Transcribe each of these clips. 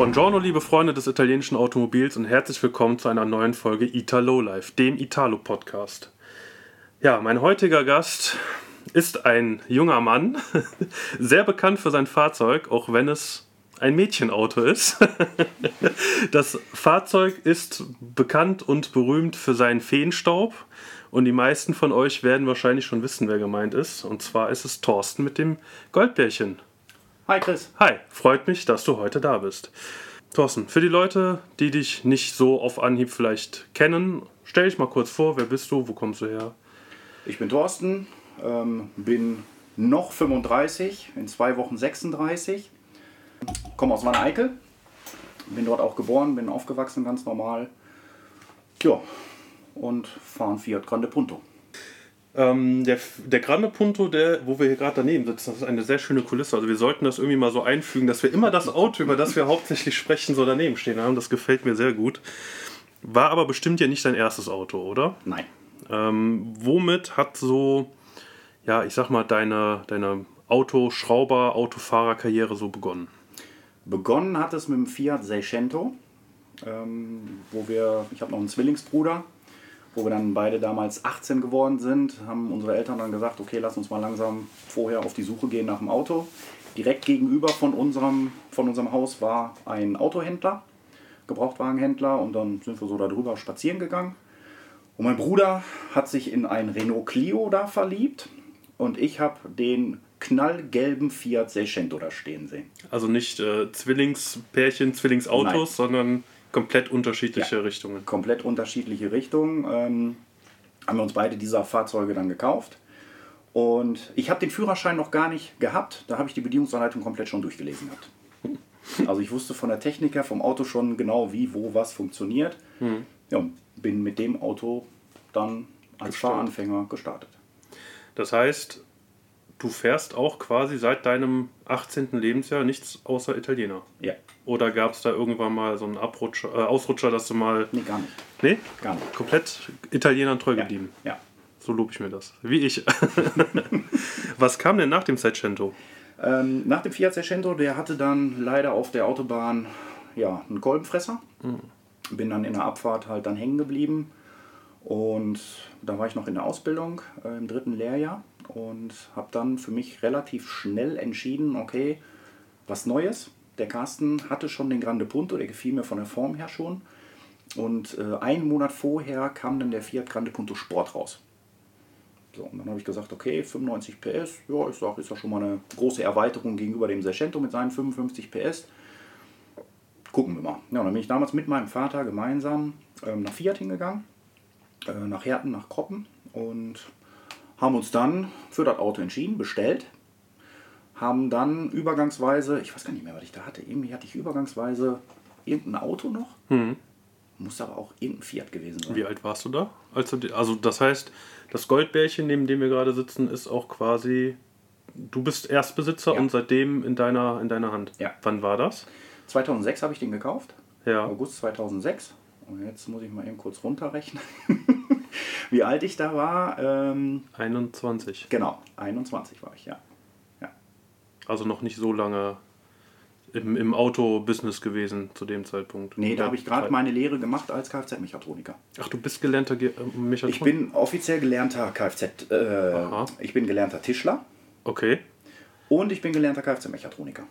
Buongiorno, liebe Freunde des italienischen Automobils und herzlich willkommen zu einer neuen Folge Italo Life, dem Italo-Podcast. Ja, mein heutiger Gast ist ein junger Mann, sehr bekannt für sein Fahrzeug, auch wenn es ein Mädchenauto ist. Das Fahrzeug ist bekannt und berühmt für seinen Feenstaub und die meisten von euch werden wahrscheinlich schon wissen, wer gemeint ist. Und zwar ist es Thorsten mit dem Goldbärchen. Hi Chris. Hi, freut mich, dass du heute da bist. Thorsten, für die Leute, die dich nicht so auf Anhieb vielleicht kennen, stell dich mal kurz vor, wer bist du, wo kommst du her? Ich bin Thorsten, ähm, bin noch 35, in zwei Wochen 36, komme aus Wanne-Eickel, bin dort auch geboren, bin aufgewachsen ganz normal. Ja, und fahre ein Fiat Grande Punto. Ähm, der, der Grande Punto, der, wo wir hier gerade daneben sitzen, das ist eine sehr schöne Kulisse. Also wir sollten das irgendwie mal so einfügen, dass wir immer das Auto, über das wir hauptsächlich sprechen, so daneben stehen haben. Das gefällt mir sehr gut. War aber bestimmt ja nicht dein erstes Auto, oder? Nein. Ähm, womit hat so, ja, ich sag mal, deine, deine Autoschrauber, Autofahrerkarriere so begonnen? Begonnen hat es mit dem Fiat Seicento, ähm, wo wir, ich habe noch einen Zwillingsbruder, wo wir dann beide damals 18 geworden sind, haben unsere Eltern dann gesagt, okay, lass uns mal langsam vorher auf die Suche gehen nach dem Auto. Direkt gegenüber von unserem, von unserem Haus war ein Autohändler, Gebrauchtwagenhändler und dann sind wir so darüber spazieren gegangen. Und mein Bruder hat sich in ein Renault Clio da verliebt und ich habe den knallgelben Fiat Seicento da stehen sehen. Also nicht äh, Zwillingspärchen, Zwillingsautos, Nein. sondern komplett unterschiedliche Ja. Richtungen. komplett unterschiedliche Richtungen. Ähm, haben wir uns beide dieser Fahrzeuge dann gekauft. Und ich habe den Führerschein noch gar nicht gehabt. Da habe ich die Bedienungsanleitung komplett schon durchgelesen gehabt. Also ich wusste von der Technik her, vom Auto schon genau, wie, wo, was funktioniert. Ja, und bin mit dem Auto dann als Gestartet. Fahranfänger gestartet. Das heißt, du fährst auch quasi seit deinem 18. Lebensjahr nichts außer Italiener. Ja, Oder gab es da irgendwann mal so einen Abrutscher, äh, Ausrutscher, dass du mal. nee, gar nicht. Nee? Gar nicht. Komplett Italienern treu Ja, geblieben. ja. So lobe ich mir das. Wie ich. Was kam denn nach dem Seicento? Ähm, nach dem Fiat Seicento, der hatte dann leider auf der Autobahn ja, einen Kolbenfresser. Bin dann in der Abfahrt halt dann hängen geblieben. Und da war ich noch in der Ausbildung äh, im dritten Lehrjahr und habe dann für mich relativ schnell entschieden, okay, was Neues. Der Carsten hatte schon den Grande Punto, der gefiel mir von der Form her schon. Und äh, einen Monat vorher kam dann der Fiat Grande Punto Sport raus. So, und dann habe ich gesagt, okay, 95 PS, ja, ich sage, ist ja schon mal eine große Erweiterung gegenüber dem Seicento mit seinen 55 PS. Gucken wir mal. Ja, und dann bin ich damals mit meinem Vater gemeinsam ähm, nach Fiat hingegangen, äh, nach Herten, nach Kroppen und haben uns dann für das Auto entschieden, bestellt. Haben dann übergangsweise, ich weiß gar nicht mehr, was ich da hatte, irgendwie hatte ich übergangsweise irgendein Auto noch. Muss aber auch irgendein Fiat gewesen sein. Wie alt warst du da? Als du, die- also das heißt, das Goldbärchen, neben dem wir gerade sitzen, ist auch quasi. Du bist Erstbesitzer Ja. und seitdem in deiner, in deiner Hand. Ja. Wann war das? 2006 habe ich den gekauft. Ja. August 2006. Und jetzt muss ich mal eben kurz runterrechnen, wie alt ich da war. Ähm, 21. genau, 21 war ich, ja. ja. Also noch nicht so lange im, im Auto-Business gewesen zu dem Zeitpunkt. Nee, da habe ich gerade meine Lehre gemacht als Kfz-Mechatroniker. Ach, du bist gelernter Ge äh, Mechatroniker? Ich bin offiziell gelernter Kfz, äh, ich bin gelernter Tischler Okay. und ich bin gelernter Kfz-Mechatroniker.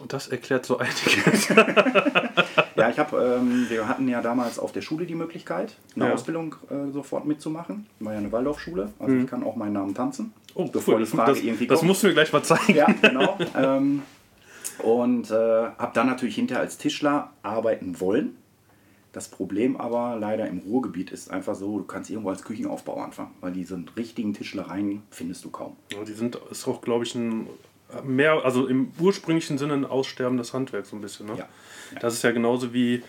Und das erklärt so einiges. Ja, ich habe, ähm, wir hatten ja damals auf der Schule die Möglichkeit, eine Ja. Ausbildung äh, sofort mitzumachen. War ja eine Waldorfschule, also ich kann auch meinen Namen tanzen. Oh, bevor cool. die Frage das, irgendwie das kommt. musst du mir gleich mal zeigen. Ja, genau. ähm, und äh, habe dann natürlich hinterher als Tischler arbeiten wollen. Das Problem aber leider im Ruhrgebiet ist einfach so, du kannst irgendwo als Küchenaufbau anfangen, weil diese richtigen Tischlereien findest du kaum. Ja, die sind, ist auch, glaube ich, ein mehr, also im ursprünglichen Sinne ein aussterbendes Handwerk so ein bisschen. Ne? Ja. Das ist ja genauso wie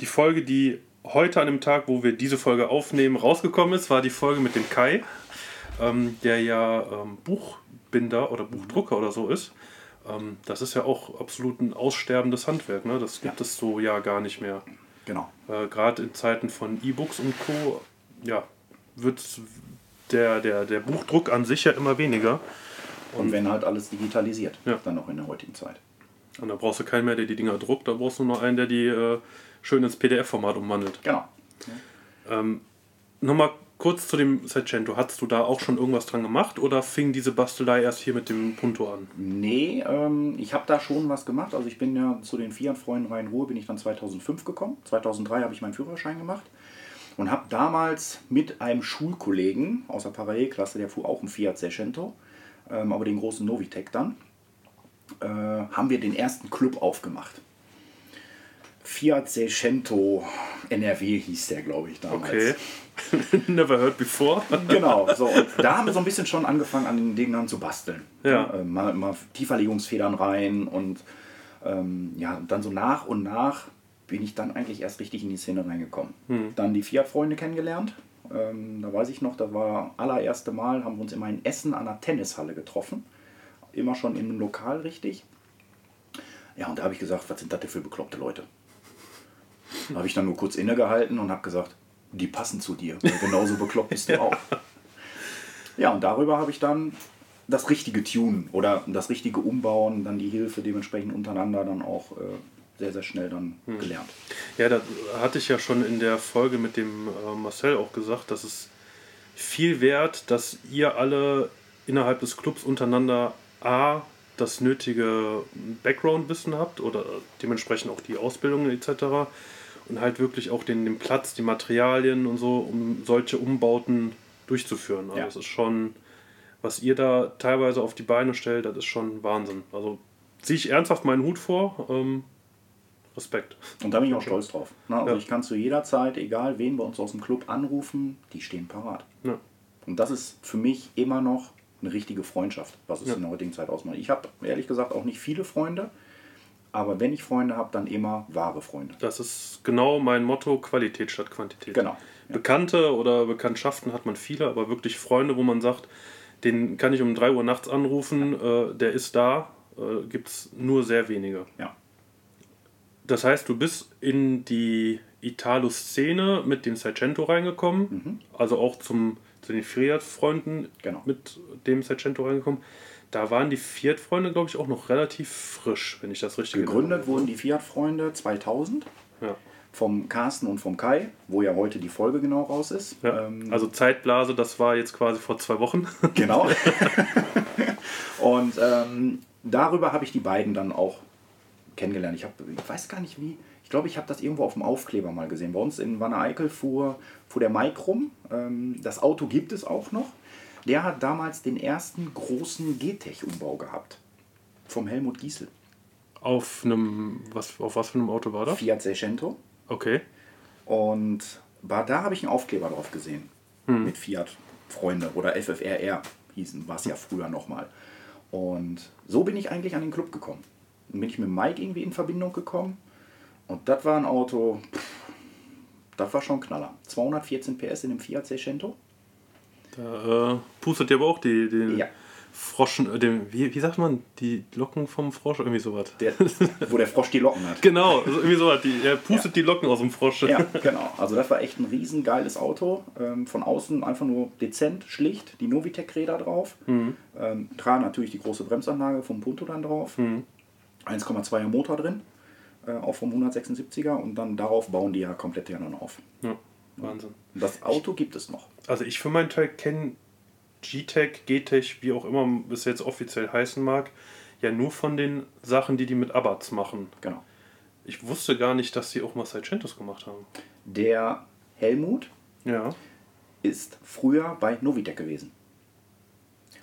die Folge, die heute an dem Tag, wo wir diese Folge aufnehmen, rausgekommen ist, war die Folge mit dem Kai, ähm, der ja ähm, Buchbinder oder Buchdrucker oder so ist. Ähm, das ist ja auch absolut ein aussterbendes Handwerk. Ne? Das gibt Ja. es so ja gar nicht mehr. Genau. Äh, Gerade in Zeiten von E-Books und Co. Ja, wird der, der, der Buchdruck an sich ja immer weniger. Und wenn halt alles digitalisiert, Ja. dann auch in der heutigen Zeit. Und da brauchst du keinen mehr, der die Dinger druckt, da brauchst du nur einen, der die äh, schön ins PDF-Format umwandelt. Genau. Ähm, Nochmal kurz zu dem Seicento. Hattest du da auch schon irgendwas dran gemacht oder fing diese Bastelei erst hier mit dem Punto an? Nee, ähm, ich habe da schon was gemacht. Also ich bin ja zu den Fiat-Freunden Rhein-Ruhr bin ich dann 2005 gekommen. 2003 habe ich meinen Führerschein gemacht und habe damals mit einem Schulkollegen aus der Parallelklasse, der fuhr auch ein Fiat Seicento, ähm, aber den großen Novitec dann, äh, haben wir den ersten Club aufgemacht. Fiat Seicento NRW hieß der, glaube ich, damals. Okay. Never heard before. Genau, so. Und da haben wir so ein bisschen schon angefangen, an den Dingern zu basteln. Ja. Äh, mal, mal Tieferlegungsfedern rein und ähm, ja, dann so nach und nach bin ich dann eigentlich erst richtig in die Szene reingekommen. Dann die Fiat-Freunde kennengelernt. Ähm, da weiß ich noch, das war allererste Mal, haben wir uns immer in Essen an der Tennishalle getroffen. Immer schon im Lokal richtig. Ja, und da habe ich gesagt, was sind das denn für bekloppte Leute? Da habe ich dann nur kurz innegehalten und habe gesagt, die passen zu dir. Weil genauso bekloppt bist du auch. Ja, und darüber habe ich dann das richtige Tunen oder das richtige Umbauen, dann die Hilfe dementsprechend untereinander dann auch äh, sehr, sehr schnell dann gelernt. Ja, da hatte ich ja schon in der Folge mit dem äh, Marcel auch gesagt, dass es viel wert, dass ihr alle innerhalb des Clubs untereinander A, das nötige Background-Wissen habt oder dementsprechend auch die Ausbildung etc. Und halt wirklich auch den, den Platz, die Materialien und so, um solche Umbauten durchzuführen. Also Ja. es ist schon, was ihr da teilweise auf die Beine stellt, das ist schon Wahnsinn. Also ziehe ich ernsthaft meinen Hut vor. Ähm, Respekt. Und da bin ich auch stolz drauf. Ne? Also Ja. ich kann zu jeder Zeit, egal wen bei uns aus dem Club anrufen, die stehen parat. Ja. Und das ist für mich immer noch eine richtige Freundschaft, was es Ja. in der heutigen Zeit ausmacht. Ich habe ehrlich gesagt auch nicht viele Freunde, aber wenn ich Freunde habe, dann immer wahre Freunde. Das ist genau mein Motto, Qualität statt Quantität. Genau. Ja. Bekannte oder Bekanntschaften hat man viele, aber wirklich Freunde, wo man sagt, den kann ich um 3 Uhr nachts anrufen, äh, der ist da, äh, gibt es nur sehr wenige. Ja. Das heißt, du bist in die Italo-Szene mit dem Seicento reingekommen, also auch zum, zu den Fiat-Freunden Genau. mit dem Seicento reingekommen. Da waren die Fiat-Freunde, glaube ich, auch noch relativ frisch, wenn ich das richtig Gegründet wurden die Fiat-Freunde 2000 habe. Ja. vom Carsten und vom Kai, wo ja heute die Folge genau raus ist. Ja. Ähm, also Zeitblase, das war jetzt quasi vor zwei Wochen. Genau. und ähm, darüber habe ich die beiden dann auch kennengelernt. Ich, hab, ich weiß gar nicht wie. Ich glaube, ich habe das irgendwo auf dem Aufkleber mal gesehen. Bei uns in Wanne-Eickel fuhr, fuhr der Mike rum. Ähm, das Auto gibt es auch noch. Der hat damals den ersten großen G-Tech-Umbau gehabt. Vom Helmut Giesel. Auf einem, was, auf was für einem Auto war das? Fiat Seicento. Okay. Und war, da habe ich einen Aufkleber drauf gesehen. Mit Fiat Freunde oder FFRR hießen, war es ja früher nochmal. Und so bin ich eigentlich an den Club gekommen. Dann bin ich mit Mike irgendwie in Verbindung gekommen. Und das war ein Auto, pff, das war schon ein Knaller. 214 PS in dem Fiat Seicento. Da äh, pustet ihr aber auch die, den Ja. Froschen, äh, dem, wie, wie sagt man, die Locken vom Frosch, irgendwie sowas. Der, wo der Frosch die Locken hat. Genau, also irgendwie sowas. Die, er pustet die Locken aus dem Frosch. Ja, genau. Also das war echt ein riesen geiles Auto. Ähm, von außen einfach nur dezent, schlicht. Die Novitec-Räder drauf. Ähm, dran natürlich die große Bremsanlage vom Punto dann drauf. 1,2er Motor drin. Äh, auch vom 176er. Und dann darauf bauen die ja komplett ja dann auf. Ja, Wahnsinn. Und das Auto gibt es noch. Also ich für meinen Teil kenne G-Tech, G-Tech, wie auch immer es jetzt offiziell heißen mag, ja nur von den Sachen, die die mit Abarts machen. Genau. Ich wusste gar nicht, dass sie auch mal Seicentos gemacht haben. Der Helmut Ja. ist früher bei Novitec gewesen.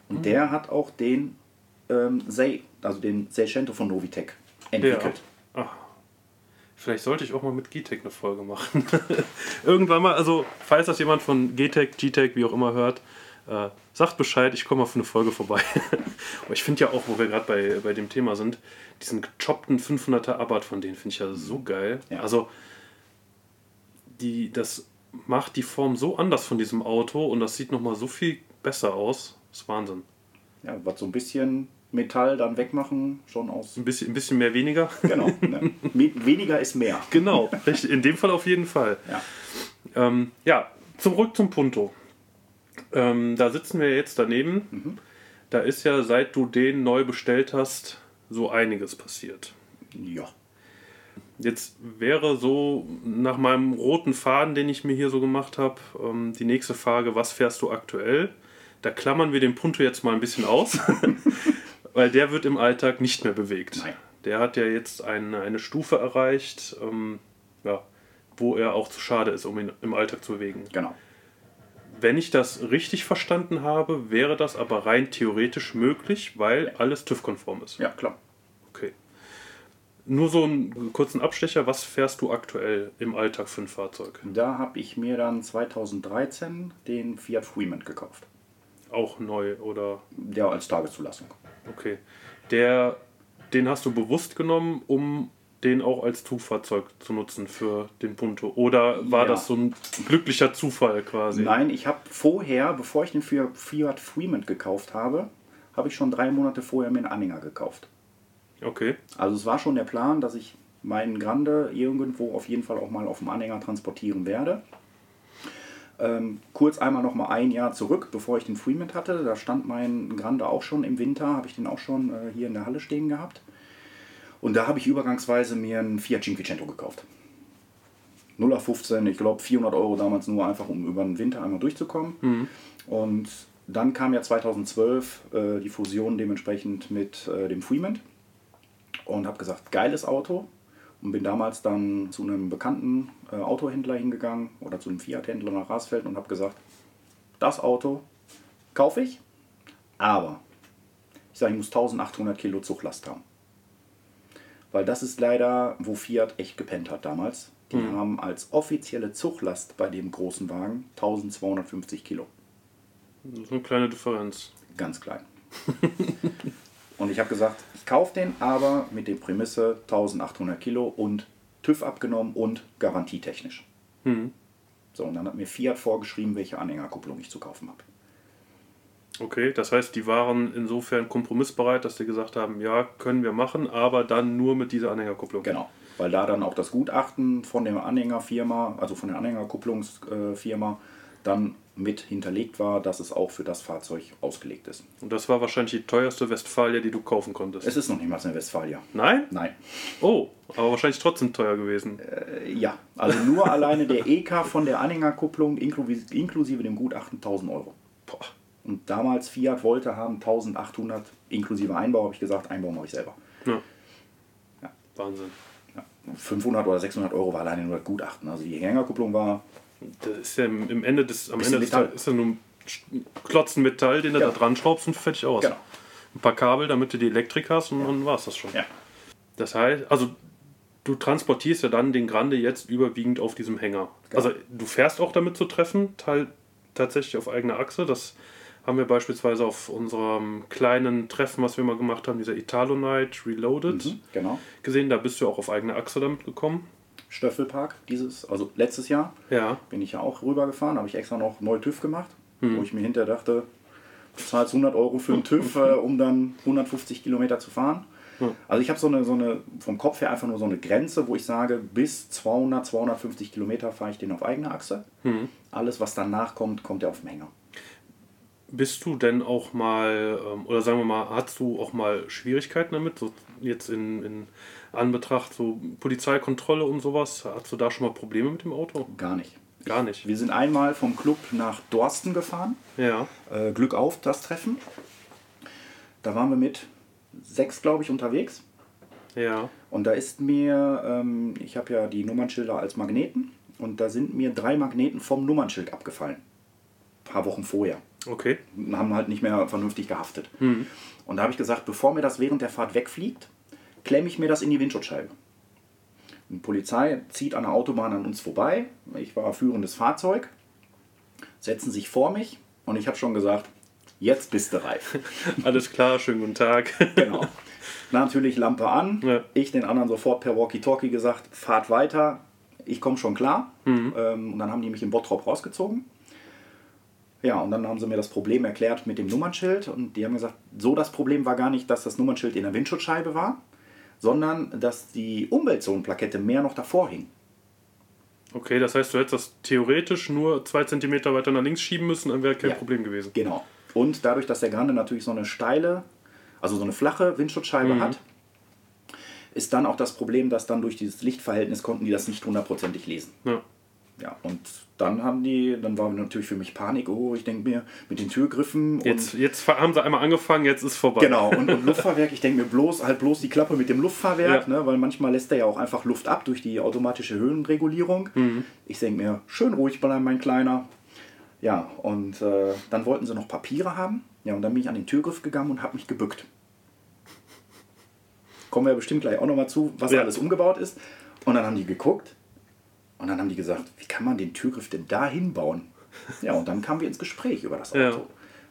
Und der hat auch den ähm, Sei, also den Seicento von Novitec entwickelt. Vielleicht sollte ich auch mal mit G-Tech eine Folge machen. Irgendwann mal, also falls das jemand von G-Tech, G-Tech, wie auch immer hört, äh, sagt Bescheid, ich komme mal für eine Folge vorbei. Aber ich finde ja auch, wo wir gerade bei, bei dem Thema sind, diesen gechoppten 500er Abarth von denen finde ich ja so geil. Ja. Also die, das macht die Form so anders von diesem Auto und das sieht nochmal so viel besser aus. Das ist Wahnsinn. Ja, was so ein bisschen Metall dann wegmachen, schon aus. Ein bisschen, ein bisschen mehr weniger. Genau. Ne? Weniger ist mehr. genau. In dem Fall auf jeden Fall. Ja. Ähm, ja, zurück zum Punto. Ähm, da sitzen wir jetzt daneben. Da ist ja, seit du den neu bestellt hast, so einiges passiert. Ja. Jetzt wäre so nach meinem roten Faden, den ich mir hier so gemacht habe, ähm, die nächste Frage, was fährst du aktuell? Da klammern wir den Punto jetzt mal ein bisschen aus, weil der wird im Alltag nicht mehr bewegt. Nein. Der hat ja jetzt eine, eine Stufe erreicht, ähm, ja, wo er auch zu schade ist, um ihn im Alltag zu bewegen. Genau. Wenn ich das richtig verstanden habe, wäre das aber rein theoretisch möglich, weil alles TÜV-konform ist. Ja, klar. Okay. Nur so einen kurzen Abstecher, was fährst du aktuell im Alltag für ein Fahrzeug? Da habe ich mir dann 2013 den Fiat Freeman gekauft. Auch neu oder Der als Tageszulassung. Okay. Der, den hast du bewusst genommen, um den auch als Zugfahrzeug zu nutzen für den Punto? Oder war Ja. das so ein glücklicher Zufall quasi? Nein, ich habe vorher, bevor ich den Fiat Fiat Freeman gekauft habe, habe ich schon drei Monate vorher mir einen Anhänger gekauft. Okay. Also es war schon der Plan, dass ich meinen Grande irgendwo auf jeden Fall auch mal auf dem Anhänger transportieren werde. Ähm, kurz einmal noch mal ein Jahr zurück, bevor ich den Freeman hatte. Da stand mein Grande auch schon im Winter, habe ich den auch schon äh, hier in der Halle stehen gehabt. Und da habe ich übergangsweise mir einen Fiat Cinquecento gekauft. 0 auf 15, ich glaube 400 Euro damals nur einfach, um über den Winter einmal durchzukommen. Und dann kam ja 2012 äh, die Fusion dementsprechend mit äh, dem Freeman und habe gesagt, geiles Auto. Und bin damals dann zu einem bekannten äh, Autohändler hingegangen oder zu einem Fiat-Händler nach Rasfeld und habe gesagt, das Auto kaufe ich, aber ich sage, ich muss 1800 Kilo Zuglast haben. Weil das ist leider, wo Fiat echt gepennt hat damals. Die haben als offizielle Zuglast bei dem großen Wagen 1250 Kilo. So eine kleine Differenz. Ganz klein. und ich habe gesagt, ich kaufe den, aber mit der Prämisse 1800 Kilo und TÜV abgenommen und garantietechnisch. Mhm. So, und dann hat mir Fiat vorgeschrieben, welche Anhängerkupplung ich zu kaufen habe. Okay, das heißt, die waren insofern kompromissbereit, dass sie gesagt haben, ja, können wir machen, aber dann nur mit dieser Anhängerkupplung. Genau, weil da dann auch das Gutachten von der Anhängerfirma, also von der Anhängerkupplungsfirma, dann mit hinterlegt war, dass es auch für das Fahrzeug ausgelegt ist. Und das war wahrscheinlich die teuerste Westfalia, die du kaufen konntest. Es ist noch nicht mal eine Westfalia. Nein? Nein. Oh, aber wahrscheinlich trotzdem teuer gewesen. Äh, ja, also nur alleine der EK von der Anhängerkupplung inklusive, inklusive dem Gutachten 1000 Euro. Boah. Und damals Fiat wollte haben 1800 inklusive Einbau, habe ich gesagt, Einbau mache ich selber. Ja. Ja. Wahnsinn. Ja. 500 oder 600 Euro war alleine nur das Gutachten. Also die Hängerkupplung war, Das ist ja im Ende des, am Ende des Metall. Tages ist ja nur ein Klotzen Metall, den du Ja. da dran schraubst und fertig aus. Genau. Ein paar Kabel, damit du die Elektrik hast und dann war es das schon. ja, Das heißt, also du transportierst ja dann den Grande jetzt überwiegend auf diesem Hänger. Genau. Also du fährst auch damit zu treffen, teil, tatsächlich auf eigener Achse. Das haben wir beispielsweise auf unserem kleinen Treffen, was wir mal gemacht haben, dieser Italo Night Reloaded, mhm, genau. gesehen. Da bist du auch auf eigener Achse damit gekommen. Stöffelpark, dieses, also letztes Jahr Ja. bin ich ja auch rübergefahren, habe ich extra noch neu TÜV gemacht, Hm. wo ich mir hinterher dachte, du zahlst 100 Euro für den TÜV, äh, um dann 150 Kilometer zu fahren. Ja. Also ich habe so eine, so eine, vom Kopf her einfach nur so eine Grenze, wo ich sage, bis 200, 250 Kilometer fahre ich den auf eigener Achse. Hm. Alles, was danach kommt, kommt ja auf Hänger. Bist du denn auch mal, ähm, oder sagen wir mal, hast du auch mal Schwierigkeiten damit? So jetzt in, in Anbetracht so Polizeikontrolle und sowas, hast du da schon mal Probleme mit dem Auto? Gar nicht. Gar nicht. Wir sind einmal vom Club nach Dorsten gefahren. Ja. Äh, Glück auf, das Treffen. Da waren wir mit sechs, glaube ich, unterwegs. Ja. Und da ist mir, ähm, ich habe ja die Nummernschilder als Magneten und da sind mir drei Magneten vom Nummernschild abgefallen. Ein paar Wochen vorher. Okay. Und haben halt nicht mehr vernünftig gehaftet. Und da habe ich gesagt, bevor mir das während der Fahrt wegfliegt, klemme ich mir das in die Windschutzscheibe. Die Polizei zieht an der Autobahn an uns vorbei. Ich war führendes Fahrzeug, setzen sich vor mich und ich habe schon gesagt, jetzt bist du reif. Alles klar, schönen guten Tag. Genau. Natürlich Lampe an. Ja. Ich den anderen sofort per Walkie-Talkie gesagt, fahrt weiter, ich komme schon klar. Ähm, und dann haben die mich in Bottrop rausgezogen. Ja, und dann haben sie mir das Problem erklärt mit dem Nummernschild. Und die haben gesagt, so das Problem war gar nicht, dass das Nummernschild in der Windschutzscheibe war, sondern dass die Umweltzonenplakette mehr noch davor hing. Okay, das heißt, du hättest das theoretisch nur zwei Zentimeter weiter nach links schieben müssen, dann wäre kein Ja. Problem gewesen. Genau. Und dadurch, dass der Grande natürlich so eine steile, also so eine flache Windschutzscheibe Mhm. hat, ist dann auch das Problem, dass dann durch dieses Lichtverhältnis konnten die das nicht hundertprozentig lesen. Ja. Ja, und dann haben die, dann war natürlich für mich Panik, oh, ich denke mir, mit den Türgriffen Jetzt, jetzt haben sie einmal angefangen, jetzt ist vorbei. genau, und, und Luftfahrwerk, ich denke mir bloß, halt bloß die Klappe mit dem Luftfahrwerk, Ja. ne, weil manchmal lässt er ja auch einfach Luft ab durch die automatische Höhenregulierung. Mhm. Ich denke mir, schön ruhig bleiben, mein Kleiner. Ja, und äh, dann wollten sie noch Papiere haben. Ja, und dann bin ich an den Türgriff gegangen und habe mich gebückt. Kommen wir bestimmt gleich auch nochmal zu, was Ja. alles umgebaut ist. Und dann haben die geguckt und dann haben die gesagt, wie kann man den Türgriff denn da hinbauen? Ja, und dann kamen wir ins Gespräch über das Auto. Ja.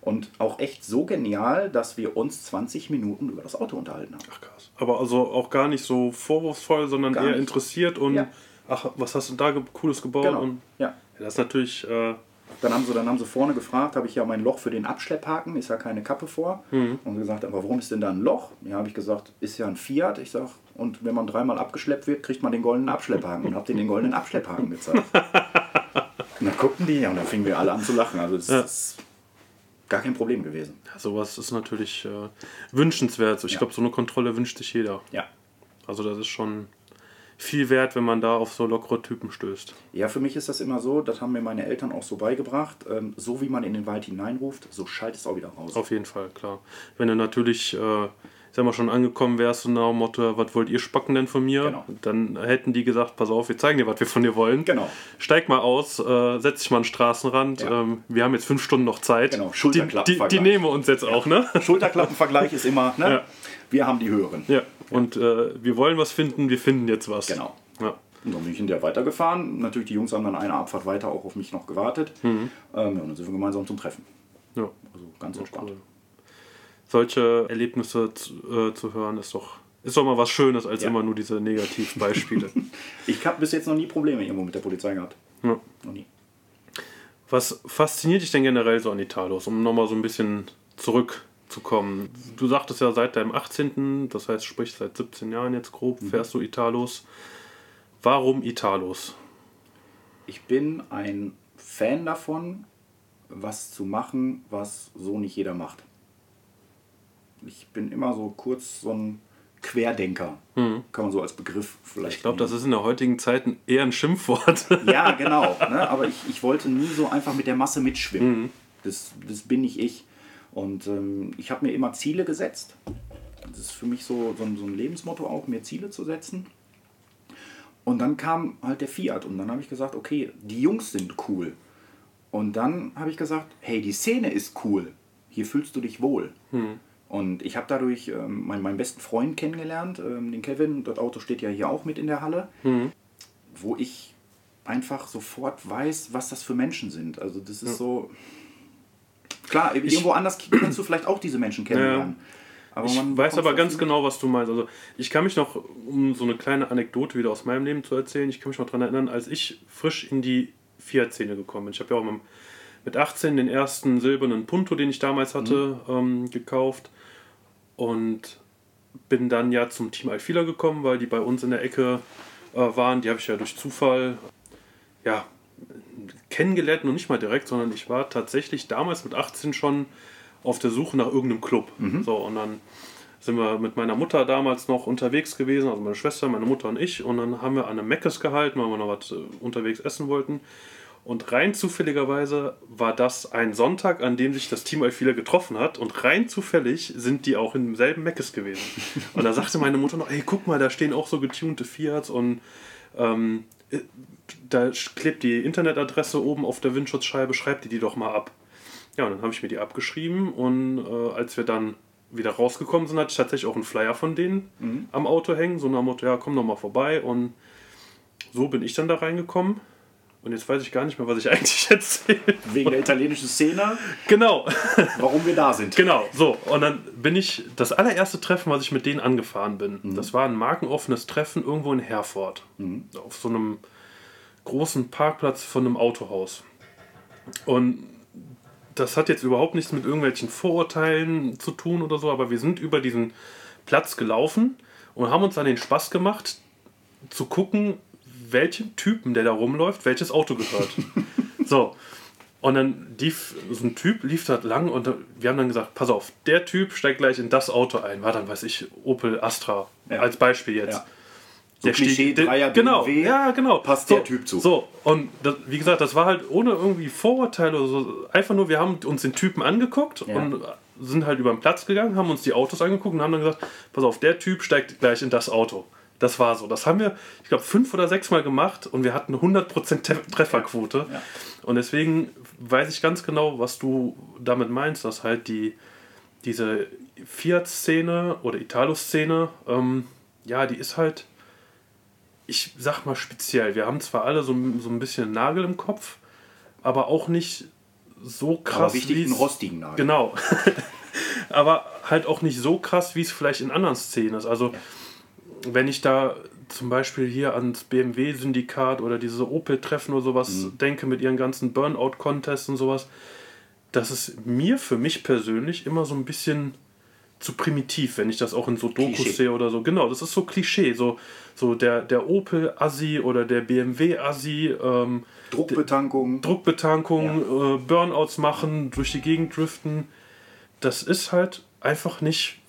Und auch echt so genial, dass wir uns 20 Minuten über das Auto unterhalten haben. Ach krass. Aber also auch gar nicht so vorwurfsvoll, sondern Gar eher nicht. interessiert und Ja. ach, was hast du da Cooles gebaut? Genau. Und, Ja. ja, das ist natürlich, äh, Dann haben sie, dann haben sie vorne gefragt, habe ich ja mein Loch für den Abschlepphaken, ist ja keine Kappe vor. Mhm. Und sie gesagt, aber warum ist denn da ein Loch? Ja, habe ich gesagt, ist ja ein Fiat. Ich sag, und wenn man dreimal abgeschleppt wird, kriegt man den goldenen Abschlepphaken. Und habe denen den goldenen Abschlepphaken gezeigt. und dann guckten die ja, und dann fingen wir alle an zu lachen. Also das Ja. ist gar kein Problem gewesen. sowas ist natürlich äh, wünschenswert. Ich Ja. glaube, so eine Kontrolle wünscht sich jeder. Ja. Also das ist schon viel wert, wenn man da auf so lockere Typen stößt. Ja, für mich ist das immer so, das haben mir meine Eltern auch so beigebracht, ähm, so wie man in den Wald hineinruft, so schallt es auch wieder raus. Auf jeden Fall, klar. Wenn du natürlich, äh, sag mal, schon angekommen wärst und nach dem Motto, was wollt ihr spacken denn von mir? Genau. Dann hätten die gesagt, pass auf, wir zeigen dir, was wir von dir wollen. Genau. Steig mal aus, äh, setz dich mal an den Straßenrand. Ja. Ähm, wir haben jetzt fünf Stunden noch Zeit. Genau, die, die, Schulterklappenvergleich. die nehmen wir uns jetzt auch, ne? Schulterklappenvergleich ist immer, ne? Ja. wir haben die höheren. Ja. Und äh, wir wollen was finden, wir finden jetzt was. Genau. Ja. Und dann bin ich in der weitergefahren. Natürlich, die Jungs haben dann eine Abfahrt weiter auch auf mich noch gewartet. Ähm, ja, und dann sind wir gemeinsam zum Treffen. ja. Also ganz entspannt. Cool. Solche Erlebnisse zu, äh, zu hören, ist doch, ist doch mal was Schönes, als Ja. immer nur diese Negativbeispiele. Ich habe bis jetzt noch nie Probleme irgendwo mit der Polizei gehabt. ja. Noch nie. Was fasziniert dich denn generell so an Italos, um nochmal so ein bisschen zurückzukommen? Du sagtest ja seit deinem 18., das heißt sprich seit 17 Jahren jetzt grob, fährst du Italos. Warum Italos? Ich bin ein Fan davon, was zu machen, was so nicht jeder macht. Ich bin immer so kurz so ein Querdenker. Kann man so als Begriff vielleicht. Ich glaube, das ist in der heutigen Zeit eher ein Schimpfwort. Ja, genau. Ne? Aber ich, ich wollte nie so einfach mit der Masse mitschwimmen. Das, das bin nicht ich. Und ähm, ich habe mir immer Ziele gesetzt. Das ist für mich so, so, ein, so ein Lebensmotto auch, mir Ziele zu setzen. Und dann kam halt der Fiat und dann habe ich gesagt, okay, die Jungs sind cool. Und dann habe ich gesagt, hey, die Szene ist cool. Hier fühlst du dich wohl. Und ich habe dadurch ähm, meinen, meinen besten Freund kennengelernt, ähm, den Kevin. Das Auto steht ja hier auch mit in der Halle wo ich einfach sofort weiß, was das für Menschen sind. Also das ist so. Klar, irgendwo anders kannst du vielleicht auch diese Menschen kennenlernen. Aber Ich man weiß bekommt aber ganz genau, was du meinst. Also ich kann mich noch, um so eine kleine Anekdote wieder aus meinem Leben zu erzählen, ich kann mich noch daran erinnern, als ich frisch in die Fiat-Szene gekommen bin. Ich habe ja auch mit, mit 18 den ersten silbernen Punto, den ich damals hatte, ähm, gekauft. Und bin dann ja zum Team Alfila gekommen, weil die bei uns in der Ecke äh, waren. Die habe ich ja durch Zufall ja, kennengelernt, noch nicht mal direkt, sondern ich war tatsächlich damals mit 18 schon auf der Suche nach irgendeinem Club. So, und dann sind wir mit meiner Mutter damals noch unterwegs gewesen, also meine Schwester, meine Mutter und ich, und dann haben wir an einem Meckes gehalten, weil wir noch was äh, unterwegs essen wollten. Und rein zufälligerweise war das ein Sonntag, an dem sich das Team Alfila getroffen hat. Und rein zufällig sind die auch im selben Meckes gewesen. Und da sagte meine Mutter noch, ey, guck mal, da stehen auch so getunte Fiats und ähm, äh, da klebt die Internetadresse oben auf der Windschutzscheibe, schreibt die die doch mal ab. Ja, und dann habe ich mir die abgeschrieben und äh, als wir dann wieder rausgekommen sind, hatte ich tatsächlich auch einen Flyer von denen am Auto hängen, so nach dem Motto, ja, komm doch mal vorbei und so bin ich dann da reingekommen. Und jetzt weiß ich gar nicht mehr, was ich eigentlich erzähle. Wegen der italienischen Szene, Genau, warum wir da sind. genau. So, und dann bin ich, das allererste Treffen, was ich mit denen angefahren bin, das war ein markenoffenes Treffen irgendwo in Herford. Auf so einem großen Parkplatz von einem Autohaus. Und das hat jetzt überhaupt nichts mit irgendwelchen Vorurteilen zu tun oder so, aber wir sind über diesen Platz gelaufen und haben uns dann den Spaß gemacht, zu gucken, welchem Typen, der da rumläuft, welches Auto gehört. so. Und dann lief so ein Typ, lief da lang und wir haben dann gesagt, pass auf, der Typ steigt gleich in das Auto ein. War dann, weiß ich, Opel Astra, Ja. Als Beispiel jetzt. Ja. So Klischee, Stieg- der- Dreier, genau, BMW, ja, genau. passt so, der Typ zu. So, und das, wie gesagt, das war halt ohne irgendwie Vorurteile oder so. Einfach nur, wir haben uns den Typen angeguckt Ja. und sind halt über den Platz gegangen, haben uns die Autos angeguckt und haben dann gesagt, pass auf, der Typ steigt gleich in das Auto. Das war so. Das haben wir, ich glaube, fünf oder sechs Mal gemacht und wir hatten eine 100% Te- Trefferquote. Ja. Und deswegen weiß ich ganz genau, was du damit meinst, dass halt die, diese Fiat-Szene oder Italo-Szene, ähm, ja, die ist halt, ich sag mal speziell. Wir haben zwar alle so, so ein bisschen Nagel im Kopf, aber auch nicht so krass Aber wichtig, einen rostigen Nagel. Genau. aber halt auch nicht so krass, wie es vielleicht in anderen Szenen ist. Also, wenn ich da zum Beispiel hier ans BMW-Syndikat oder diese Opel-Treffen oder sowas Mhm. denke mit ihren ganzen Burnout-Contests und sowas, das ist mir für mich persönlich immer so ein bisschen zu primitiv, wenn ich das auch in so Dokus Klischee. sehe oder so. Genau, das ist so Klischee. So, so der, der Opel-Assi oder der BMW-Assi, ähm, Druckbetankung. Druckbetankung, äh, Burnouts machen, durch die Gegend driften. Das ist halt einfach nicht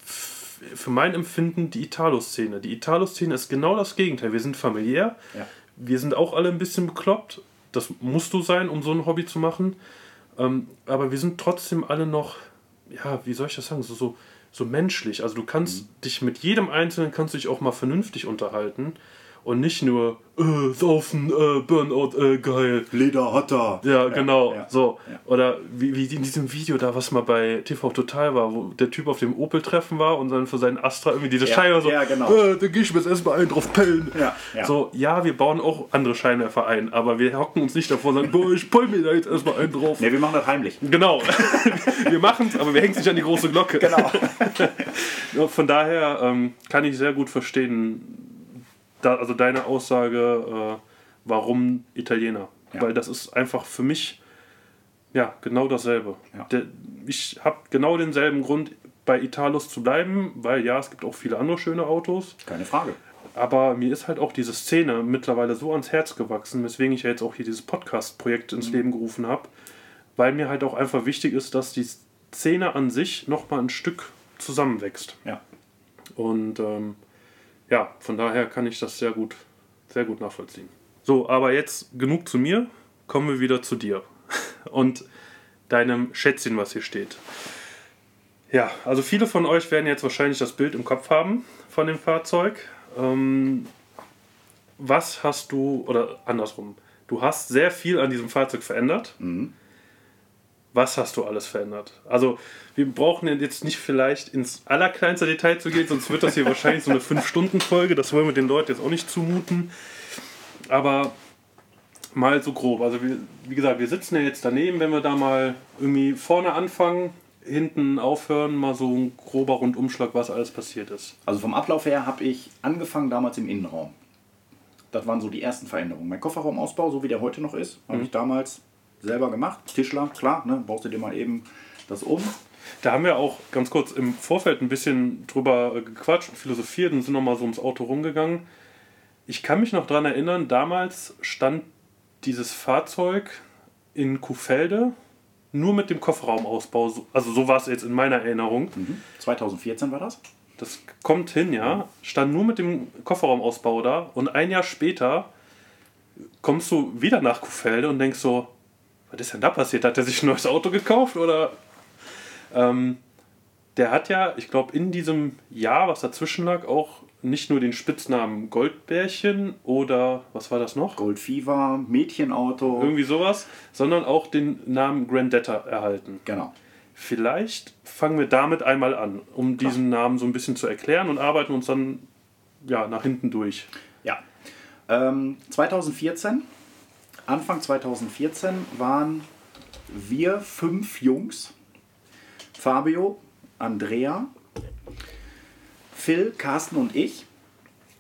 für mein Empfinden die Italo-Szene. Die Italo-Szene ist genau das Gegenteil. Wir sind familiär, Ja. wir sind auch alle ein bisschen bekloppt. Das musst du sein, um so ein Hobby zu machen. Ähm, aber wir sind trotzdem alle noch, ja, wie soll ich das sagen, so, so, so menschlich. Also du kannst dich mit jedem Einzelnen kannst du dich auch mal vernünftig unterhalten und nicht nur äh, saufen, äh, Burnout, äh, geil. Leder hat er. Ja, genau. ja, so. ja. Oder wie, wie in diesem Video da, was mal bei TV Total war, wo der Typ auf dem Opel-Treffen war und dann für seinen Astra irgendwie diese Ja, Scheibe so, ja, genau. äh, da geh ich mir jetzt erstmal einen drauf pellen. Ja, ja. So, ja, wir bauen auch andere Scheinwerfer ein, aber wir hocken uns nicht davor und sagen, boah, ich pell mir da jetzt erstmal einen drauf. Ne, wir machen das heimlich. Genau. wir machen es, aber wir hängen es nicht an die große Glocke. Genau. Ja, Von daher ähm, kann ich sehr gut verstehen, da, also deine Aussage, äh, warum Italiener. Ja. Weil das ist einfach für mich ja genau dasselbe. Ja. Der, ich habe genau denselben Grund, bei Italos zu bleiben, weil ja, es gibt auch viele andere schöne Autos. Keine Frage. Aber mir ist halt auch diese Szene mittlerweile so ans Herz gewachsen, weswegen ich ja jetzt auch hier dieses Podcast-Projekt ins Leben gerufen habe, weil mir halt auch einfach wichtig ist, dass die Szene an sich nochmal ein Stück zusammenwächst. Ja. Und ähm, ja, von daher kann ich das sehr gut, sehr gut nachvollziehen. So, aber jetzt genug zu mir, kommen wir wieder zu dir und deinem Schätzchen, was hier steht. Ja, also viele von euch werden jetzt wahrscheinlich das Bild im Kopf haben von dem Fahrzeug. Ähm, was hast du, oder andersrum, du hast sehr viel an diesem Fahrzeug verändert. Was hast du alles verändert? Also, wir brauchen jetzt nicht vielleicht ins allerkleinste Detail zu gehen, sonst wird das hier wahrscheinlich so eine 5-Stunden-Folge. Das wollen wir den Leuten jetzt auch nicht zumuten. Aber mal so grob. Also, wir, wie gesagt, wir sitzen ja jetzt daneben, wenn wir da mal irgendwie vorne anfangen, hinten aufhören, mal so ein grober Rundumschlag, was alles passiert ist. Also vom Ablauf her habe ich angefangen damals im Innenraum. Das waren so die ersten Veränderungen. Mein Kofferraumausbau, so wie der heute noch ist, habe ich damals selber gemacht. Tischler, klar, ne, baust du dir mal eben das um. Da haben wir auch ganz kurz im Vorfeld ein bisschen drüber äh, gequatscht und philosophiert und sind nochmal so ums Auto rumgegangen. Ich kann mich noch daran erinnern, damals stand dieses Fahrzeug in Kuhfelde nur mit dem Kofferraumausbau. So- Also so war es jetzt in meiner Erinnerung. 2014 war das. Das kommt hin, ja. Stand nur mit dem Kofferraumausbau da und ein Jahr später kommst du wieder nach Kuhfelde und denkst so, was ist denn da passiert? Hat er sich ein neues Auto gekauft oder? Ähm, der hat ja, ich glaube, in diesem Jahr, was dazwischen lag, auch nicht nur den Spitznamen Goldbärchen oder was war das noch? Gold Fever, Mädchenauto. Irgendwie sowas, sondern auch den Namen Grandetta erhalten. Genau. Vielleicht fangen wir damit einmal an, um diesen Namen so ein bisschen zu erklären und arbeiten uns dann ja, nach hinten durch. Ja. Ähm, 2014, Anfang 2014 waren wir fünf Jungs. Fabio, Andrea, Phil, Carsten und ich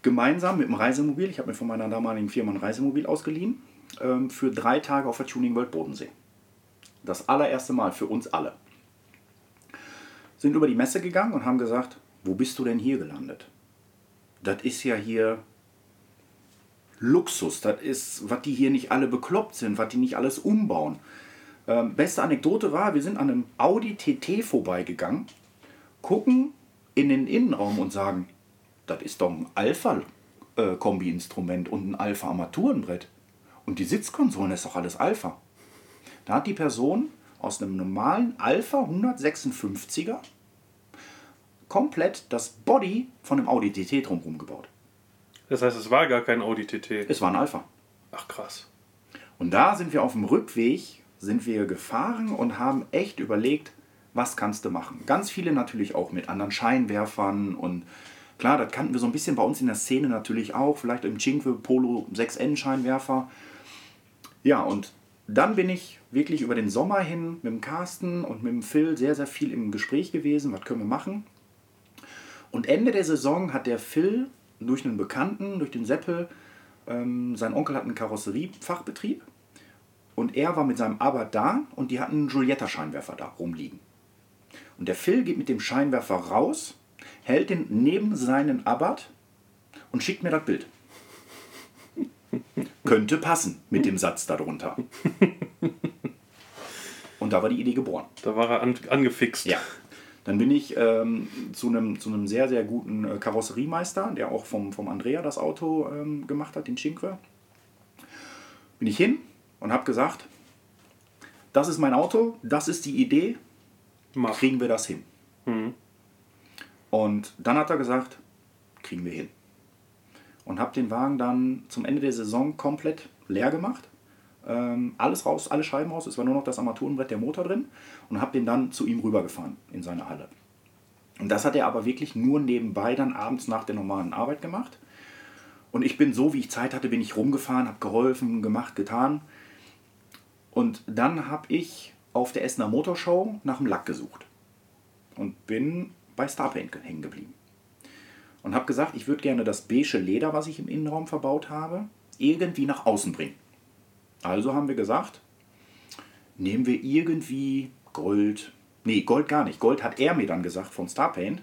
gemeinsam mit dem Reisemobil, ich habe mir von meiner damaligen Firma ein Reisemobil ausgeliehen, ähm, für drei Tage auf der Tuning World Bodensee. Das allererste Mal für uns alle. Sind über die Messe gegangen und haben gesagt, wo bist du denn hier gelandet? Das ist ja hier Luxus. Das ist, was die hier nicht alle bekloppt sind, was die nicht alles umbauen. Ähm, beste Anekdote war, wir sind an einem Audi TT vorbeigegangen, gucken in den Innenraum und sagen, das ist doch ein Alpha-Kombi-Instrument und ein Alpha-Armaturenbrett. Und die Sitzkonsolen ist doch alles Alpha. Da hat die Person aus einem normalen Alpha 156er komplett das Body von einem Audi TT drumherum gebaut. Das heißt, es war gar kein Audi TT. Es war ein Alpha. Ach krass. Und da sind wir auf dem Rückweg, sind wir gefahren und haben echt überlegt, was kannst du machen. Ganz viele natürlich auch mit anderen Scheinwerfern und klar, das kannten wir so ein bisschen bei uns in der Szene natürlich auch, vielleicht im Cinque Polo 6N Scheinwerfer. Ja, und dann bin ich wirklich über den Sommer hin mit dem Carsten und mit dem Phil sehr, sehr viel im Gespräch gewesen, was können wir machen. Und Ende der Saison hat der Phil durch einen Bekannten, durch den Seppel, ähm, sein Onkel hat einen Karosseriefachbetrieb und er war mit seinem Abarth da und die hatten einen Giulietta-Scheinwerfer da rumliegen. Und der Phil geht mit dem Scheinwerfer raus, hält den neben seinen Abarth und schickt mir das Bild. Könnte passen mit dem Satz darunter. Und da war die Idee geboren. Da war er an, angefixt. Ja. Dann bin ich ähm, zu, einem, zu einem sehr, sehr guten äh, Karosseriemeister, der auch vom, vom Andrea das Auto ähm, gemacht hat, den Cinque. Bin ich hin und habe gesagt, das ist mein Auto, das ist die Idee, Mach. kriegen wir das hin. Und dann hat er gesagt, kriegen wir hin. Und habe den Wagen dann zum Ende der Saison komplett leer gemacht. Ähm, alles raus, alle Scheiben raus, es war nur noch das Armaturenbrett, der Motor drin. Und habe den dann zu ihm rübergefahren in seine Halle. Und das hat er aber wirklich nur nebenbei dann abends nach der normalen Arbeit gemacht. Und ich bin so, wie ich Zeit hatte, bin ich rumgefahren, habe geholfen, gemacht, getan. Und dann habe ich auf der Essener Motorshow nach dem Lack gesucht. Und bin bei Starpaint hängen geblieben. Und habe gesagt, ich würde gerne das beige Leder, was ich im Innenraum verbaut habe, irgendwie nach außen bringen. Also haben wir gesagt, nehmen wir irgendwie Gold. Nee, Gold gar nicht. Gold hat er mir dann gesagt von Starpaint.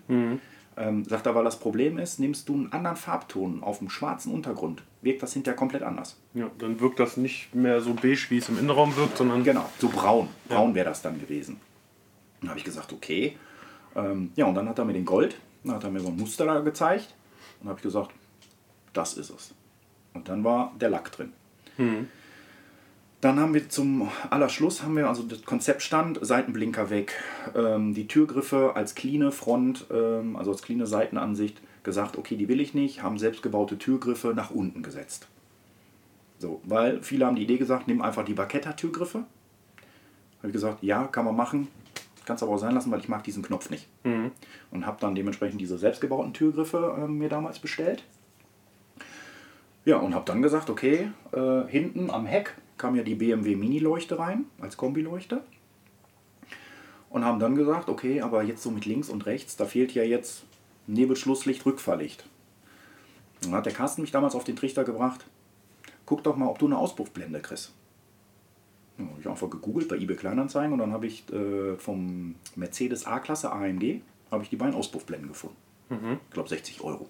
Ähm, sagt er, weil das Problem ist, nimmst du einen anderen Farbton auf dem schwarzen Untergrund, wirkt das hinterher komplett anders. Ja, dann wirkt das nicht mehr so beige, wie es im Innenraum wirkt, sondern Genau, so braun. Braun wäre das dann gewesen. Dann habe ich gesagt, okay. Ähm, ja, und dann hat er mir den Gold, dann hat er mir so ein Muster da gezeigt. Und habe ich gesagt, das ist es. Und dann war der Lack drin. Dann haben wir zum Allerschluss, haben wir also das Konzept stand, Seitenblinker weg, ähm, die Türgriffe als cleane Front, ähm, also als cleane Seitenansicht gesagt, okay, die will ich nicht, haben selbstgebaute Türgriffe nach unten gesetzt. So, weil viele haben die Idee gesagt, nimm einfach die Baketta-Türgriffe. Habe ich gesagt, ja, kann man machen. Kannst aber auch sein lassen, weil ich mag diesen Knopf nicht. Und habe dann dementsprechend diese selbstgebauten Türgriffe äh, mir damals bestellt. Ja, und habe dann gesagt, okay, äh, hinten am Heck kam ja die BMW Mini-Leuchte rein, als Kombileuchte. Und haben dann gesagt, okay, aber jetzt so mit links und rechts, da fehlt ja jetzt Nebelschlusslicht, Rückfahrlicht. Dann hat der Carsten mich damals auf den Trichter gebracht, guck doch mal, ob du eine Auspuffblende kriegst. Ja, habe ich einfach gegoogelt bei eBay Kleinanzeigen und dann habe ich äh, vom Mercedes A-Klasse AMG habe ich die beiden Auspuffblenden gefunden. Ich glaube 60 Euro.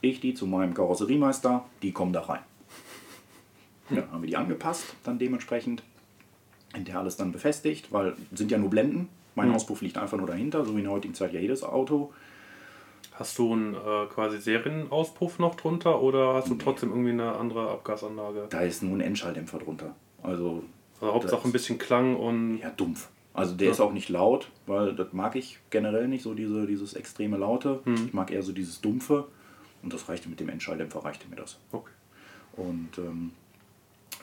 Ich die zu meinem Karosseriemeister, die kommen da rein. Ja, haben wir die angepasst, dann dementsprechend. Hinterher alles dann befestigt, weil sind ja nur Blenden. Mein Auspuff liegt einfach nur dahinter, so wie in der heutigen Zeit ja jedes Auto. hast du einen äh, quasi Serienauspuff noch drunter oder hast du trotzdem irgendwie eine andere Abgasanlage? Da ist nur ein Endschalldämpfer drunter. Also Also Hauptsache ein bisschen Klang und ja, dumpf. Also der ist auch nicht laut, weil das mag ich generell nicht, so diese, dieses extreme Laute. Ich mag eher so dieses Dumpfe. Und das reichte mit dem Endschalldämpfer, reichte mir das. okay. Und ähm,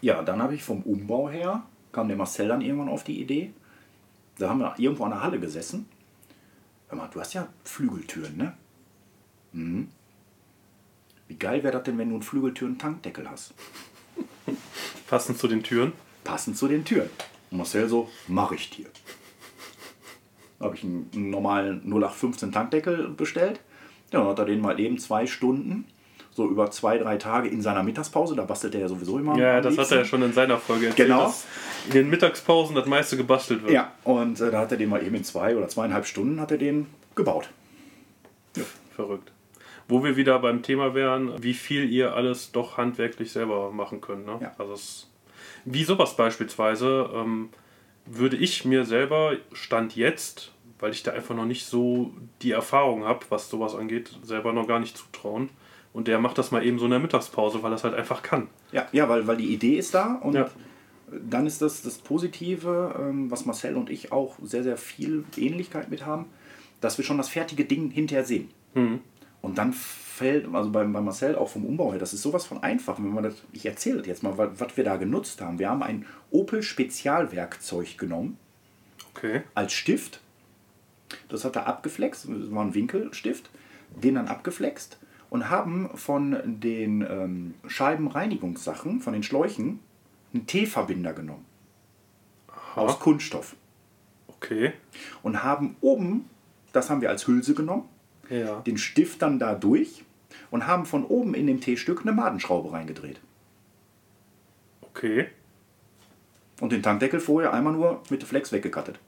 ja, dann habe ich vom Umbau her, kam der Marcel dann irgendwann auf die Idee. Da haben wir irgendwo an der Halle gesessen. Hör mal, du hast ja Flügeltüren, ne? Mhm. Wie geil wäre das denn, wenn du einen Flügeltüren-Tankdeckel hast? Passend zu den Türen. Passend zu den Türen. Und Marcel so, mach ich dir. Da habe ich einen, einen normalen 0815 Tankdeckel bestellt. Ja, dann hat er den mal eben zwei Stunden, so über zwei, drei Tage in seiner Mittagspause, da bastelt er ja sowieso immer. Ja, das hat er ja schon in seiner Folge erzählt, Genau. in den Mittagspausen das meiste gebastelt wird. Ja, und äh, da hat er den mal eben in zwei oder zweieinhalb Stunden hat er den gebaut. Verrückt. Wo wir wieder beim Thema wären, wie viel ihr alles doch handwerklich selber machen könnt. Ne? Ja. Also es, wie sowas beispielsweise ähm, würde ich mir selber Stand jetzt weil ich da einfach noch nicht so die Erfahrung habe, was sowas angeht, selber noch gar nicht zutrauen. Und der macht das mal eben so in der Mittagspause, weil er es halt einfach kann. Ja, ja weil, weil die Idee ist da und Ja. dann ist das das Positive, ähm, was Marcel und ich auch sehr, sehr viel Ähnlichkeit mit haben, dass wir schon das fertige Ding hinterher sehen. Und dann fällt, also bei, bei Marcel auch vom Umbau her, das ist sowas von einfach. Wenn man das, ich erzähle das jetzt mal, was, was wir da genutzt haben. Wir haben ein Opel Spezialwerkzeug genommen Okay. als Stift. Das hat er abgeflext, das war ein Winkelstift, den dann abgeflext und haben von den ähm, Scheibenreinigungssachen, von den Schläuchen, einen T-Verbinder genommen. Aus Kunststoff. Okay. Und haben oben, das haben wir als Hülse genommen, Ja. den Stift dann da durch und haben von oben in dem T-Stück eine Madenschraube reingedreht. Okay. Und den Tankdeckel vorher einmal nur mit der Flex weggekattet.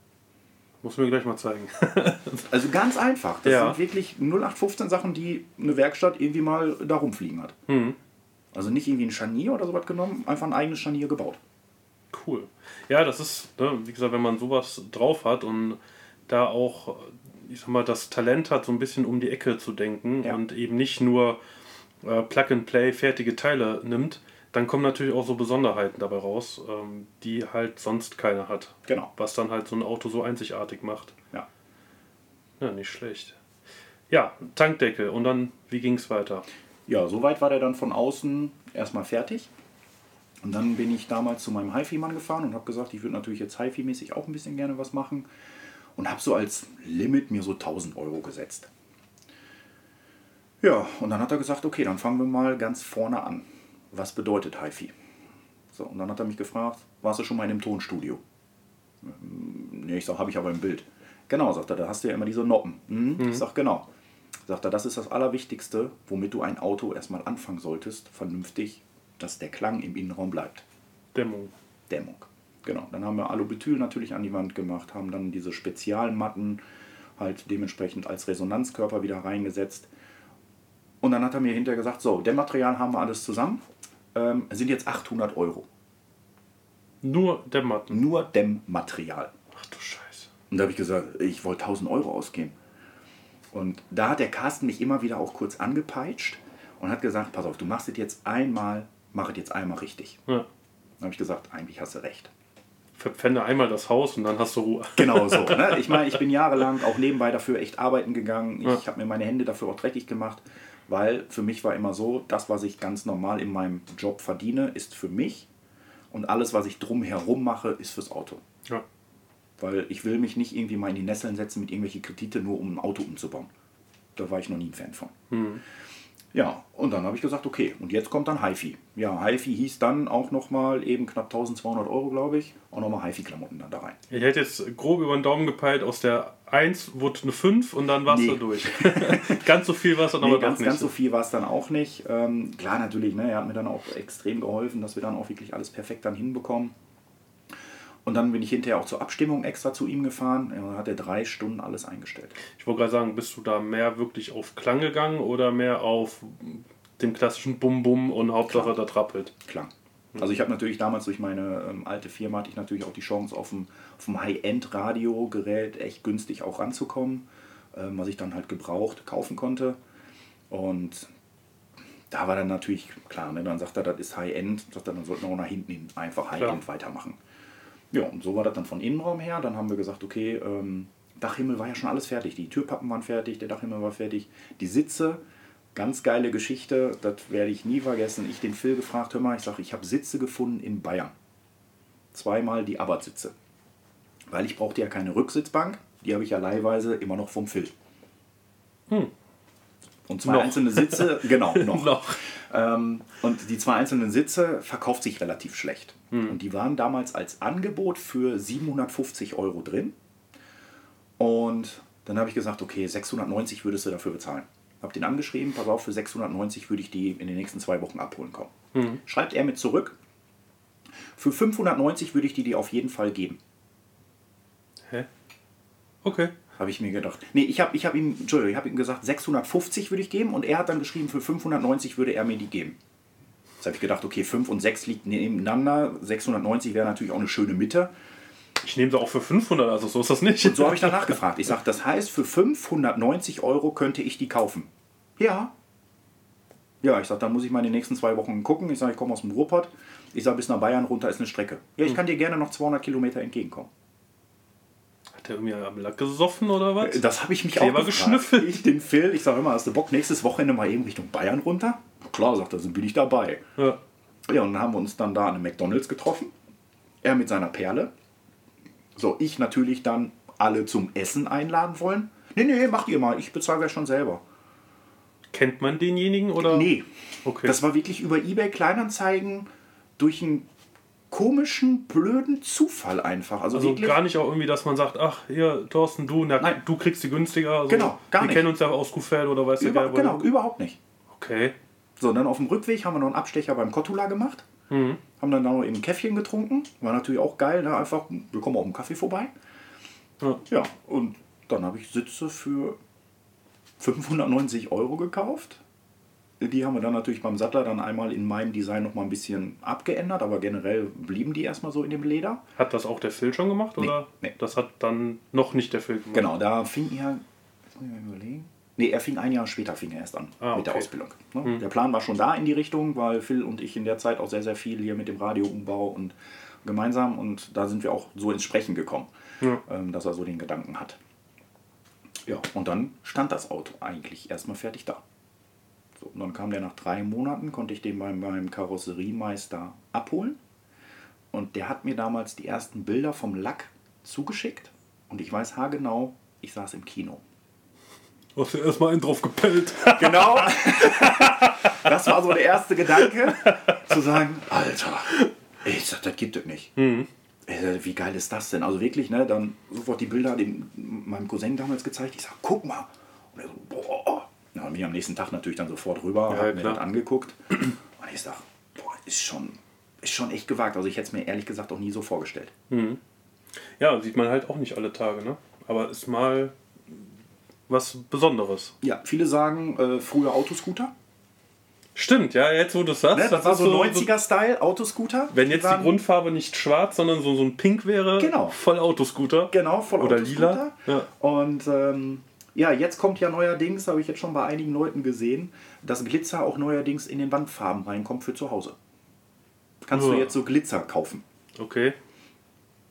Muss mir gleich mal zeigen. Also ganz einfach. Das Ja. sind wirklich 0815 Sachen, die eine Werkstatt irgendwie mal da rumfliegen hat. Mhm. Also nicht irgendwie ein Scharnier oder sowas genommen, einfach ein eigenes Scharnier gebaut. Cool. Ja, das ist, ne, wie gesagt, wenn man sowas drauf hat und da auch, ich sag mal, das Talent hat, so ein bisschen um die Ecke zu denken Ja. und eben nicht nur äh, Plug-and-Play fertige Teile nimmt, dann kommen natürlich auch so Besonderheiten dabei raus, ähm, die halt sonst keiner hat. Genau. Was dann halt so ein Auto so einzigartig macht. Ja. Ja, nicht schlecht. Ja, Tankdeckel und dann, wie ging es weiter? Ja, soweit war der dann von außen erstmal fertig. Und dann bin ich damals zu meinem HiFi-Mann gefahren und habe gesagt, ich würde natürlich jetzt HiFi-mäßig auch ein bisschen gerne was machen. Und habe so als Limit mir so 1000 Euro gesetzt. Ja, und dann hat er gesagt, okay, dann fangen wir mal ganz vorne an. Was bedeutet HiFi? So, und dann hat er mich gefragt, warst du schon mal in einem Tonstudio? Ähm, Nee, ich sag, habe ich aber im Bild. Genau, sagt er, da hast du ja immer diese Noppen. Mhm. Ich sag, genau. Sagt er, das ist das Allerwichtigste, womit du ein Auto erstmal anfangen solltest, vernünftig, dass der Klang im Innenraum bleibt. Dämmung. Dämmung. Genau. Dann haben wir Alubetyl natürlich an die Wand gemacht, haben dann diese Spezialmatten halt dementsprechend als Resonanzkörper wieder reingesetzt. Und dann hat er mir hinterher gesagt, so, Dämmmaterial haben wir alles zusammen, ähm, sind jetzt 800 Euro. Nur Dämmmatten. Nur Dämmmaterial. Ach du Scheiße. Und da habe ich gesagt, ich wollte 1000 Euro ausgeben. Und da hat der Carsten mich immer wieder auch kurz angepeitscht und hat gesagt, pass auf, du machst es jetzt einmal, mach es jetzt einmal richtig. Ja. Dann habe ich gesagt, eigentlich hast du recht. Verpfände einmal das Haus und dann hast du Ruhe. Genau so. Ne? Ich meine, ich bin jahrelang auch nebenbei dafür echt arbeiten gegangen. Ich Ja. habe mir meine Hände dafür auch dreckig gemacht, weil für mich war immer so, das, was ich ganz normal in meinem Job verdiene, ist für mich und alles, was ich drumherum mache, ist fürs Auto. Ja. Weil ich will mich nicht irgendwie mal in die Nesseln setzen mit irgendwelchen Kredite, nur um ein Auto umzubauen. Da war ich noch nie ein Fan von. Ja, und dann habe ich gesagt, okay, und jetzt kommt dann HiFi. Ja, HiFi hieß dann auch nochmal eben knapp 1200 Euro, glaube ich, auch nochmal HiFi-Klamotten dann da rein. Ich hätte jetzt grob über den Daumen gepeilt, aus der 1 wurde eine 5 und dann warst Nee. du durch. ganz so viel war es dann Nee, aber ganz, nicht. ganz so viel war es dann auch nicht. Ähm, klar, natürlich, ne, er hat mir dann auch extrem geholfen, dass wir dann auch wirklich alles perfekt dann hinbekommen. Und dann bin ich hinterher auch zur Abstimmung extra zu ihm gefahren. Ja, dann hat er drei Stunden alles eingestellt. Ich wollte gerade sagen, bist du da mehr wirklich auf Klang gegangen oder mehr auf dem klassischen Bum-Bum und Hauptsache da trappelt? Klang. Also ich habe natürlich damals durch meine ähm, alte Firma hatte ich natürlich auch die Chance auf dem, auf dem High-End-Radio-Gerät echt günstig auch ranzukommen, ähm, was ich dann halt gebraucht kaufen konnte. Und da war dann natürlich klar, ne, dann sagt er, das ist High-End, sagt er, dann sollten wir auch nach hinten hin einfach High-End weitermachen. Ja, und so war das dann von Innenraum her. Dann haben wir gesagt, okay, ähm, Dachhimmel war ja schon alles fertig. Die Türpappen waren fertig, der Dachhimmel war fertig. Die Sitze, ganz geile Geschichte, das werde ich nie vergessen. Ich den Phil gefragt, hör mal, ich sage, ich habe Sitze gefunden in Bayern. Zweimal die Abarth-Sitze. Weil ich brauchte ja keine Rücksitzbank, die habe ich ja leihweise immer noch vom Phil. Und zwei Noch. einzelne Sitze, genau, noch. Noch. Ähm, und die zwei einzelnen Sitze verkauft sich relativ schlecht. Hm. Und die waren damals als Angebot für 750 Euro drin. Und dann habe ich gesagt, okay, 690 würdest du dafür bezahlen. Habe den angeschrieben, pass auf, für 690 würde ich die in den nächsten zwei Wochen abholen kommen. Hm. Schreibt er mit zurück, für 590 würde ich die dir auf jeden Fall geben. Hä? Okay. Habe ich mir gedacht. Nee, ich habe ich hab ihm, Entschuldigung, ich habe ihm gesagt, 650 würde ich geben und er hat dann geschrieben, für 590 würde er mir die geben. Jetzt habe ich gedacht, okay, 5 und 6 liegt nebeneinander, 690 wäre natürlich auch eine schöne Mitte. Ich nehme sie auch für 500, also so ist das nicht. Und so habe ich danach gefragt. Ich sage, das heißt, für 590 Euro könnte ich die kaufen. Ja. Ja, ich sage, dann muss ich mal in den nächsten zwei Wochen gucken. Ich sage, ich komme aus dem Ruhrpott. Ich sage, bis nach Bayern runter ist eine Strecke. Ja, ich kann dir gerne noch 200 Kilometer entgegenkommen. Hat der irgendwie am Lack gesoffen oder was? Das habe ich mich Kleber auch gefragt. geschnüffelt. Ich den Phil, ich sage immer, hast du Bock, nächstes Wochenende mal eben Richtung Bayern runter? Klar, sagt er, so bin ich dabei. Ja. Ja, und dann haben wir uns dann da an einem McDonalds getroffen. Er mit seiner Perle. So, ich natürlich dann alle zum Essen einladen wollen. Nee, nee, macht ihr mal, ich bezahle gleich schon selber. Kennt man denjenigen oder? Nee, Okay. das war wirklich über eBay Kleinanzeigen durch einen komischen, blöden Zufall einfach. Also, also wirklich, gar nicht auch irgendwie, dass man sagt, ach, hier, Thorsten, du, na, Nein. du kriegst die günstiger. Also, Genau, gar wir nicht. kennen uns ja aus Kuhfeld oder weißt du über, der, genau, überhaupt nicht. Okay. So, dann auf dem Rückweg haben wir noch einen Abstecher beim Kottula gemacht. Haben dann da noch eben ein Käffchen getrunken. War natürlich auch geil, ne? Einfach, wir kommen auf dem Kaffee vorbei. Ja. Ja, und dann habe ich Sitze für 590 Euro gekauft. Die haben wir dann natürlich beim Sattler dann einmal in meinem Design noch mal ein bisschen abgeändert, aber generell blieben die erstmal so in dem Leder. Hat das auch der Phil schon gemacht? Oder? nee. Das hat dann noch nicht der Phil gemacht. Genau, da fing er, jetzt muss ich mal überlegen. Nee, er fing ein Jahr später fing er erst an Ah, mit der okay. Ausbildung. Ne? Der Plan war schon da in die Richtung, weil Phil und ich in der Zeit auch sehr, sehr viel hier mit dem Radioumbau und gemeinsam und da sind wir auch so ins Sprechen gekommen, Ja. ähm, dass er so den Gedanken hat. Ja, und dann stand das Auto eigentlich erstmal fertig da. So, und dann kam der nach drei Monaten, konnte ich den beim, beim Karosseriemeister abholen. Und der hat mir damals die ersten Bilder vom Lack zugeschickt. Und ich weiß haargenau, ich saß im Kino. Du hast ja erstmal einen drauf gepellt. Genau. Das war so der erste Gedanke, zu sagen, Alter, ich sag, das gibt es nicht. Ich sag, Wie geil ist das denn? Also wirklich, ne, dann sofort die Bilder dem, meinem Cousin damals gezeigt. Ich sag, guck mal. Und er so, boah. Ja, und mich am nächsten Tag natürlich dann sofort rüber, Ja, hab mir das angeguckt. Und ich sag, boah, ist schon, ist schon echt gewagt. Also ich hätte es mir ehrlich gesagt auch nie so vorgestellt. Ja, sieht man halt auch nicht alle Tage, ne? Aber ist mal was Besonderes. Ja, viele sagen äh, früher Autoscooter. Stimmt, ja, jetzt wo du es sagst. Ne? Das, war ist so 90er-Style, Autoscooter. Wenn jetzt die waren- Grundfarbe nicht schwarz, sondern so, so ein Pink wäre, Genau. voll Autoscooter. Genau, voll Oder Autoscooter. lila. Ja. Und ähm, ja, jetzt kommt ja neuerdings, habe ich jetzt schon bei einigen Leuten gesehen, dass Glitzer auch neuerdings in den Wandfarben reinkommt für zu Hause. Kannst du Ja. jetzt so Glitzer kaufen. Okay.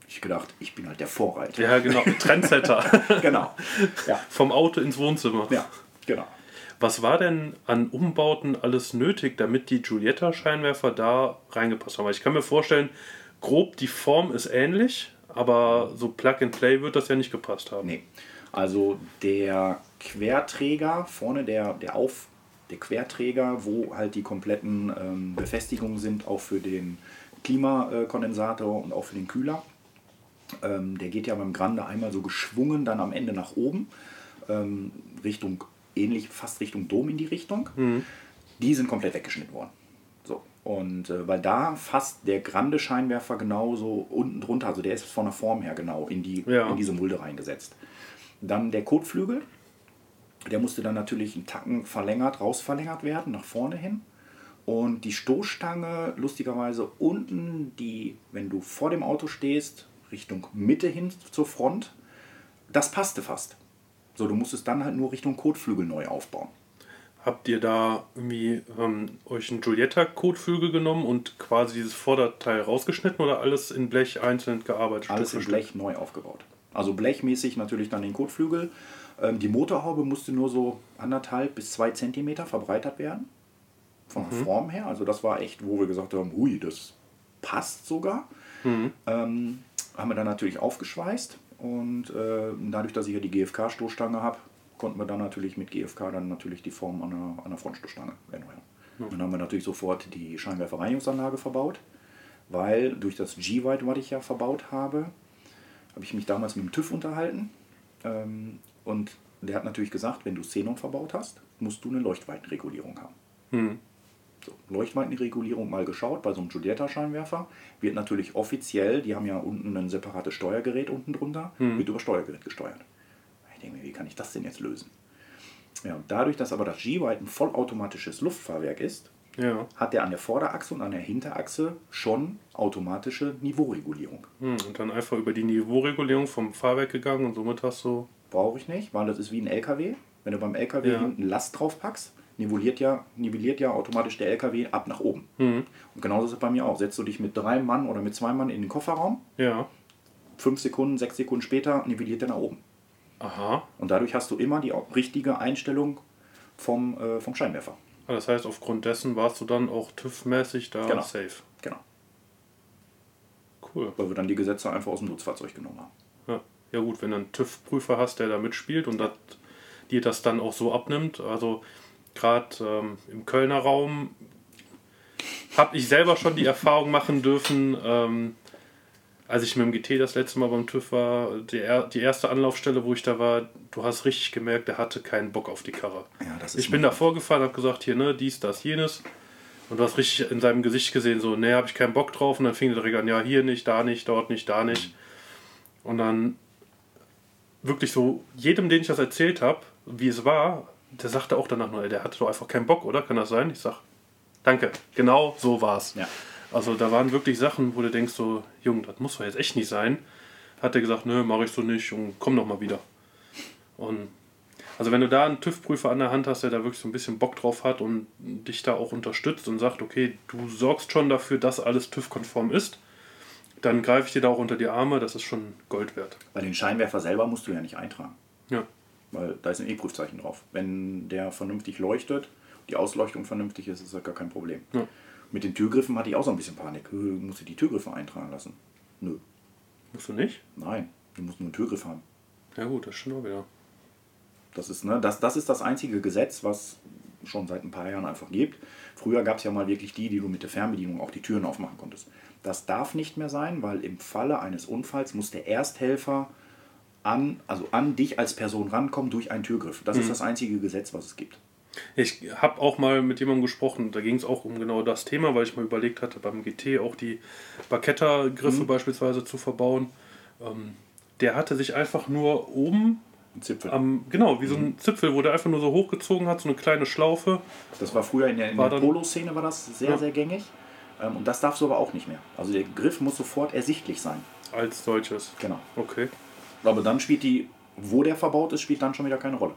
Ich gedacht, ich bin halt der Vorreiter. Ja, genau. Trendsetter. Genau. Ja, Vom Auto ins Wohnzimmer. ja, genau. Was war denn an Umbauten alles nötig, damit die Giulietta-Scheinwerfer da reingepasst haben? Weil ich kann mir vorstellen, grob die Form ist ähnlich, aber so Plug and Play wird das ja nicht gepasst haben. Nee. Also der Querträger, vorne der, der Auf, der Querträger, wo halt die kompletten ähm, Befestigungen sind, auch für den Klimakondensator und auch für den Kühler. Ähm, der geht ja beim Grande einmal so geschwungen dann am Ende nach oben, ähm, Richtung, ähnlich, fast Richtung Dom in die Richtung. Die sind komplett weggeschnitten worden. So. Und äh, weil da fast der Grande Scheinwerfer genauso unten drunter, also der ist von der Form her genau in, die, Ja. in diese Mulde reingesetzt. Dann der Kotflügel, der musste dann natürlich einen Tacken verlängert, rausverlängert werden, nach vorne hin. Und die Stoßstange, lustigerweise unten, die, wenn du vor dem Auto stehst, Richtung Mitte hin zur Front, das passte fast. So, du musstest dann halt nur Richtung Kotflügel neu aufbauen. Habt ihr da irgendwie ähm, euch einen Giulietta-Kotflügel genommen und quasi dieses Vorderteil rausgeschnitten oder alles in Blech einzeln gearbeitet? Alles in Blech neu aufgebaut. Also blechmäßig natürlich dann den Kotflügel. Ähm, die Motorhaube musste nur so anderthalb bis zwei Zentimeter verbreitert werden. Von der Form her. Also das war echt, wo wir gesagt haben, hui, das passt sogar. Ähm, haben wir dann natürlich aufgeschweißt. Und äh, dadurch, dass ich ja die GFK-Stoßstange habe, konnten wir dann natürlich mit GFK dann natürlich die Form an der, an der Frontstoßstange erneuern. Dann haben wir natürlich sofort die Scheinwerferreinigungsanlage verbaut, weil durch das G-White, was ich ja verbaut habe, habe ich mich damals mit dem TÜV unterhalten. Ähm, und der hat natürlich gesagt, wenn du Xenon verbaut hast, musst du eine Leuchtweitenregulierung haben. So, Leuchtweitenregulierung mal geschaut bei so einem Giulietta-Scheinwerfer. Wird natürlich offiziell, die haben ja unten ein separates Steuergerät unten drunter, wird über Steuergerät gesteuert. Ich denke mir, wie kann ich das denn jetzt lösen? Ja, und dadurch, dass aber das G-White ein vollautomatisches Luftfahrwerk ist, Ja. hat der an der Vorderachse und an der Hinterachse schon automatische Niveauregulierung. Hm, und dann einfach über die Niveauregulierung vom Fahrwerk gegangen und somit hast du. Brauche ich nicht, weil das ist wie ein LKW. Wenn du beim LKW Ja. hinten Last drauf packst, nivelliert ja, nivelliert ja automatisch der LKW ab nach oben. Hm, Und genauso ist es bei mir auch. Setzt du dich mit drei Mann oder mit zwei Mann in den Kofferraum, ja. fünf Sekunden, sechs Sekunden später nivelliert er nach oben. Aha. Und dadurch hast du immer die richtige Einstellung vom, äh, vom Scheinwerfer. Das heißt, aufgrund dessen warst du dann auch TÜV-mäßig da Genau. safe. Genau. Cool. Weil wir dann die Gesetze einfach aus dem Nutzfahrzeug genommen haben. Ja, ja gut, wenn du einen TÜV-Prüfer hast, der da mitspielt und dat, dir das dann auch so abnimmt. Also gerade ähm, im Kölner Raum habe ich selber schon die Erfahrung machen dürfen, ähm, als ich mit dem GT das letzte Mal beim TÜV war, die, die erste Anlaufstelle, wo ich da war, du hast richtig gemerkt, der hatte keinen Bock auf die Karre. Ja, das Ich bin da vorgefahren, habe gesagt, hier, ne, dies, das, jenes. Und du hast richtig in seinem Gesicht gesehen, so, ne, habe ich keinen Bock drauf. Und dann fing der direkt an, ja, hier nicht, da nicht, dort nicht, da nicht. Und dann wirklich so, jedem, den ich das erzählt habe, wie es war, der sagte auch danach nur, ey, der hatte doch einfach keinen Bock, oder? Kann das sein? Ich sag, danke, genau so war's. Ja. Also da waren wirklich Sachen, wo du denkst so, Junge, das muss doch jetzt echt nicht sein. Hat er gesagt, nö, mache ich so nicht und komm noch mal wieder. Und also wenn du da einen TÜV-Prüfer an der Hand hast, der da wirklich so ein bisschen Bock drauf hat und dich da auch unterstützt und sagt, okay, du sorgst schon dafür, dass alles TÜV-konform ist, dann greife ich dir da auch unter die Arme, das ist schon Gold wert. Bei den Scheinwerfer selber musst du ja nicht eintragen. Ja. Weil da ist ein E-Prüfzeichen drauf. Wenn der vernünftig leuchtet, die Ausleuchtung vernünftig ist, ist das gar kein Problem. Ja. Mit den Türgriffen hatte ich auch so ein bisschen Panik. Musst du die Türgriffe eintragen lassen? Nö. Musst du nicht? Nein. Du musst nur einen Türgriff haben. Ja gut, das stimmt auch wieder. Das ist, ne, das, das ist das einzige Gesetz, was schon seit ein paar Jahren einfach gibt. Früher gab es ja mal wirklich die, die du mit der Fernbedienung auch die Türen aufmachen konntest. Das darf nicht mehr sein, weil im Falle eines Unfalls muss der Ersthelfer an, also an dich als Person rankommen durch einen Türgriff. Das ist das einzige Gesetz, was es gibt. Ich habe auch mal mit jemandem gesprochen, da ging es auch um genau das Thema, weil ich mal überlegt hatte, beim GT auch die Barketta-Griffe beispielsweise zu verbauen. Ähm, der hatte sich einfach nur oben Ein Zipfel. am, genau, wie so ein Zipfel, wo der einfach nur so hochgezogen hat, so eine kleine Schlaufe. Das war früher in der, in War der Polo-Szene war das sehr, Ja. sehr gängig. Ähm, und das darfst du aber auch nicht mehr. Also der Griff muss sofort ersichtlich sein. Als solches. Genau. Okay. Aber dann spielt die, wo der verbaut ist, spielt dann schon wieder keine Rolle.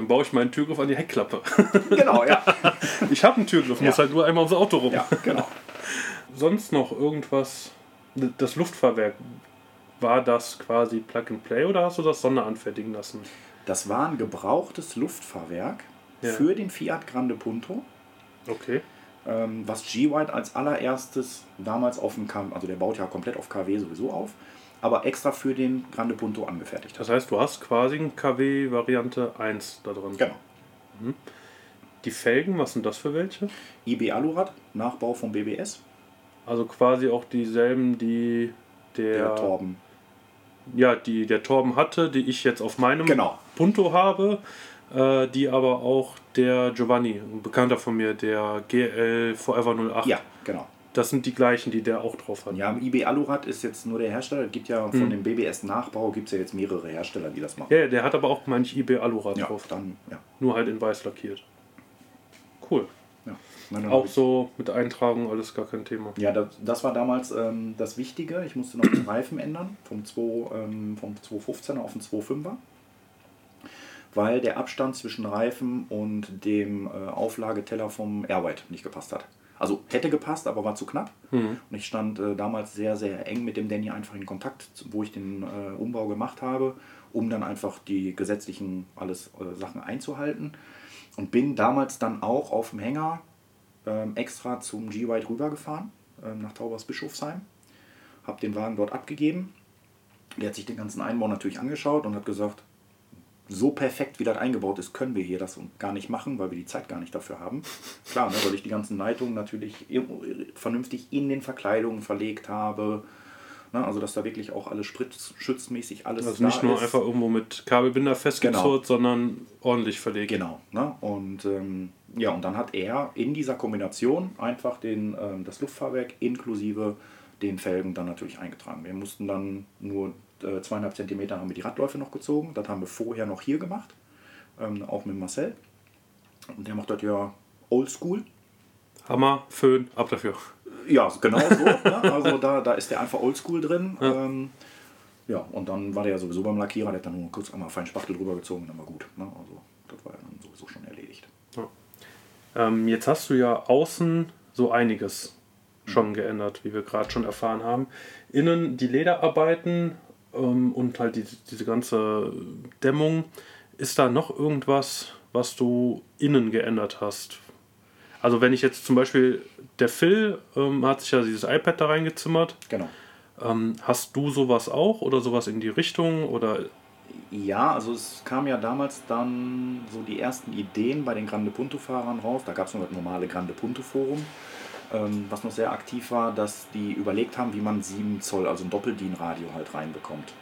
Dann baue ich meinen Türgriff an die Heckklappe. genau, ja. Ich habe einen Türgriff, muss Ja. halt nur einmal ums Auto rum. ja, genau. Sonst noch irgendwas, das Luftfahrwerk, war das quasi Plug and Play oder hast du das Sonderanfertigen lassen? Das war ein gebrauchtes Luftfahrwerk Ja. für den Fiat Grande Punto, Okay. ähm, was G-White als allererstes damals auf dem KW, also der baut ja komplett auf KW sowieso auf, aber extra für den Grande Punto angefertigt. Das heißt, du hast quasi ein KW Variante 1 da drin. Genau. Die Felgen, was sind das für welche? IB Alurad, Nachbau vom BBS, Also quasi auch dieselben, die der, der Torben. ja, die der Torben hatte, die ich jetzt auf meinem Genau. Punto habe, äh, die aber auch der Giovanni, ein Bekannter von mir, der GL Forever 08. Ja, genau. Das sind die gleichen, die der auch drauf hat. Ja, IB Alurad ist jetzt nur der Hersteller. Es gibt ja von dem BBS Nachbau gibt es ja jetzt mehrere Hersteller, die das machen. Ja, der hat aber auch, meine ich, eBay Alurad Ja, drauf. dann, ja. Nur halt in weiß lackiert. Cool. ja. Nein, Auch so mit Eintragung, alles gar kein Thema. Ja, das, das war damals ähm, das Wichtige. Ich musste noch den Reifen ändern, vom, 2, ähm, vom 215er auf den 25er. Weil der Abstand zwischen Reifen und dem äh, Auflageteller vom Airwhite nicht gepasst hat. Also hätte gepasst, aber war zu knapp. Und ich stand äh, damals sehr, sehr eng mit dem Danny einfach in Kontakt, wo ich den äh, Umbau gemacht habe, um dann einfach die gesetzlichen alles äh, Sachen einzuhalten. Und bin damals dann auch auf dem Hänger ähm, extra zum G-White rübergefahren, ähm, nach Taubers-Bischofsheim. Habe den Wagen dort abgegeben. Der hat sich den ganzen Einbau natürlich angeschaut und hat gesagt, so perfekt wie das eingebaut ist, können wir hier das gar nicht machen, weil wir die Zeit gar nicht dafür haben. Klar, ne, weil ich die ganzen Leitungen natürlich vernünftig in den Verkleidungen verlegt habe. Ne, also dass da wirklich auch alles spritzschützmäßig alles Also nicht da nur ist. einfach irgendwo mit Kabelbinder festgezurrt, sondern ordentlich verlegt. Genau. Ne? Und ähm, ja, und dann hat er in dieser Kombination einfach den, ähm, das Luftfahrwerk inklusive den Felgen dann natürlich eingetragen. Wir mussten dann nur äh, zweieinhalb Zentimeter haben wir die Radläufe noch gezogen. Das haben wir vorher noch hier gemacht, ähm, auch mit Marcel. Und der macht das ja oldschool. Hammer, Föhn, ab dafür. Ja, genau so. ne? Also da, da ist der einfach oldschool drin. Ja. Ähm, ja, und dann war der ja sowieso beim Lackierer, der hat dann nur kurz einmal feinen Spachtel drüber gezogen dann war gut. Ne? Also das war ja dann sowieso schon erledigt. Ja. Ähm, jetzt hast du ja außen so einiges schon geändert, wie wir gerade schon erfahren haben. Innen die Lederarbeiten ähm, und halt die, diese ganze Dämmung. Ist da noch irgendwas, was du innen geändert hast? Also wenn ich jetzt zum Beispiel, der Phil ähm, hat sich ja dieses iPad da reingezimmert. Genau. Ähm, hast du sowas auch oder sowas in die Richtung? Oder ja, also es kam ja damals dann so die ersten Ideen bei den Grande Punto-Fahrern raus. Da gab es noch das normale Grande Punto-Forum, was noch sehr aktiv war, dass die überlegt haben, wie man 7 Zoll, also ein Doppeldien-Radio halt reinbekommt.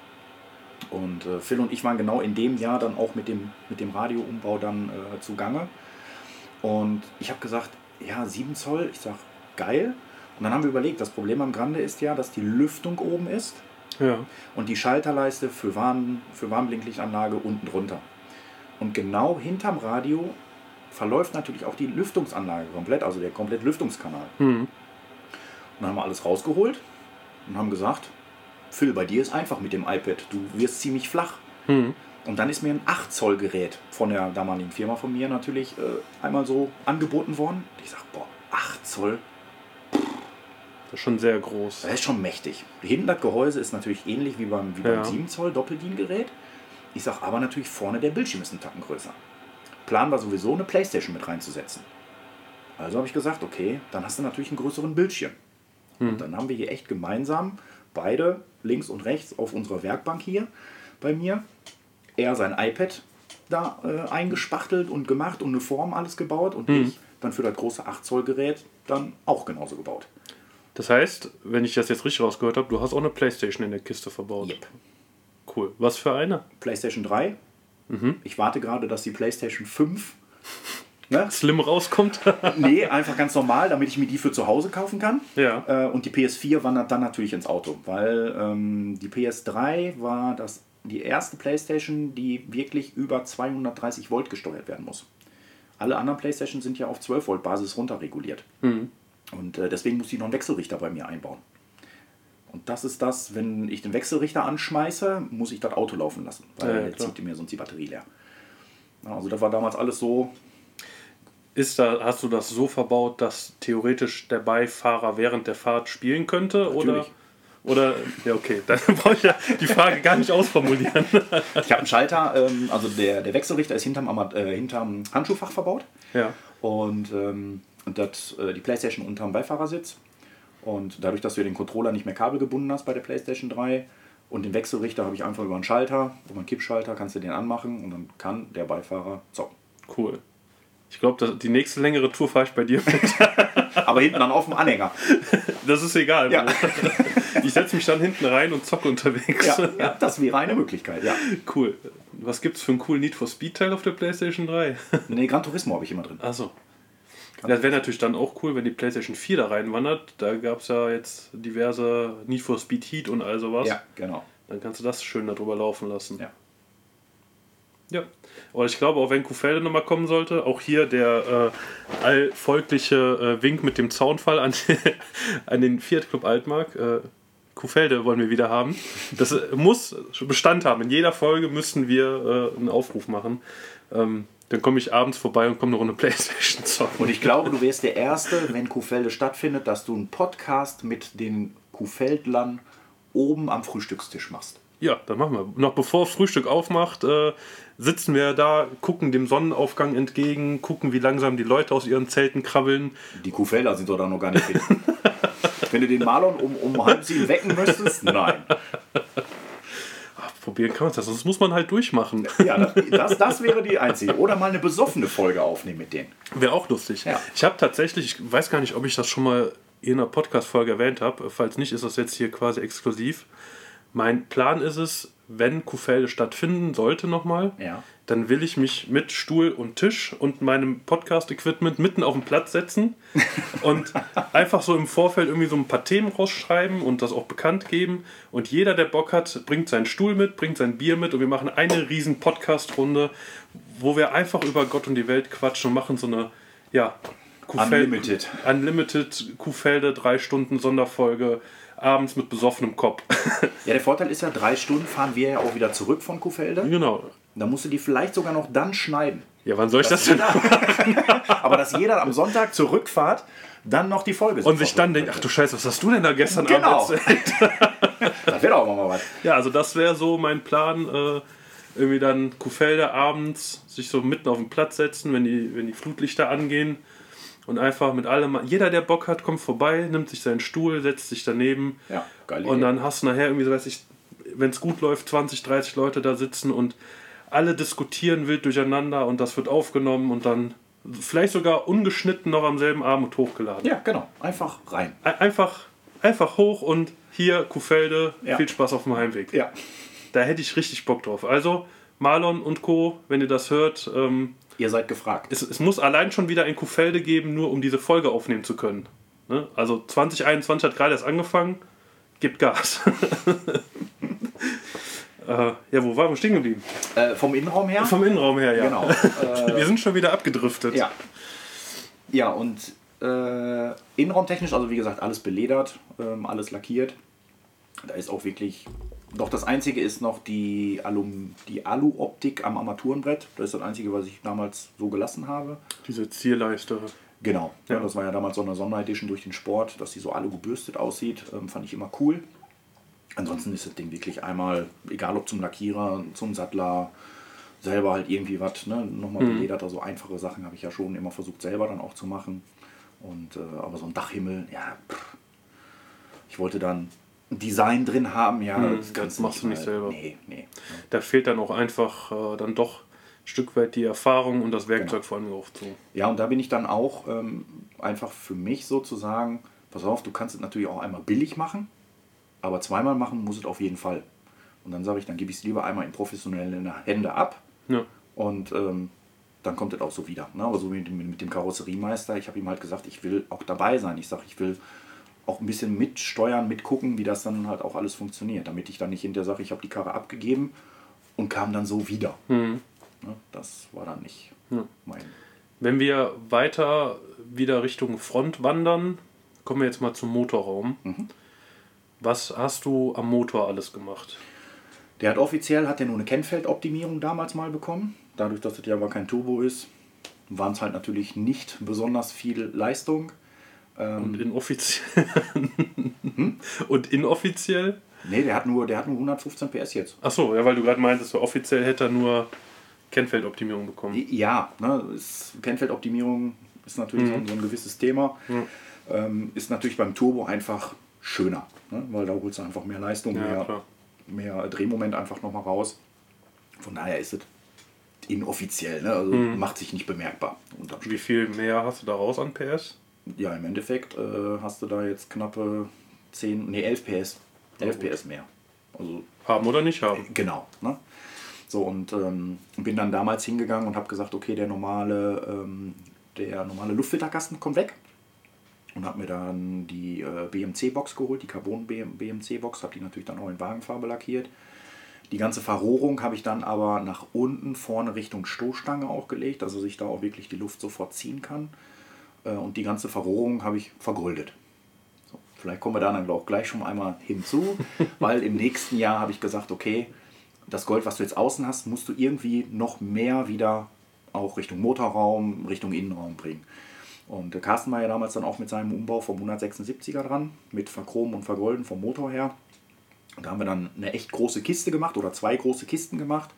Und äh, Phil und ich waren genau in dem Jahr dann auch mit dem, mit dem Radioumbau dann äh, zugange. Und ich habe gesagt, ja, 7 Zoll, ich sag, geil. Und dann haben wir überlegt, das Problem am Grande ist ja, dass die Lüftung oben ist ja. und die Schalterleiste für, Warn, für Warnblinklichtanlage unten drunter. Und genau hinterm Radio verläuft natürlich auch die Lüftungsanlage komplett, also der komplette Lüftungskanal. Mhm. Und dann haben wir alles rausgeholt und haben gesagt, Phil, bei dir ist einfach mit dem iPad, du wirst ziemlich flach. Mhm. Und dann ist mir ein 8 Zoll Gerät von der damaligen Firma von mir natürlich äh, einmal so angeboten worden. Ich sage, boah, 8 Zoll, das ist schon sehr groß. das ist schon mächtig. Hinten das Gehäuse ist natürlich ähnlich wie beim, wie Ja. beim 7 Zoll Doppeldiengerät. Ich sage aber natürlich vorne der Bildschirm ist einen Tacken größer. Plan war sowieso eine Playstation mit reinzusetzen. Also habe ich gesagt, okay, dann hast du natürlich einen größeren Bildschirm. Und dann haben wir hier echt gemeinsam beide links und rechts auf unserer Werkbank hier bei mir er sein iPad da äh, eingespachtelt und gemacht und eine Form alles gebaut und ich dann für das große 8 Zoll Gerät dann auch genauso gebaut. Das heißt, wenn ich das jetzt richtig rausgehört habe, du hast auch eine Playstation in der Kiste verbaut. Yep. Cool. Was für eine? PlayStation 3. Ich warte gerade, dass die PlayStation 5. Ne? Slim rauskommt? Nee, einfach ganz normal, damit ich mir die für zu Hause kaufen kann. ja. Äh, und die PS4 wandert dann natürlich ins Auto, weil ähm, die PS3 war das, die erste PlayStation, die wirklich über 230 Volt gesteuert werden muss. Alle anderen PlayStations sind ja auf 12 Volt Basis runterreguliert. Und äh, deswegen muss ich noch einen Wechselrichter bei mir einbauen. Und das ist das, wenn ich den Wechselrichter anschmeiße, muss ich das Auto laufen lassen, weil Ja, zieht mir sonst die Batterie leer. Also das war damals alles so, Ist da, hast du das so verbaut, dass theoretisch der Beifahrer während der Fahrt spielen könnte? Oder, Natürlich. oder, ja, okay, dann brauche ich ja die Frage gar nicht ausformulieren. ich habe einen Schalter, ähm, also der, der Wechselrichter ist hinterm, äh, hinterm Handschuhfach verbaut. ja. und, ähm, das, äh, die Playstation unterm Beifahrersitz. Und dadurch, dass du den Controller nicht mehr kabelgebunden hast bei der Playstation 3 und den Wechselrichter habe ich einfach über einen Schalter, über einen Kippschalter, kannst du den anmachen und dann kann der Beifahrer zocken. Cool. Ich glaube, die nächste längere Tour fahre ich bei dir mit. Aber hinten dann auf dem Anhänger. Das ist egal. Ja. Ich setze mich dann hinten rein und zocke unterwegs. Ja, ja, das wäre eine Möglichkeit, ja. Cool. Was gibt's für einen coolen Need for Speed Teil auf der PlayStation 3? Nee, Gran Turismo habe ich immer drin. Achso. Das wäre natürlich dann auch cool, wenn die PlayStation 4 da reinwandert. Da gab es ja jetzt diverse Need for Speed Heat und all sowas. Ja, genau. Dann kannst du das schön darüber laufen lassen. Ja. Ja. Aber ich glaube, auch wenn Kuhfelde nochmal kommen sollte, auch hier der äh, allfolgliche äh, Wink mit dem Zaunfall an, an den Fiat Club Altmark. Äh, Kuhfelde wollen wir wieder haben. Das muss Bestand haben. In jeder Folge müssen wir äh, einen Aufruf machen. Ähm, dann komme ich abends vorbei und komme eine Runde Playstation zocken. Und ich glaube, du wärst der Erste, wenn Kuhfelde stattfindet, dass du einen Podcast mit den Kuhfeldlern oben am Frühstückstisch machst. Ja, dann machen wir. Noch bevor Frühstück aufmacht, äh, sitzen wir da, gucken dem Sonnenaufgang entgegen, gucken, wie langsam die Leute aus ihren Zelten krabbeln. Die Kuhfelder sind doch da noch gar nicht fit. Wenn du den Marlon um, um halb sieben wecken müsstest, nein. Probieren kann man das, sonst muss man halt durchmachen. Ja, das, das, das wäre die einzige. Oder mal eine besoffene Folge aufnehmen mit denen. Wäre auch lustig. Ja. Ich habe tatsächlich, ich weiß gar nicht, ob ich das schon mal in einer Podcast-Folge erwähnt habe. Falls nicht, ist das jetzt hier quasi exklusiv. Mein Plan ist es, wenn Kuhfelde stattfinden sollte nochmal, Ja. Dann will ich mich mit Stuhl und Tisch und meinem Podcast-Equipment mitten auf den Platz setzen und einfach so im Vorfeld irgendwie so ein paar Themen rausschreiben und das auch bekannt geben. Und jeder, der Bock hat, bringt seinen Stuhl mit, bringt sein Bier mit und wir machen eine riesen Podcast-Runde, wo wir einfach über Gott und die Welt quatschen und machen so eine Ja, Kuhfeld- Unlimited. Unlimited, Kuhfelde, drei Stunden Sonderfolge, abends mit besoffenem Kopf. Ja, der Vorteil ist ja, drei Stunden fahren wir ja auch wieder zurück von Kuhfelde. genau. Da musst du die vielleicht sogar noch dann schneiden. Ja, wann soll ich das denn? Aber dass jeder am Sonntag zur Rückfahrt dann noch die Folge Und sich dann denkt, ach du Scheiße, was hast du denn da gestern Genau. Abend erzählt? Das wird auch mal was. Ja, also das wäre so mein Plan. Äh, irgendwie dann Kuhfelde abends sich so mitten auf den Platz setzen, wenn die, wenn die Flutlichter angehen. Und einfach mit allem, jeder der Bock hat, kommt vorbei, nimmt sich seinen Stuhl, setzt sich daneben. Ja, geil. Und dann hast du nachher irgendwie, so weiß ich, wenn es gut läuft, 20, 30 Leute da sitzen und alle diskutieren wild durcheinander und das wird aufgenommen und dann vielleicht sogar ungeschnitten noch am selben Abend hochgeladen. Ja, genau. Einfach rein. Ein- Einfach, einfach hoch und hier, Kuhfelde, Ja. viel Spaß auf dem Heimweg. Ja. Da hätte ich richtig Bock drauf. Also, Marlon und Co., wenn ihr das hört, ähm, Ihr seid gefragt. es, es muss allein schon wieder ein Kuhfelde geben, nur um diese Folge aufnehmen zu können. Ne? Also 2021 hat gerade erst angefangen, gibt Gas. äh, ja, wo waren wir stehen geblieben? Äh, vom Innenraum her? Vom Innenraum her, ja. Genau. Wir sind schon wieder abgedriftet. Ja. Ja, und äh, innenraumtechnisch, also wie gesagt, alles beledert, ähm, alles lackiert. Da ist auch wirklich. Doch das einzige ist noch die, Alum, die Alu-Optik am Armaturenbrett. Das ist das einzige, was ich damals so gelassen habe. Diese Zierleiste. Genau. Ja. Das war ja damals so eine Sonderedition durch den Sport, dass die so alu gebürstet aussieht. Ähm, fand ich immer cool. Ansonsten ist das Ding wirklich einmal, egal ob zum Lackierer, zum Sattler, selber halt irgendwie was, ne, nochmal beledert. Also einfache Sachen habe ich ja schon immer versucht selber dann auch zu machen. Und äh, aber so ein Dachhimmel, ja, pff. ich wollte dann ein Design drin haben, ja, Hm, das das machst du nicht mal- selber. Nee, nee. Da fehlt dann auch einfach äh, dann doch ein Stück weit die Erfahrung und das Werkzeug vor allem auch zu. Ja, und da bin ich dann auch ähm, einfach für mich sozusagen, pass auf, du kannst es natürlich auch einmal billig machen, aber zweimal machen muss es auf jeden Fall. Und dann sage ich, dann gebe ich es lieber einmal in professionelle Hände ab Ja. und ähm, dann kommt es auch so wieder. Ne? Aber so wie mit, dem- mit dem Karosseriemeister, ich habe ihm halt gesagt, ich will auch dabei sein. Ich sage, ich will auch ein bisschen mitsteuern, mitgucken, wie das dann halt auch alles funktioniert, damit ich dann nicht hinterher sage, ich habe die Karre abgegeben und kam dann so wieder. Mhm. Ne? Das war dann nicht Ja. mein. Wenn wir weiter wieder Richtung Front wandern, kommen wir jetzt mal zum Motorraum. Mhm. Was hast du am Motor alles gemacht? Der hat offiziell hat er nur eine Kennfeldoptimierung damals mal bekommen. Dadurch, dass es ja aber kein Turbo ist, waren es halt natürlich nicht besonders viel Leistung. Ähm, Und inoffiziell? Hm? Und inoffiziell? nee, der hat nur, der hat nur 115 PS jetzt. Achso, ja, weil du gerade meintest, so offiziell hätte er nur Kennfeldoptimierung bekommen. Ja, ne, ist, Kennfeldoptimierung ist natürlich so, ein- so ein gewisses Thema. Ähm, ist natürlich beim Turbo einfach schöner, ne, weil da holst du einfach mehr Leistung, Ja, mehr, klar. mehr Drehmoment einfach nochmal raus. Von daher ist es inoffiziell, ne, also macht sich nicht bemerkbar. Wie viel mehr hast du da raus an PS? Ja, im Endeffekt äh, hast du da jetzt knappe 10, nee, 11 PS. 11 PS mehr. Also Haben oder nicht haben? genau. Ne? So, und ähm, bin dann damals hingegangen und habe gesagt, okay, der normale, ähm, der normale Luftfilterkasten kommt weg. Und habe mir dann die äh, BMC-Box geholt, die Carbon-BMC-Box, habe die natürlich dann auch in Wagenfarbe lackiert. Die ganze Verrohrung habe ich dann aber nach unten vorne Richtung Stoßstange auch gelegt, dass sich da auch wirklich die Luft sofort ziehen kann. Äh, Und die ganze Verrohrung habe ich vergoldet. So, vielleicht kommen wir dann auch gleich schon einmal hinzu, weil im nächsten Jahr habe ich gesagt, okay, das Gold, was du jetzt außen hast, musst du irgendwie noch mehr wieder auch Richtung Motorraum, Richtung Innenraum bringen. Und der Carsten war ja damals dann auch mit seinem Umbau vom 176er dran, mit Verchromen und Vergolden vom Motor her. Und da haben wir dann eine echt große Kiste gemacht oder zwei große Kisten gemacht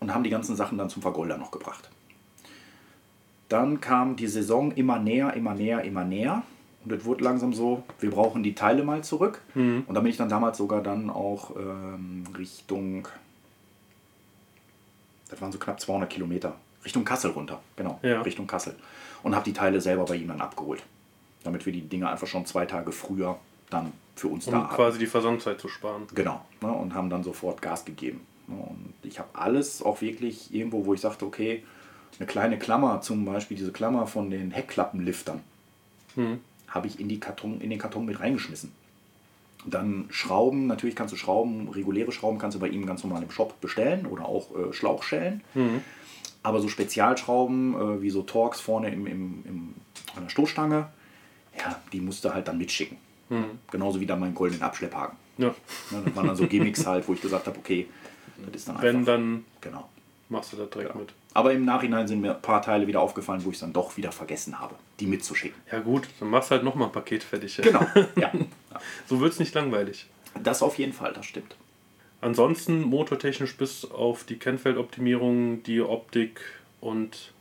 und haben die ganzen Sachen dann zum Vergolder noch gebracht. Dann kam die Saison immer näher, immer näher, immer näher. Und es wurde langsam so, wir brauchen die Teile mal zurück. Und da bin ich dann damals sogar dann auch ähm, Richtung, das waren so knapp 200 Kilometer, Richtung Kassel runter. Genau, Ja. Richtung Kassel. Und habe die Teile selber bei ihm dann abgeholt. Damit wir die Dinge einfach schon zwei Tage früher dann für uns da Um haben. quasi die Versandzeit zu sparen. Genau. Ne, und haben dann sofort Gas gegeben. Ne, und ich habe alles auch wirklich irgendwo, wo ich sagte, okay, eine kleine Klammer, zum Beispiel diese Klammer von den Heckklappenliftern, Mhm. habe ich in, die Karton, in den Karton mit reingeschmissen. Dann Schrauben, natürlich kannst du Schrauben, reguläre Schrauben kannst du bei ihm ganz normal im Shop bestellen oder auch äh, Schlauchschellen. Aber so Spezialschrauben äh, wie so Torx vorne im, im, im, an der Stoßstange, ja, die musst du halt dann mitschicken. Genauso wie dann mein goldenen Abschlepphaken. Ja. Ne, das waren dann so Gimmicks halt, wo ich gesagt habe, okay, das ist dann einfach. Wenn, dann Genau. machst du das direkt Ja. mit. Aber im Nachhinein sind mir ein paar Teile wieder aufgefallen, wo ich es dann doch wieder vergessen habe, die mitzuschicken. Ja gut, dann machst du halt nochmal ein Paket fertig. ja. Genau, ja. So wird es nicht langweilig. Das auf jeden Fall, das stimmt. Ansonsten motortechnisch bis auf die Kennfeldoptimierung, die Optik und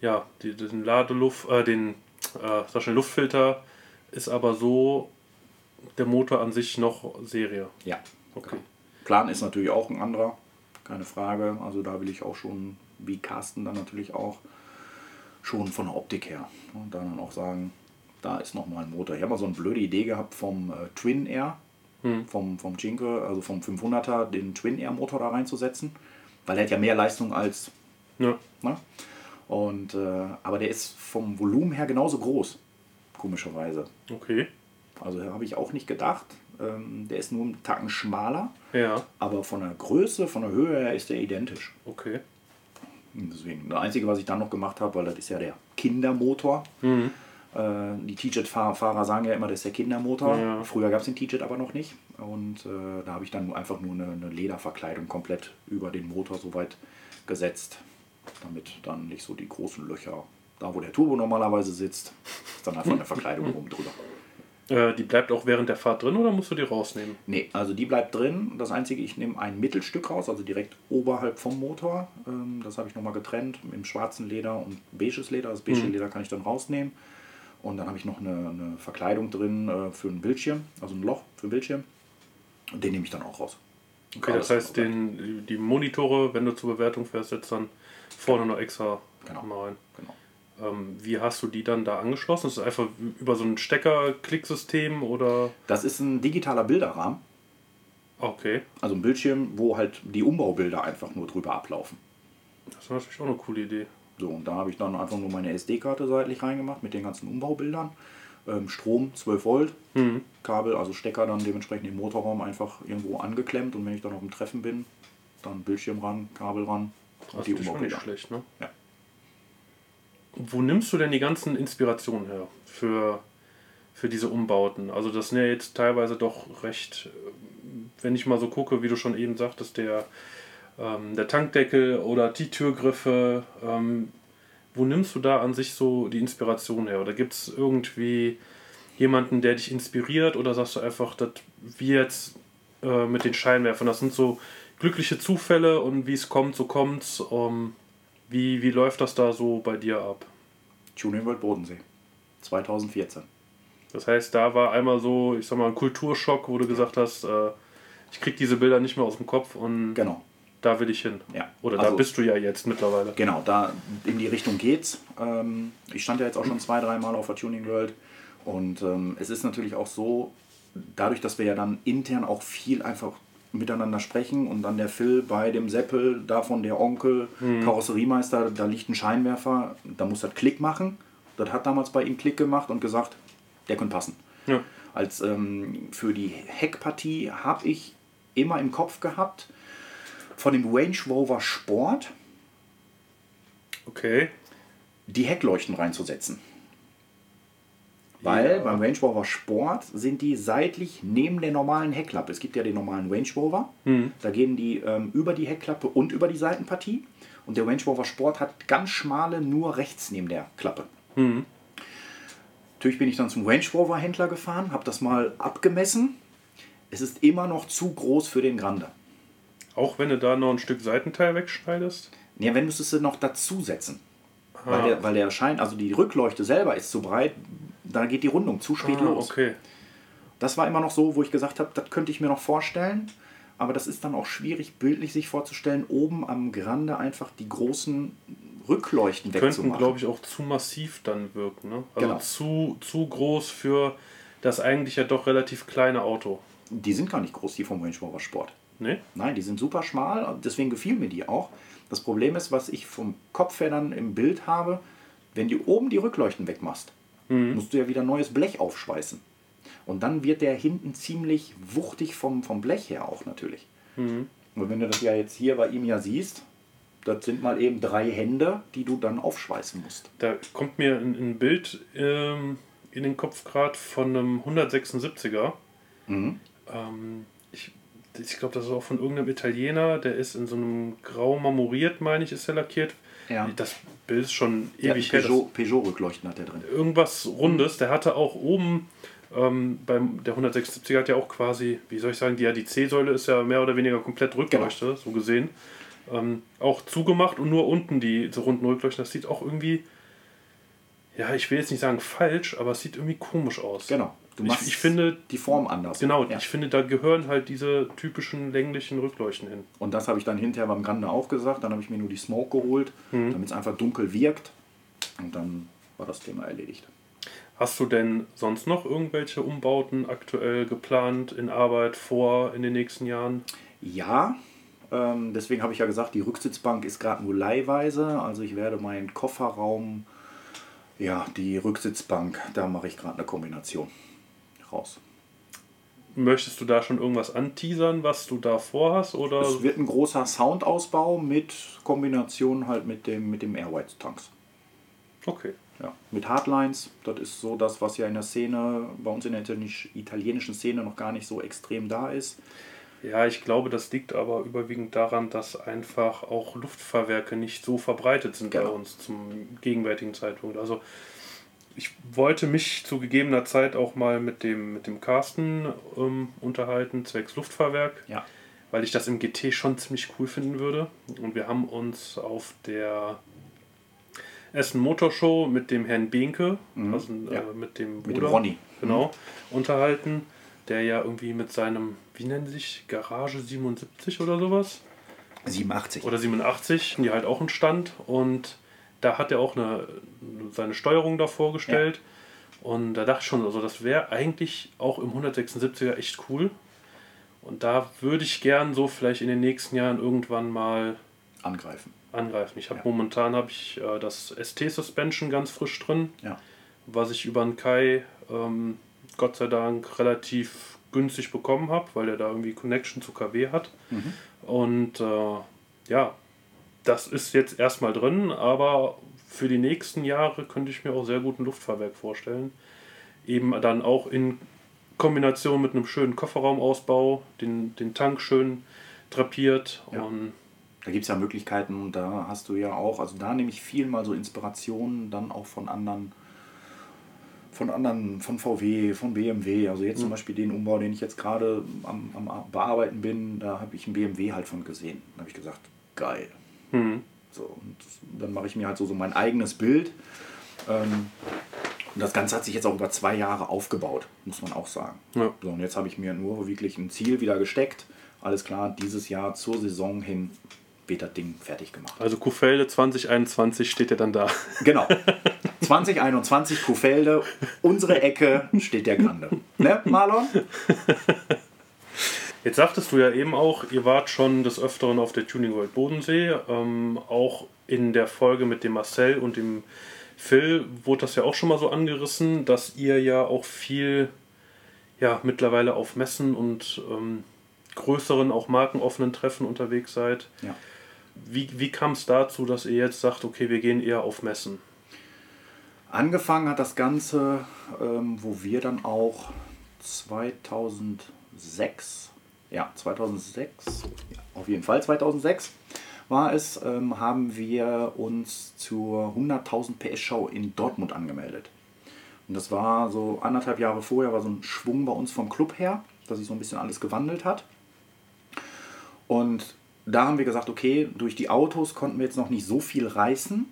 ja, die, den Ladeluft, äh, den äh, sag schon, Luftfilter ist aber so der Motor an sich noch Serie. Ja. Okay. Plan ist natürlich auch ein anderer, keine Frage. Also da will ich auch schon, wie Carsten dann natürlich auch, schon von der Optik her. Und dann auch sagen, da ist nochmal ein Motor. Ich habe mal so eine blöde Idee gehabt vom äh, Twin Air, vom, vom Jinke, also vom 500er, den Twin Air Motor da reinzusetzen, weil der hat ja mehr Leistung als Ja. Ne? Und, äh, aber der ist vom Volumen her genauso groß, komischerweise. Okay. Also habe ich auch nicht gedacht. Ähm, der ist nur einen Tacken schmaler, Ja, aber von der Größe, von der Höhe her ist der identisch. okay. Deswegen, das Einzige, was ich dann noch gemacht habe, weil das ist ja der Kindermotor. Mhm. Äh, die T-Jet-Fahrer sagen ja immer, das ist der Kindermotor. Ja. Früher gab es den T-Jet aber noch nicht. Und äh, da habe ich dann einfach nur eine, eine Lederverkleidung komplett über den Motor soweit gesetzt, damit dann nicht so die großen Löcher, da wo der Turbo normalerweise sitzt, ist dann einfach eine Verkleidung oben drüber. Äh, die bleibt auch während der Fahrt drin oder musst du die rausnehmen? Nee, also die bleibt drin. Das Einzige, ich nehme ein Mittelstück raus, also direkt oberhalb vom Motor. Ähm, das habe ich nochmal getrennt im schwarzen Leder und beiges Leder. Das beige Leder kann ich dann rausnehmen. Und dann habe ich noch eine, eine Verkleidung drin äh, für einen Bildschirm, also ein Loch für einen Bildschirm. Und den nehme ich dann auch raus. Okay, das heißt, den, die Monitore, wenn du zur Bewertung fährst, setzt dann vorne noch extra Genau. mal rein. Genau. Ähm, wie hast du die dann da angeschlossen? Ist das einfach über so ein Stecker-Klicksystem oder? Das ist ein digitaler Bilderrahmen, Okay, also ein Bildschirm, wo halt die Umbaubilder einfach nur drüber ablaufen. das ist natürlich auch eine coole Idee. So, und da habe ich dann einfach nur meine SD-Karte seitlich reingemacht mit den ganzen Umbaubildern. Ähm, Strom 12 Volt, Kabel, also Stecker dann dementsprechend im Motorraum einfach irgendwo angeklemmt und wenn ich dann auf dem Treffen bin, dann Bildschirm ran, Kabel ran Das und ist auch nicht schlecht, ne? Ja. Wo nimmst du denn die ganzen Inspirationen her für, für diese Umbauten? Also das sind ja jetzt teilweise doch recht, äh, wenn ich mal so gucke, wie du schon eben sagtest, der, ähm, der Tankdeckel oder die Türgriffe, ähm, wo nimmst du da an sich so die Inspiration her? Oder gibt es irgendwie jemanden, der dich inspiriert oder sagst du einfach, dass wir jetzt äh, mit den Scheinwerfern, das sind so glückliche Zufälle und wie es kommt, so kommt's. Ähm, wie, wie läuft das da so bei dir ab? Tuning World Bodensee 2014. Das heißt, da war einmal so, ich sag mal, ein Kulturschock, wo du gesagt hast, äh, ich krieg diese Bilder nicht mehr aus dem Kopf und Genau. Da will ich hin. Ja. Oder da Also- bist du ja jetzt mittlerweile. Genau, da in die Richtung geht's. Ähm, ich stand ja jetzt auch schon zwei, dreimal auf der Tuning World und ähm, es ist natürlich auch so, dadurch, dass wir ja dann intern auch viel einfach miteinander sprechen und dann der Phil bei dem Seppel, davon der Onkel, Karosseriemeister, da liegt ein Scheinwerfer, da muss das Klick machen. Das hat damals bei ihm Klick gemacht und gesagt, der könnte passen. Ja. Als ähm, für die Heckpartie habe ich immer im Kopf gehabt von dem Range Rover Sport Okay. die Heckleuchten reinzusetzen. Weil Ja. beim Range Rover Sport sind die seitlich neben der normalen Heckklappe. Es gibt ja den normalen Range Rover. Da gehen die ähm, über die Heckklappe und über die Seitenpartie. Und der Range Rover Sport hat ganz schmale nur rechts neben der Klappe. Natürlich bin ich dann zum Range Rover Händler gefahren, habe das mal abgemessen. Es ist immer noch zu groß für den Grande. Auch wenn du da noch ein Stück Seitenteil wegschneidest? Ja, wenn müsstest du noch dazusetzen. Weil Ah. der, weil der Schein, also die Rückleuchte selber ist zu breit, da geht die Rundung zu spät Ah, los. okay. Das war immer noch so, wo ich gesagt habe, das könnte ich mir noch vorstellen. Aber das ist dann auch schwierig, bildlich sich vorzustellen, oben am Grande einfach die großen Rückleuchten Könnten, wegzumachen. glaube ich, auch zu massiv dann wirken. Ne? Also Genau. zu, zu groß für das eigentlich ja doch relativ kleine Auto. Die sind gar nicht groß, die vom Range Rover Sport. Ne? Nein, die sind super schmal, deswegen gefiel mir die auch. Das Problem ist, was ich vom Kopf her dann im Bild habe, wenn du oben die Rückleuchten wegmachst, Mhm. musst du ja wieder neues Blech aufschweißen. Und dann wird der hinten ziemlich wuchtig vom, vom Blech her auch natürlich. Und wenn du das ja jetzt hier bei ihm ja siehst, das sind mal eben drei Hände, die du dann aufschweißen musst. Da kommt mir ein, ein Bild ähm, in den Kopf gerade von einem 176er. Mhm. Ähm, ich glaube, das ist auch von irgendeinem Italiener, der ist in so einem Grau marmoriert, meine ich, ist er lackiert. Ja. Das Bild ist schon Ja, ewig her. das- Peugeot, Peugeot-Rückleuchten hat der drin. irgendwas Rundes. Der hatte auch oben, ähm, beim, der 176 hat ja auch quasi, wie soll ich sagen, die, ja, die C-Säule ist ja mehr oder weniger komplett Rückleuchte, so gesehen. Ähm, auch zugemacht und nur unten die so runden Rückleuchten. Das sieht auch irgendwie, ja, ich will jetzt nicht sagen falsch, aber es sieht irgendwie komisch aus. Genau. Du Ich- machst ich finde- die Form anders. Genau, Ja. ich finde, da gehören halt diese typischen länglichen Rückleuchten hin. Und das habe ich dann hinterher beim Grande auch gesagt. Dann habe ich mir nur die Smoke geholt, Mhm. damit es einfach dunkel wirkt. Und dann war das Thema erledigt. Hast du denn sonst noch irgendwelche Umbauten aktuell geplant, in Arbeit, vor, in den nächsten Jahren? Ja, ähm, deswegen habe ich ja gesagt, die Rücksitzbank ist gerade nur leihweise. Also ich werde meinen Kofferraum, ja, die Rücksitzbank, da mache ich gerade eine Kombination raus. Möchtest du da schon irgendwas anteasern, was du da vorhast? Oder? Es wird ein großer Soundausbau mit Kombination halt mit dem, mit dem Airwhite-Tanks. Okay. Ja, mit Hardlines, das ist so das, was ja in der Szene, bei uns in der italienisch- italienischen Szene noch gar nicht so extrem da ist. Ja, ich glaube, das liegt aber überwiegend daran, dass einfach auch Luftfahrwerke nicht so verbreitet sind bei Genau. uns zum gegenwärtigen Zeitpunkt. Also ich wollte mich zu gegebener Zeit auch mal mit dem, mit dem Carsten ähm, unterhalten, zwecks Luftfahrwerk, Ja. weil ich das im GT schon ziemlich cool finden würde. Und wir haben uns auf der Essen Motorshow mit dem Herrn Behnke, also Mhm. ja. äh, mit dem Mit dem Bruder, Ronny. genau, unterhalten, der ja irgendwie mit seinem, wie nennen sie sich, Garage 77 oder sowas? 87. Oder 87, die halt auch einen Stand und da hat er auch eine, seine Steuerung da vorgestellt. Und da dachte ich schon, also das wäre eigentlich auch im 176er echt cool. Und da würde ich gern so vielleicht in den nächsten Jahren irgendwann mal Angreifen. angreifen. Ich habe Ja. momentan habe ich äh, das ST Suspension ganz frisch drin, Ja. was ich über den Kai ähm, Gott sei Dank relativ günstig bekommen habe, weil er da irgendwie Connection zu KW hat. Mhm. Und äh, ja, das ist jetzt erstmal drin, aber für die nächsten Jahre könnte ich mir auch sehr gut ein Luftfahrwerk vorstellen. Eben dann auch in Kombination mit einem schönen Kofferraumausbau, den, den Tank schön drapiert Ja. und Da gibt es ja Möglichkeiten und da hast du ja auch, also da nehme ich viel mal so Inspirationen dann auch von anderen, von anderen, von VW, von BMW. Also jetzt zum Beispiel den Umbau, den ich jetzt gerade am, am Bearbeiten bin, da habe ich einen BMW halt von gesehen. Da habe ich gesagt, geil. Hm, So, und dann mache ich mir halt so, so mein eigenes Bild. Ähm, und das Ganze hat sich jetzt auch über zwei Jahre aufgebaut, muss man auch sagen. Ja. So, und jetzt habe ich mir nur wirklich ein Ziel wieder gesteckt. Alles klar, dieses Jahr zur Saison hin wird das Ding fertig gemacht. also Kuhfelde 2021 steht ja dann da. Genau. 2021 Kuhfelde, unsere Ecke steht der Grande. Ne, Marlon? Jetzt sagtest du ja eben auch, ihr wart schon des Öfteren auf der Tuning World Bodensee. Ähm, auch in der Folge mit dem Marcel und dem Phil wurde das ja auch schon mal so angerissen, dass ihr ja auch viel ja, mittlerweile auf Messen und ähm, größeren, auch markenoffenen Treffen unterwegs seid. Ja. Wie, wie kam es dazu, dass ihr jetzt sagt, okay, wir gehen eher auf Messen? Angefangen hat das Ganze, ähm, wo wir dann auch 2006, ja, 2006, ja, auf jeden Fall 2006 war es, ähm, haben wir uns zur 100.000 PS Show in Dortmund angemeldet. Und das war so anderthalb Jahre vorher, war so ein Schwung bei uns vom Club her, dass sich so ein bisschen alles gewandelt hat. Und da haben wir gesagt, okay, durch die Autos konnten wir jetzt noch nicht so viel reißen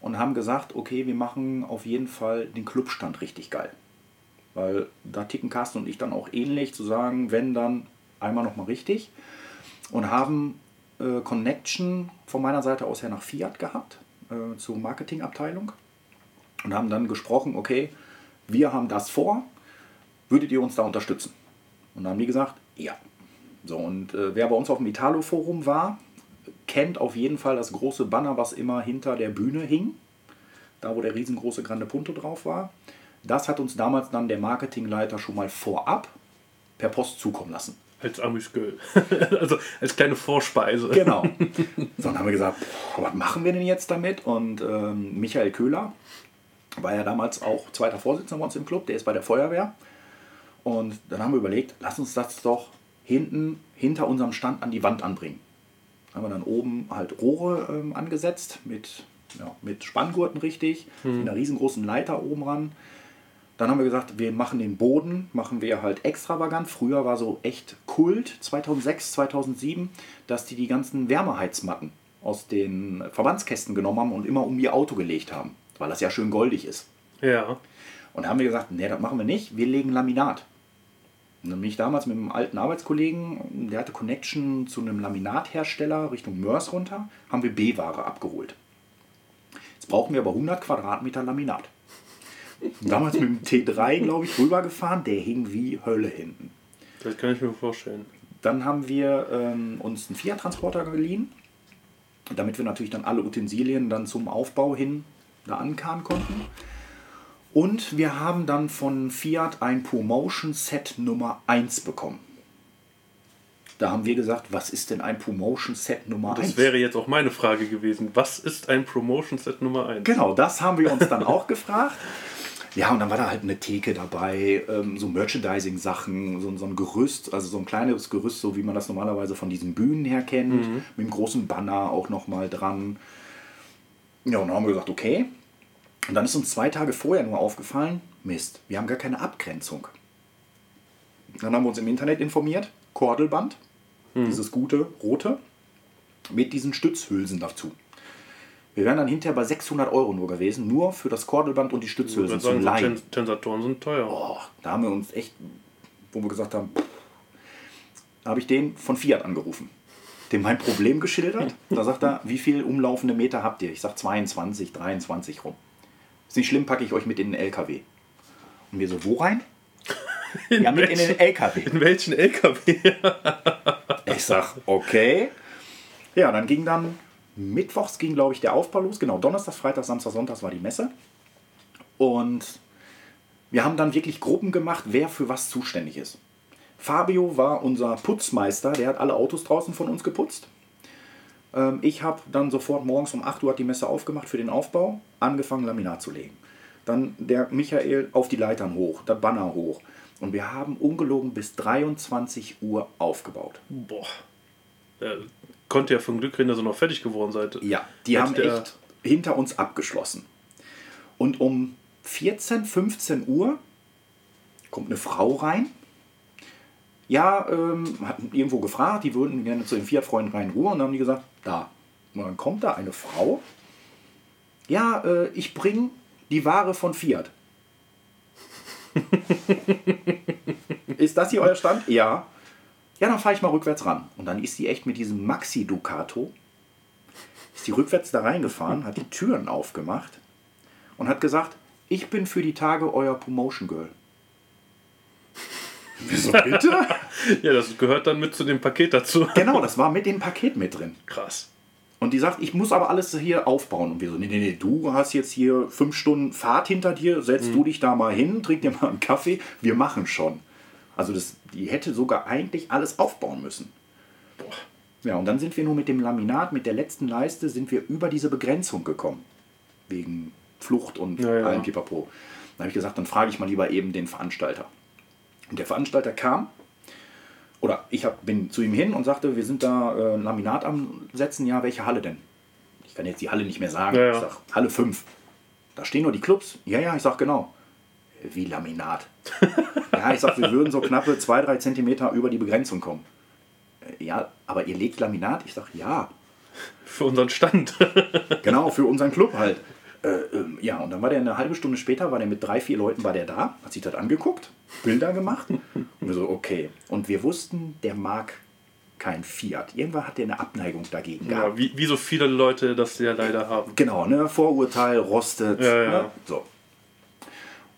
und haben gesagt, okay, wir machen auf jeden Fall den Clubstand richtig geil. Weil da ticken Carsten und ich dann auch ähnlich, zu sagen, wenn dann einmal nochmal richtig. Und haben äh, Connection von meiner Seite aus her nach Fiat gehabt, äh, zur Marketingabteilung. Und haben dann gesprochen, okay, wir haben das vor, würdet ihr uns da unterstützen? Und dann haben die gesagt, ja. So, und äh, wer bei uns auf dem Italo-Forum war, kennt auf jeden Fall das große Banner, was immer hinter der Bühne hing. Da, wo der riesengroße Grande Punto drauf war. Das hat uns damals dann der Marketingleiter schon mal vorab per Post zukommen lassen. Als Amüsgöl. also als kleine Vorspeise. Genau. So, dann haben wir gesagt, boah, was machen wir denn jetzt damit? Und ähm, Michael Köhler war ja damals auch zweiter Vorsitzender bei uns im Club, der ist bei der Feuerwehr. Und dann haben wir überlegt, lass uns das doch hinten hinter unserem Stand an die Wand anbringen. Haben wir dann oben halt Rohre ähm, angesetzt mit, ja, mit Spanngurten richtig, mit einer riesengroßen Leiter oben ran. Dann haben wir gesagt, wir machen den Boden, machen wir halt extravagant. Früher war so echt Kult, 2006, 2007, dass die die ganzen Wärmeheizmatten aus den Verbandskästen genommen haben und immer um ihr Auto gelegt haben, weil das ja schön goldig ist. Ja. Und da haben wir gesagt, nee, das machen wir nicht, wir legen Laminat. Und dann bin ich damals mit einem alten Arbeitskollegen, der hatte Connection zu einem Laminathersteller Richtung Mörs runter, haben wir B-Ware abgeholt. Jetzt brauchen wir aber 100 Quadratmeter Laminat. Damals mit dem T3, glaube ich, rübergefahren, der hing wie Hölle hinten. Das kann ich mir vorstellen. Dann haben wir ähm, uns einen Fiat-Transporter geliehen, damit wir natürlich dann alle Utensilien dann zum Aufbau hin da ankarren konnten. Und wir haben dann von Fiat ein Promotion Set Nummer 1 bekommen. Da haben wir gesagt, was ist denn ein Promotion Set Nummer Das 1? wäre jetzt auch meine Frage gewesen. Was ist ein Promotion Set Nummer 1? Genau, das haben wir uns dann auch gefragt. Ja, und dann war da halt eine Theke dabei, ähm, so Merchandising-Sachen, so, so ein Gerüst, also so ein kleines Gerüst, so wie man das normalerweise von diesen Bühnen her kennt, mit einem großen Banner auch nochmal dran. Ja, und dann haben wir gesagt, okay. Und dann ist uns zwei Tage vorher nur aufgefallen, Mist, wir haben gar keine Abgrenzung. Dann haben wir uns im Internet informiert, Kordelband, dieses gute rote, mit diesen Stützhülsen dazu. Wir wären dann hinterher bei 600 Euro nur gewesen, nur für das Kordelband und die Stützhülsen zum Leihen. Ten- Tensatoren sind teuer. Boah, da haben wir uns echt, wo wir gesagt haben, habe ich den von Fiat angerufen. Dem mein Problem geschildert. Da sagt er, wie viel umlaufende Meter habt ihr? Ich sage 22, 23 rum. Ist nicht schlimm, packe ich euch mit in den LKW. Und wir so, wo rein? ja, mit in den LKW. In welchen LKW? Ich sag, okay. Ja, dann ging dann, mittwochs ging, glaube ich, der Aufbau los. Genau, Donnerstag, Freitag, Samstag, Sonntag war die Messe. Und wir haben dann wirklich Gruppen gemacht, wer für was zuständig ist. Fabio war unser Putzmeister, der hat alle Autos draußen von uns geputzt. Ähm, Ich habe dann sofort morgens um 8 Uhr die Messe aufgemacht für den Aufbau, angefangen Laminat zu legen. Dann der Michael auf die Leitern hoch, der Banner hoch. Und wir haben ungelogen bis 23 Uhr aufgebaut. Boah. Konnte ja von Glück reden, dass ihr noch fertig geworden seid. Ja, die haben echt hinter uns abgeschlossen. Und um 14, 15 Uhr kommt eine Frau rein. Ja, ähm, hatten irgendwo gefragt, die würden gerne zu den Fiat-Freunden rein Ruhe. Und dann haben die gesagt, da. Und dann kommt da eine Frau. Ja, äh, ich bringe die Ware von Fiat. ist das hier euer Stand? Ja. Ja, dann fahre ich mal rückwärts ran. Und dann ist die echt mit diesem Maxi Ducato ist die rückwärts da reingefahren, hat die Türen aufgemacht und hat gesagt, ich bin für die Tage euer Promotion Girl. Wieso bitte? Ja, das gehört dann mit zu dem Paket dazu. genau, das war mit dem Paket mit drin. Krass. Und die sagt, ich muss aber alles hier aufbauen. Und wir so, nee, nee, nee, du hast jetzt hier fünf Stunden Fahrt hinter dir, setzt du dich da mal hin, trink dir mal einen Kaffee, wir machen schon. Also das, die hätte sogar eigentlich alles aufbauen müssen. Boah. Ja, und dann sind wir nur mit dem Laminat, mit der letzten Leiste, sind wir über diese Begrenzung gekommen. Wegen Flucht und Ja, ja. allem Pipapo. Dann habe ich gesagt, dann frage ich mal lieber eben den Veranstalter. Und der Veranstalter kam, oder ich hab, bin zu ihm hin und sagte, wir sind da äh, Laminat am Setzen. Ja, welche Halle denn? Ich kann jetzt die Halle nicht mehr sagen. Ja. Ich sag, Halle 5. Da stehen nur die Clubs. Ja, ja, ich sag genau. Wie Laminat. ja, ich sag, wir würden so knappe 2-3 Zentimeter über die Begrenzung kommen. Äh, Ja, aber ihr legt Laminat? Ich sag, ja. Für unseren Stand. Genau, für unseren Club halt. Äh, ähm, ja, und dann war der eine halbe Stunde später, war der mit drei, vier Leuten war der da, hat sich das angeguckt, Bilder gemacht. Und wir so, okay. Und wir wussten, der mag kein Fiat. Irgendwann hat der eine Abneigung dagegen gehabt. ja, wie, wie so viele Leute das ja leider haben. Genau, ne? Vorurteil, rostet. Ja, ja. Ne? So.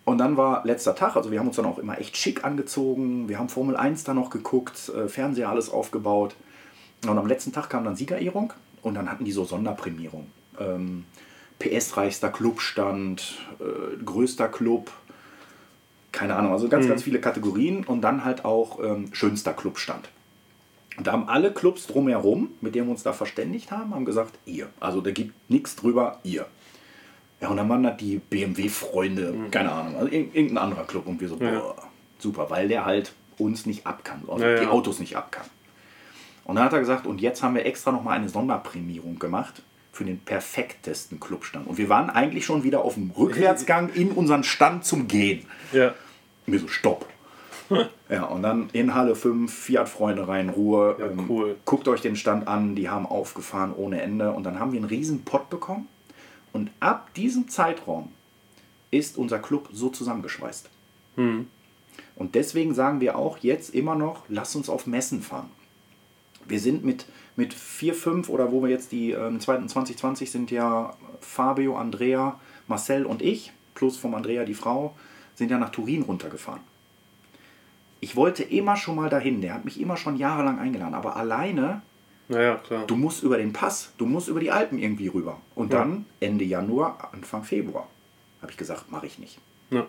Und dann war letzter Tag, also wir haben uns dann auch immer echt schick angezogen. Wir haben Formel 1 da noch geguckt, äh, Fernseher alles aufgebaut. Und am letzten Tag kam dann Siegerehrung und dann hatten die so Sonderprämierung. Ähm, PS-reichster Clubstand, äh, größter Club, keine Ahnung, also ganz, ganz viele Kategorien und dann halt auch ähm, schönster Clubstand. Und da haben alle Clubs drumherum, mit denen wir uns da verständigt haben, haben gesagt, ihr. Also da gibt nichts drüber, ihr. Ja, und dann waren das die BMW-Freunde, keine Ahnung, also ir- irgendein anderer Club und wir so, Ja. boah, super, weil der halt uns nicht abkann, also Ja, die Autos nicht abkann. Und dann hat er gesagt, und jetzt haben wir extra nochmal eine Sonderprämierung gemacht für den perfektesten Clubstand. Und wir waren eigentlich schon wieder auf dem Rückwärtsgang in unseren Stand zum Gehen. Ja. Und wir so, stopp. Ja, und dann in Halle 5, Fiat-Freunde rein, Ruhe. Ja, ähm, cool. Guckt euch den Stand an, die haben aufgefahren ohne Ende. Und dann haben wir einen riesen Pott bekommen. Und ab diesem Zeitraum ist unser Club so zusammengeschweißt. Hm. Und deswegen sagen wir auch jetzt immer noch, lass uns auf Messen fahren. Wir sind mit, mit 4, 5 oder wo wir jetzt die ähm, zweiten 2020 sind ja Fabio, Andrea, Marcel und ich, plus vom Andrea die Frau, sind ja nach Turin runtergefahren. Ich wollte immer schon mal dahin, der hat mich immer schon jahrelang eingeladen, aber alleine, Naja, klar. du musst über den Pass, du musst über die Alpen irgendwie rüber. Und Ja. dann Ende Januar, Anfang Februar. Habe ich gesagt, mache ich nicht. Ja.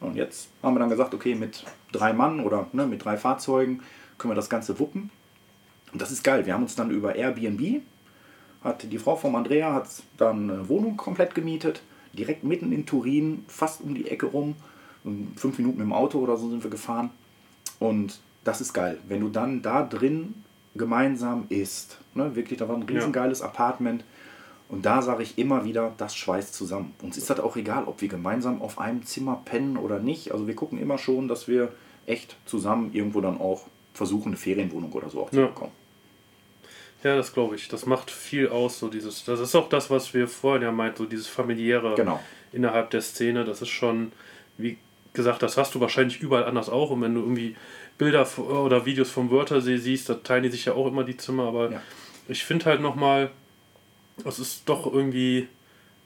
Und jetzt haben wir dann gesagt, okay, mit drei Mann oder ne, mit drei Fahrzeugen können wir das Ganze wuppen. Und das ist geil. Wir haben uns dann über Airbnb, hat die Frau vom Andrea hat dann eine Wohnung komplett gemietet, direkt mitten in Turin, fast um die Ecke rum. Und Fünf Minuten mit dem Auto oder so sind wir gefahren. Und das ist geil. Wenn du dann da drin gemeinsam isst, ne, wirklich, da war ein riesengeiles Apartment. Und da sage ich immer wieder, das schweißt zusammen. Uns ist das auch egal, ob wir gemeinsam auf einem Zimmer pennen oder nicht. Also wir gucken immer schon, dass wir echt zusammen irgendwo dann auch versuchen, eine Ferienwohnung oder so auch zu Ja. bekommen. Ja, das glaube ich. Das macht viel aus, so dieses. Das ist auch das, was wir vorhin ja meinten, so dieses familiäre Genau. innerhalb der Szene. Das ist schon, wie gesagt, das hast du wahrscheinlich überall anders auch. Und wenn du irgendwie Bilder oder Videos vom Wörthersee siehst, da teilen die sich ja auch immer die Zimmer. Aber Ja. ich finde halt nochmal, es ist doch irgendwie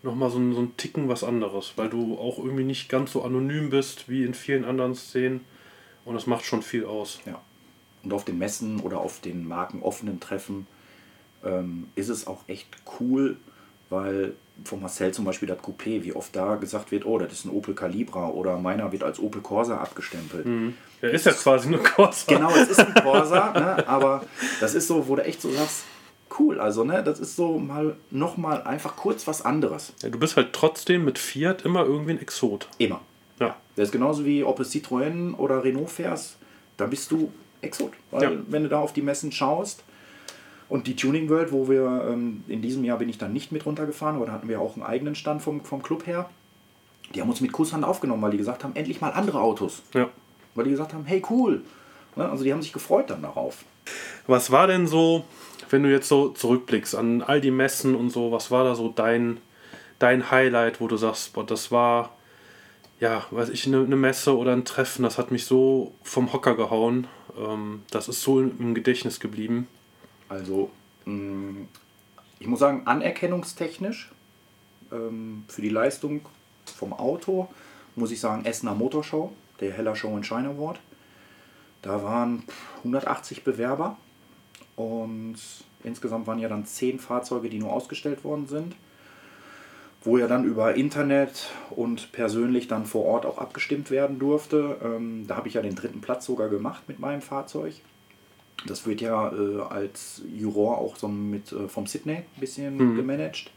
nochmal so ein, so ein Ticken was anderes, weil du auch irgendwie nicht ganz so anonym bist wie in vielen anderen Szenen. Und das macht schon viel aus. Ja. Und auf den Messen oder auf den markenoffenen Treffen ähm, ist es auch echt cool, weil von Marcel zum Beispiel das Coupé, wie oft da gesagt wird, oh, das ist ein Opel Calibra oder meiner wird als Opel Corsa abgestempelt. Ja, ist ja quasi eine Corsa. Genau, es ist ein Corsa, ne? aber das ist so, wo du echt so sagst, cool, also ne, das ist so mal nochmal einfach kurz was anderes. Ja, du bist halt trotzdem mit Fiat immer irgendwie ein Exot. Immer. Ja. Das ist genauso wie ob es Citroën oder Renault fährst, da bist du Exot. Weil Ja. wenn du da auf die Messen schaust und die Tuning World, wo wir ähm, in diesem Jahr bin ich dann nicht mit runtergefahren, aber da hatten wir auch einen eigenen Stand vom, vom Club her. Die haben uns mit Kusshand aufgenommen, weil die gesagt haben, endlich mal andere Autos. Ja. Weil die gesagt haben, hey cool. Ne, Also die haben sich gefreut dann darauf. Was war denn so, wenn du jetzt so zurückblickst an all die Messen und so, was war da so dein, dein Highlight, wo du sagst, boah, das war, ja, weiß ich, eine, eine Messe oder ein Treffen, das hat mich so vom Hocker gehauen. Ähm, das ist so im Gedächtnis geblieben. Also, mh, ich muss sagen, anerkennungstechnisch ähm, für die Leistung vom Auto muss ich sagen, Essener Motorshow, der Heller Show and Shine Award. Da waren 180 Bewerber und insgesamt waren ja dann 10 Fahrzeuge, die nur ausgestellt worden sind, wo ja dann über Internet und persönlich dann vor Ort auch abgestimmt werden durfte. Ähm, da habe ich ja den dritten Platz sogar gemacht mit meinem Fahrzeug. Das wird ja äh, als Juror auch so mit äh, vom Sydney ein bisschen gemanagt.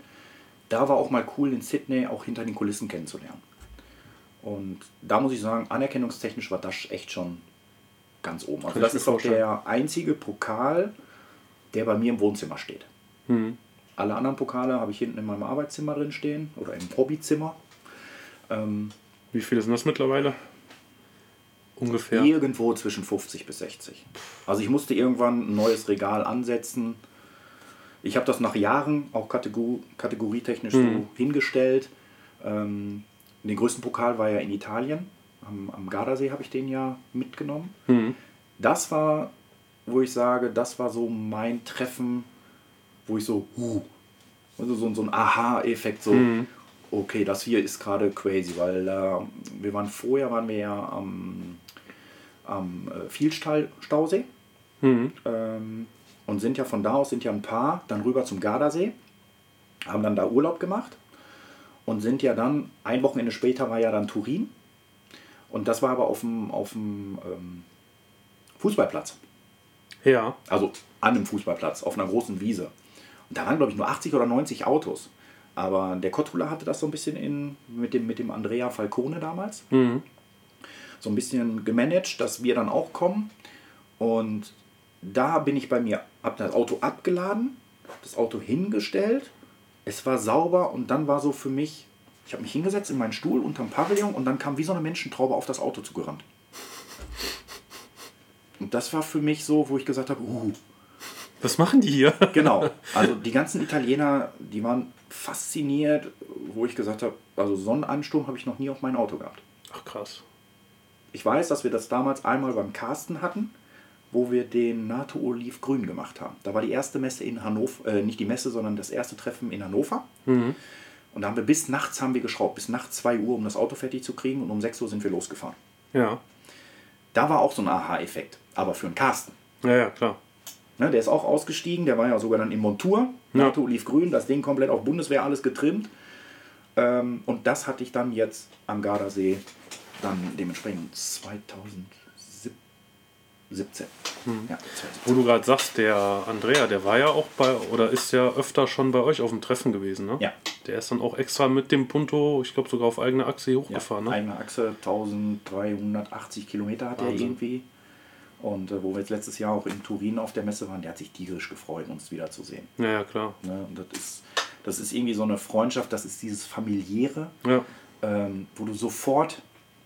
Da war auch mal cool, in Sydney auch hinter den Kulissen kennenzulernen. Und da muss ich sagen, anerkennungstechnisch war das echt schon ganz oben. Also Kann das ist auch vorstellen. der einzige Pokal, der bei mir im Wohnzimmer steht. Hm. Alle anderen Pokale habe ich hinten in meinem Arbeitszimmer drin stehen oder im Hobbyzimmer. Ähm, Wie viele sind das mittlerweile? Ungefähr. Irgendwo zwischen 50 bis 60. Also ich musste irgendwann ein neues Regal ansetzen. Ich habe das nach Jahren auch Kategor kategorietechnisch so hingestellt. Ähm, den größten Pokal war ja in Italien. Am, am Gardasee habe ich den ja mitgenommen. Hm. Das war, wo ich sage, das war so mein Treffen, wo ich so, huh, also so, so ein Aha-Effekt, so, okay, das hier ist gerade crazy, weil äh, wir waren vorher, waren wir ja am, am äh, Vielstausee Hm. ähm, und sind ja von da aus, sind ja ein paar, dann rüber zum Gardasee, haben dann da Urlaub gemacht und sind ja dann, ein Wochenende später war ja dann Turin Und das war aber auf dem, auf dem ähm, Fußballplatz. Ja. Also an einem Fußballplatz, auf einer großen Wiese. Und da waren, glaube ich, nur 80 oder 90 Autos. Aber der Kottula hatte das so ein bisschen in, mit, dem, mit dem Andrea Falcone damals. Mhm. So ein bisschen gemanagt, dass wir dann auch kommen. Und da bin ich bei mir, habe das Auto abgeladen, das Auto hingestellt. Es war sauber und dann war so für mich, ich habe mich hingesetzt in meinen Stuhl unterm Pavillon und dann kam wie so eine Menschentraube auf das Auto zugerannt. Und das war für mich so, wo ich gesagt habe, uh, Was machen die hier? Genau. Also die ganzen Italiener, die waren fasziniert, wo ich gesagt habe, also Sonnenansturm habe ich noch nie auf mein Auto gehabt. Ach krass. Ich weiß, dass wir das damals einmal beim Carsten hatten, wo wir den NATO Oliv Grün gemacht haben. Da war die erste Messe in Hannover, äh, nicht die Messe, sondern das erste Treffen in Hannover. Und da haben wir bis nachts haben wir geschraubt, bis nachts 2 Uhr, um das Auto fertig zu kriegen und um 6 Uhr sind wir losgefahren. Ja. Da war auch so ein Aha-Effekt, aber für einen Carsten. Ja, ja, klar. Ne, der ist auch ausgestiegen, der war ja sogar dann in Montur, Ja. NATO Olivgrün, das Ding komplett auf Bundeswehr alles getrimmt. Ähm, und das hatte ich dann jetzt am Gardasee dann dementsprechend 2017. Ja, 2017. Wo du gerade sagst, der Andrea, der war ja auch bei, oder ist ja öfter schon bei euch auf dem Treffen gewesen, ne? Ja. Der ist dann auch extra mit dem Punto, ich glaube sogar auf eigene Achse hier Ja, hochgefahren, ne? Eigene Achse, 1380 Kilometer hat er irgendwie. Und äh, wo wir jetzt letztes Jahr auch in Turin auf der Messe waren, der hat sich tierisch gefreut, uns wiederzusehen. Ja, ja, klar. Ne? Und das ist, das ist irgendwie so eine Freundschaft, das ist dieses familiäre. Ja. ähm, wo du sofort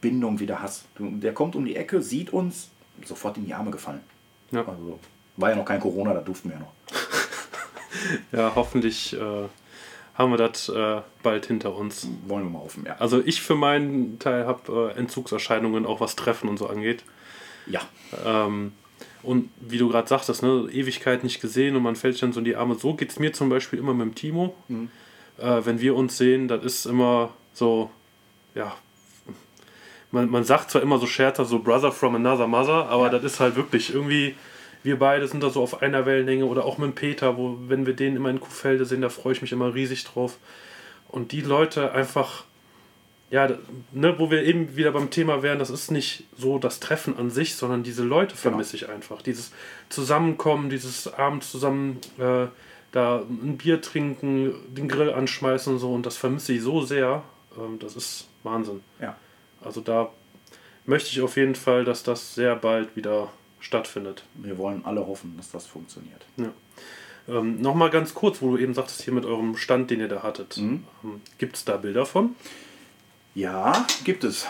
Bindung wieder hast. Du, der kommt um die Ecke, sieht uns, sofort in die Arme gefallen. Ja. Also war ja noch kein Corona, da durften wir ja noch. Ja, hoffentlich äh, haben wir das äh, bald hinter uns. Wollen wir mal hoffen, ja. Also ich für meinen Teil habe äh, Entzugserscheinungen, auch was Treffen und so angeht. Ja, Ähm, und wie du gerade sagtest, ne, Ewigkeit nicht gesehen und man fällt sich dann so in die Arme. So geht es mir zum Beispiel immer mit dem Timo. Äh, wenn wir uns sehen, das ist immer so, ja, man, man sagt zwar immer so Scherzer, so Brother from another mother, aber Ja. das ist halt wirklich irgendwie, wir beide sind da so auf einer Wellenlänge oder auch mit Peter, wo, wenn wir den immer in Kuhfelde sehen, da freue ich mich immer riesig drauf. Und die Leute einfach, ja, ne, wo wir eben wieder beim Thema wären, das ist nicht so das Treffen an sich, sondern diese Leute vermisse ich einfach. Dieses Zusammenkommen, dieses Abend zusammen äh, da ein Bier trinken, den Grill anschmeißen und so, und das vermisse ich so sehr. Ähm, das ist Wahnsinn. ja. Also da möchte ich auf jeden Fall, dass das sehr bald wieder stattfindet. Wir wollen alle hoffen, dass das funktioniert. Ja. Ähm, Nochmal ganz kurz, wo du eben sagtest, hier mit eurem Stand, den ihr da hattet. Mhm. Ähm, Gibt es da Bilder von? Ja, gibt es.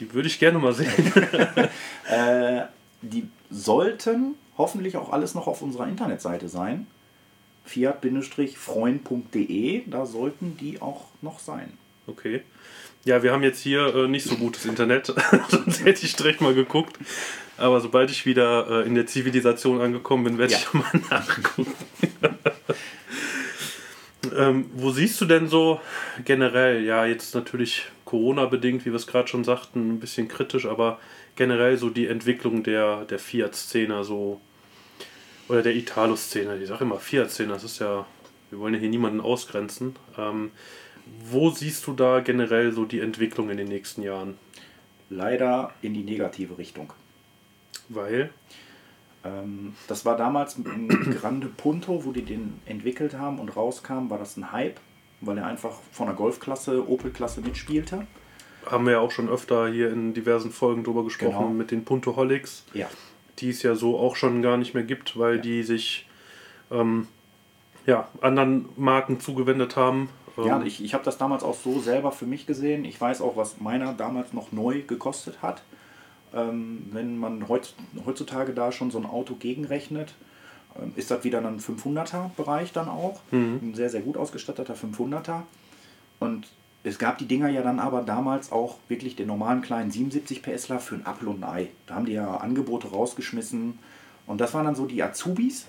Die würde ich gerne mal sehen. Äh, die sollten hoffentlich auch alles noch auf unserer Internetseite sein. fiat-freund.de, da sollten die auch noch sein. Okay. Ja, wir haben jetzt hier äh, nicht so gutes Internet, sonst hätte ich direkt mal geguckt. Aber sobald ich wieder äh, in der Zivilisation angekommen bin, werde Ja. ich mal nachgucken. ähm, wo siehst du denn so generell, ja, jetzt natürlich Corona-bedingt, wie wir es gerade schon sagten, ein bisschen kritisch, aber generell so die Entwicklung der, der Fiat-Szene, so oder der Italo-Szene. Ich sage immer Fiat-Szene, das ist ja, wir wollen ja hier niemanden ausgrenzen. Ähm, wo siehst du da generell so die Entwicklung in den nächsten Jahren? Leider in die negative Richtung. Weil, Ähm, das war damals ein Grande Punto, wo die den entwickelt haben und rauskam, war das ein Hype, weil er einfach von der Golfklasse, Opel-Klasse mitspielte. haben wir ja auch schon öfter hier in diversen Folgen drüber gesprochen Genau. mit den Puntoholics, Ja. die es ja so auch schon gar nicht mehr gibt, weil Ja. die sich ähm, ja, anderen Marken zugewendet haben. Ja, ich, ich habe das damals auch so selber für mich gesehen. Ich weiß auch, was meiner damals noch neu gekostet hat. Ähm, wenn man heutz, heutzutage da schon so ein Auto gegenrechnet, ähm, ist das wieder ein 500er Bereich dann auch. Ein sehr, sehr gut ausgestatteter 500er. Und es gab die Dinger ja dann aber damals auch wirklich den normalen kleinen 77 PSler für ein Apfel und ein Ei. Da haben die ja Angebote rausgeschmissen. Und das waren dann so die Azubis,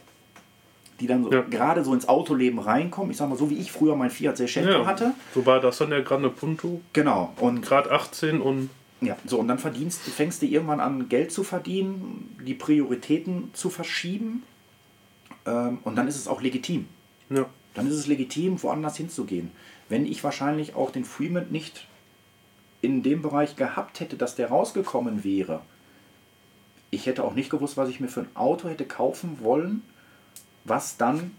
die dann so Ja. gerade so ins Autoleben reinkommen. Ich sag mal, so wie ich früher mein Fiat Seicento ja, hatte. So war das dann der Grande Punto, Genau. Und Grad 18 und ja, so und dann verdienst, fängst du irgendwann an, Geld zu verdienen, die Prioritäten zu verschieben. Ähm, und dann ist es auch legitim. ja, Dann ist es legitim, woanders hinzugehen. Wenn ich wahrscheinlich auch den Freeman nicht in dem Bereich gehabt hätte, dass der rausgekommen wäre, ich hätte auch nicht gewusst, was ich mir für ein Auto hätte kaufen wollen, was dann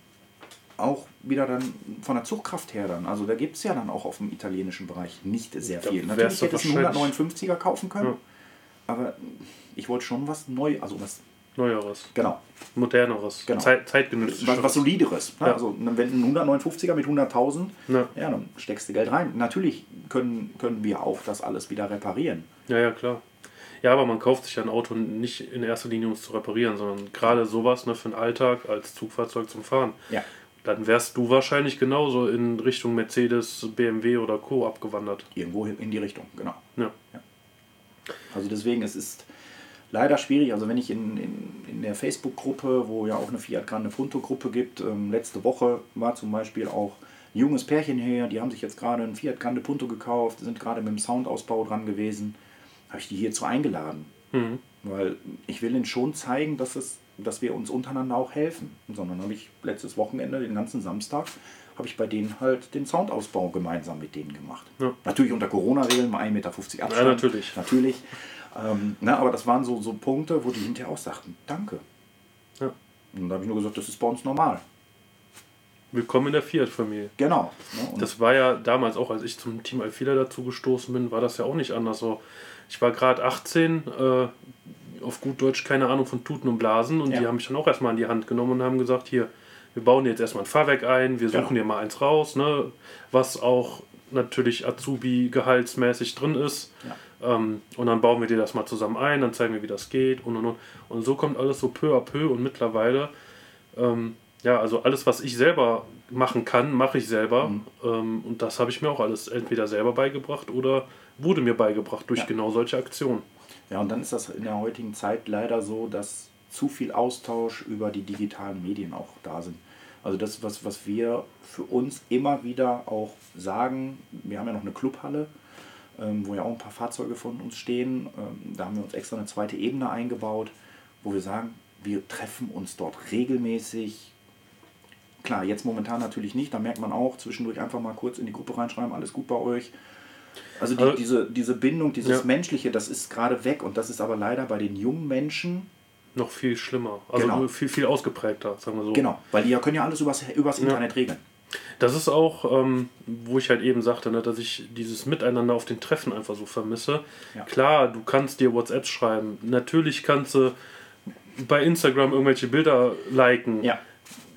auch wieder dann von der Zugkraft her dann. Also da gibt es ja dann auch auf dem italienischen Bereich nicht sehr viel. Natürlich hätte ich einen wahrscheinlich- 159er kaufen können, Ja. aber ich wollte schon was neu, also was, Neueres, genau, moderneres, Genau. Zeit, zeitgenössisches. was, was solideres. Ne? Ja. Also wenn ein 159er mit 100.000, Ja. ja, dann steckst du Geld rein. Natürlich können, können wir auch das alles wieder reparieren. Ja, ja, klar. Ja, aber man kauft sich ja ein Auto nicht in erster Linie, um es zu reparieren, sondern gerade sowas ne, für den Alltag als Zugfahrzeug zum Fahren. Ja. Dann wärst du wahrscheinlich genauso in Richtung Mercedes, BMW oder Co. abgewandert. Irgendwo in die Richtung, genau. Ja. Also deswegen, es ist leider schwierig. Also wenn ich in, in, in der Facebook-Gruppe, wo ja auch eine Fiat Grande Punto-Gruppe gibt, ähm, letzte Woche war zum Beispiel auch ein junges Pärchen hier, die haben sich jetzt gerade einen Fiat Grande Punto gekauft, sind gerade mit dem Soundausbau dran gewesen. Habe ich die hierzu eingeladen. Mhm. Weil ich will ihnen schon zeigen, dass, es, dass wir uns untereinander auch helfen. Sondern habe ich letztes Wochenende, den ganzen Samstag, habe ich bei denen halt den Soundausbau gemeinsam mit denen gemacht. Ja. Natürlich unter Corona-Regeln, mal 1,50 Meter Abstand. Ja, natürlich. Natürlich. Ähm, ne, aber das waren so, so Punkte, wo die hinterher auch sagten, danke. Ja. Und da habe ich nur gesagt, das ist bei uns normal. Willkommen in der Fiat-Familie. Genau. Ne? Das war ja damals auch, als ich zum Team Alfila dazu gestoßen bin, war das ja auch nicht anders. So, ich war gerade 18, äh, auf gut Deutsch keine Ahnung von Tuten und Blasen und Ja. die haben mich dann auch erstmal in die Hand genommen und haben gesagt, hier, wir bauen dir jetzt erstmal ein Fahrwerk ein, wir suchen Genau. dir mal eins raus, ne, was auch natürlich Azubi-gehaltsmäßig drin ist. Ähm, und dann bauen wir dir das mal zusammen ein, dann zeigen wir, wie das geht und und und. Und so kommt alles so peu à peu und mittlerweile ähm, ja, also alles, was ich selber machen kann, mache ich selber. Ähm, und das habe ich mir auch alles entweder selber beigebracht oder wurde mir beigebracht durch Ja. genau solche Aktionen. Ja, und dann ist das in der heutigen Zeit leider so, dass zu viel Austausch über die digitalen Medien auch da sind. Also das, was, was wir für uns immer wieder auch sagen, wir haben ja noch eine Clubhalle, ähm, wo ja auch ein paar Fahrzeuge von uns stehen. Ähm, da haben wir uns extra eine zweite Ebene eingebaut, wo wir sagen, wir treffen uns dort regelmäßig. Klar, jetzt momentan natürlich nicht, da merkt man auch zwischendurch einfach mal kurz in die Gruppe reinschreiben, alles gut bei euch. Also, die, Also- diese, diese Bindung, dieses Ja. Menschliche, das ist gerade weg und das ist aber leider bei den jungen Menschen, Noch viel schlimmer. Also Genau. viel, viel ausgeprägter, sagen wir so. genau, weil die ja können ja alles übers, übers Internet regeln. Das ist auch, ähm, wo ich halt eben sagte, ne, dass ich dieses Miteinander auf den Treffen einfach so vermisse. Ja. Klar, du kannst dir WhatsApp schreiben. Natürlich kannst du bei Instagram irgendwelche Bilder liken. Ja,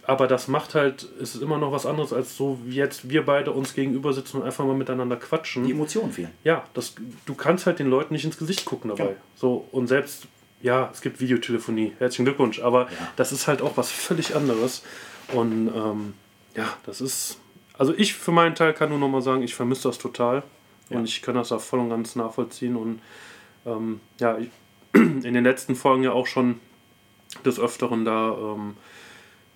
Aber das macht halt, es ist immer noch was anderes als so, wie jetzt wir beide uns gegenüber sitzen und einfach mal miteinander quatschen. die Emotionen fehlen. Ja, das, du kannst halt den Leuten nicht ins Gesicht gucken dabei. Ja. So, und selbst, ja, es gibt Videotelefonie, herzlichen Glückwunsch, aber Ja. das ist halt auch was völlig anderes. Und ähm, ja, das ist, also ich für meinen Teil kann nur noch mal sagen, ich vermisse das total. Ja. Und ich kann das auch voll und ganz nachvollziehen. Und ähm, ja, ich, in den letzten Folgen ja auch schon des Öfteren da ähm,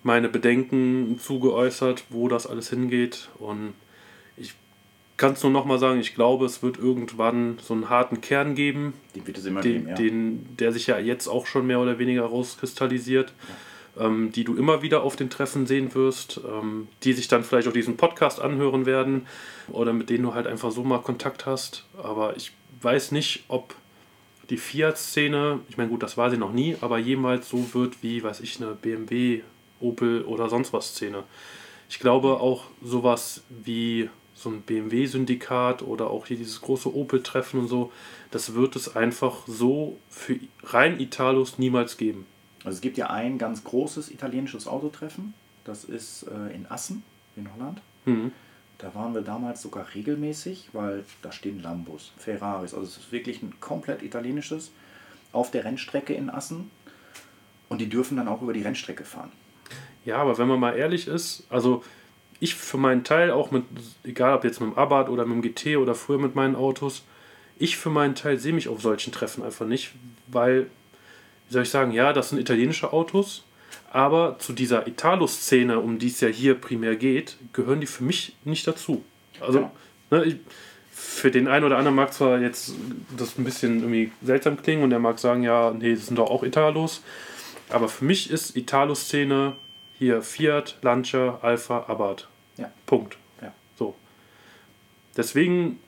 meine Bedenken zugeäußert, wo das alles hingeht. Und ich kann es nur noch mal sagen, ich glaube, es wird irgendwann so einen harten Kern geben, Den wird es immer den, geben, ja. den, der sich ja jetzt auch schon mehr oder weniger rauskristallisiert, ähm, die du immer wieder auf den Treffen sehen wirst, ähm, die sich dann vielleicht auch diesen Podcast anhören werden oder mit denen du halt einfach so mal Kontakt hast. Aber ich weiß nicht, ob die Fiat-Szene, ich meine, gut, das war sie noch nie, aber jemals so wird wie, weiß ich, eine BMW, Opel oder sonst was Szene. Ich glaube auch sowas wie so ein BMW-Syndikat oder auch hier dieses große Opel-Treffen und so, das wird es einfach so für rein Italos niemals geben. Also es gibt ja ein ganz großes italienisches Autotreffen. Das ist äh, in Assen in Holland. Mhm. Da waren wir damals sogar regelmäßig, weil da stehen Lambos, Ferraris. Also es ist wirklich ein komplett italienisches auf der Rennstrecke in Assen. Und die dürfen dann auch über die Rennstrecke fahren. Ja, aber wenn man mal ehrlich ist, also ich für meinen Teil auch mit, egal ob jetzt mit dem Abarth oder mit dem GT oder früher mit meinen Autos, ich für meinen Teil sehe mich auf solchen Treffen einfach nicht, weil, wie soll ich sagen, ja, das sind italienische Autos, aber zu dieser Italo-Szene, um die es ja hier primär geht, gehören die für mich nicht dazu. Also, Genau. ne, ich, für den einen oder anderen mag zwar jetzt das ein bisschen irgendwie seltsam klingen und der mag sagen, ja, nee, das sind doch auch Italos, aber für mich ist Italo-Szene hier Fiat, Lancia, Alfa, Abarth. Ja. Punkt. Ja. So. Deswegen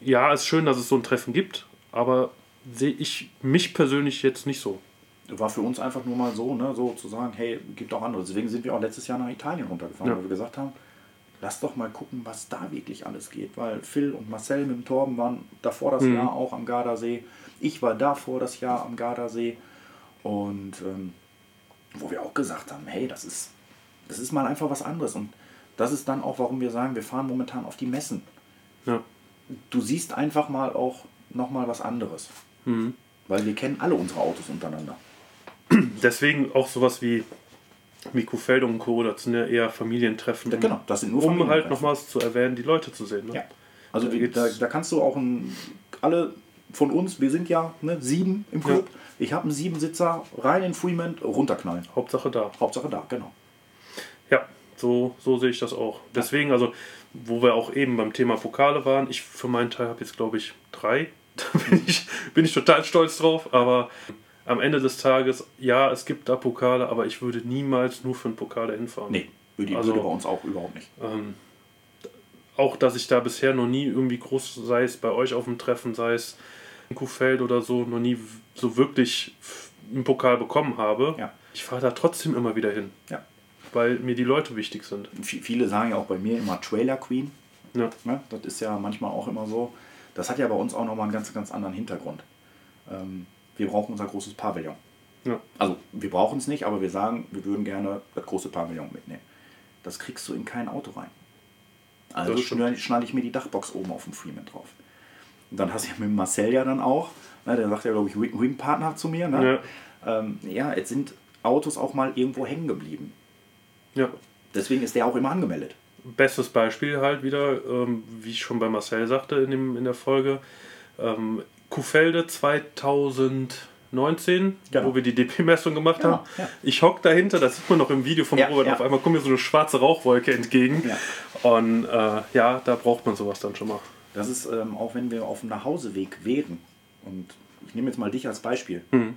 ja, ist schön, dass es so ein Treffen gibt, aber sehe ich mich persönlich jetzt nicht so. War für uns einfach nur mal so, ne, so zu sagen, hey, gibt auch andere. Deswegen sind wir auch letztes Jahr nach Italien runtergefahren, Ja. weil wir gesagt haben, lass doch mal gucken, was da wirklich alles geht. Weil Phil und Marcel mit dem Torben waren davor das Mhm. Jahr auch am Gardasee. Ich war davor das Jahr am Gardasee. Und ähm, wo wir auch gesagt haben, hey, das ist, das ist mal einfach was anderes. Und das ist dann auch, warum wir sagen, wir fahren momentan auf die Messen. Ja. Du siehst einfach mal auch nochmal was anderes. Mhm. Weil wir kennen alle unsere Autos untereinander. Deswegen auch sowas wie Mikrofeld und Co., das sind ja eher Familientreffen, Ja, genau, das sind nur um halt nochmals zu erwähnen, die Leute zu sehen. Ne? Ja. Also Da da, da kannst du auch ein, alle von uns, wir sind ja ne, sieben im Club. Ich habe einen Siebensitzer rein in Freeman, runterknallen. Hauptsache da. Hauptsache da, genau. Ja, so, so sehe ich das auch. Deswegen, also, wo wir auch eben beim Thema Pokale waren, ich für meinen Teil habe jetzt, glaube ich, drei. Da bin ich, bin ich total stolz drauf. Aber am Ende des Tages, ja, es gibt da Pokale, aber ich würde niemals nur für einen Pokal dahin fahren. Nee, würde, Also- würde bei uns auch überhaupt nicht. Ähm, auch, dass ich da bisher noch nie irgendwie groß, sei es bei euch auf dem Treffen, sei es in Kuhfeld oder so, noch nie so wirklich einen Pokal bekommen habe. Ja. Ich fahre da trotzdem immer wieder hin, Ja. Weil mir die Leute wichtig sind. Viele sagen ja auch bei mir immer Trailer Queen. Ja. Ne? Das ist ja manchmal auch immer so. Das hat ja bei uns auch nochmal einen ganz, ganz anderen Hintergrund. Ähm, wir brauchen unser großes Pavillon. Ja. Also wir brauchen es nicht, aber wir sagen, wir würden gerne das große Pavillon mitnehmen. Das kriegst du in kein Auto rein. Also schneide ich mir die Dachbox oben auf dem Freeman drauf. Und dann hast du ja mit Marcel ja dann auch, ne, der sagt ja, glaube ich, Wing- Wing-Partner zu mir. Ne? Ja. Ähm, ja, jetzt sind Autos auch mal irgendwo hängen geblieben. Ja. Deswegen ist der auch immer angemeldet. Bestes Beispiel halt wieder, ähm, wie ich schon bei Marcel sagte in, dem, in der Folge, ähm, Kuhfelde 2019, Genau. wo wir die DP-Messung gemacht Genau, haben. ja. Ich hock dahinter, das sieht man noch im Video von Ja, Robert, ja. auf einmal kommt mir so eine schwarze Rauchwolke entgegen. Ja. Und äh, ja, da braucht man sowas dann schon mal. Das ist, ähm, auch wenn wir auf dem Nachhauseweg wären, und ich nehme jetzt mal dich als Beispiel, Mhm.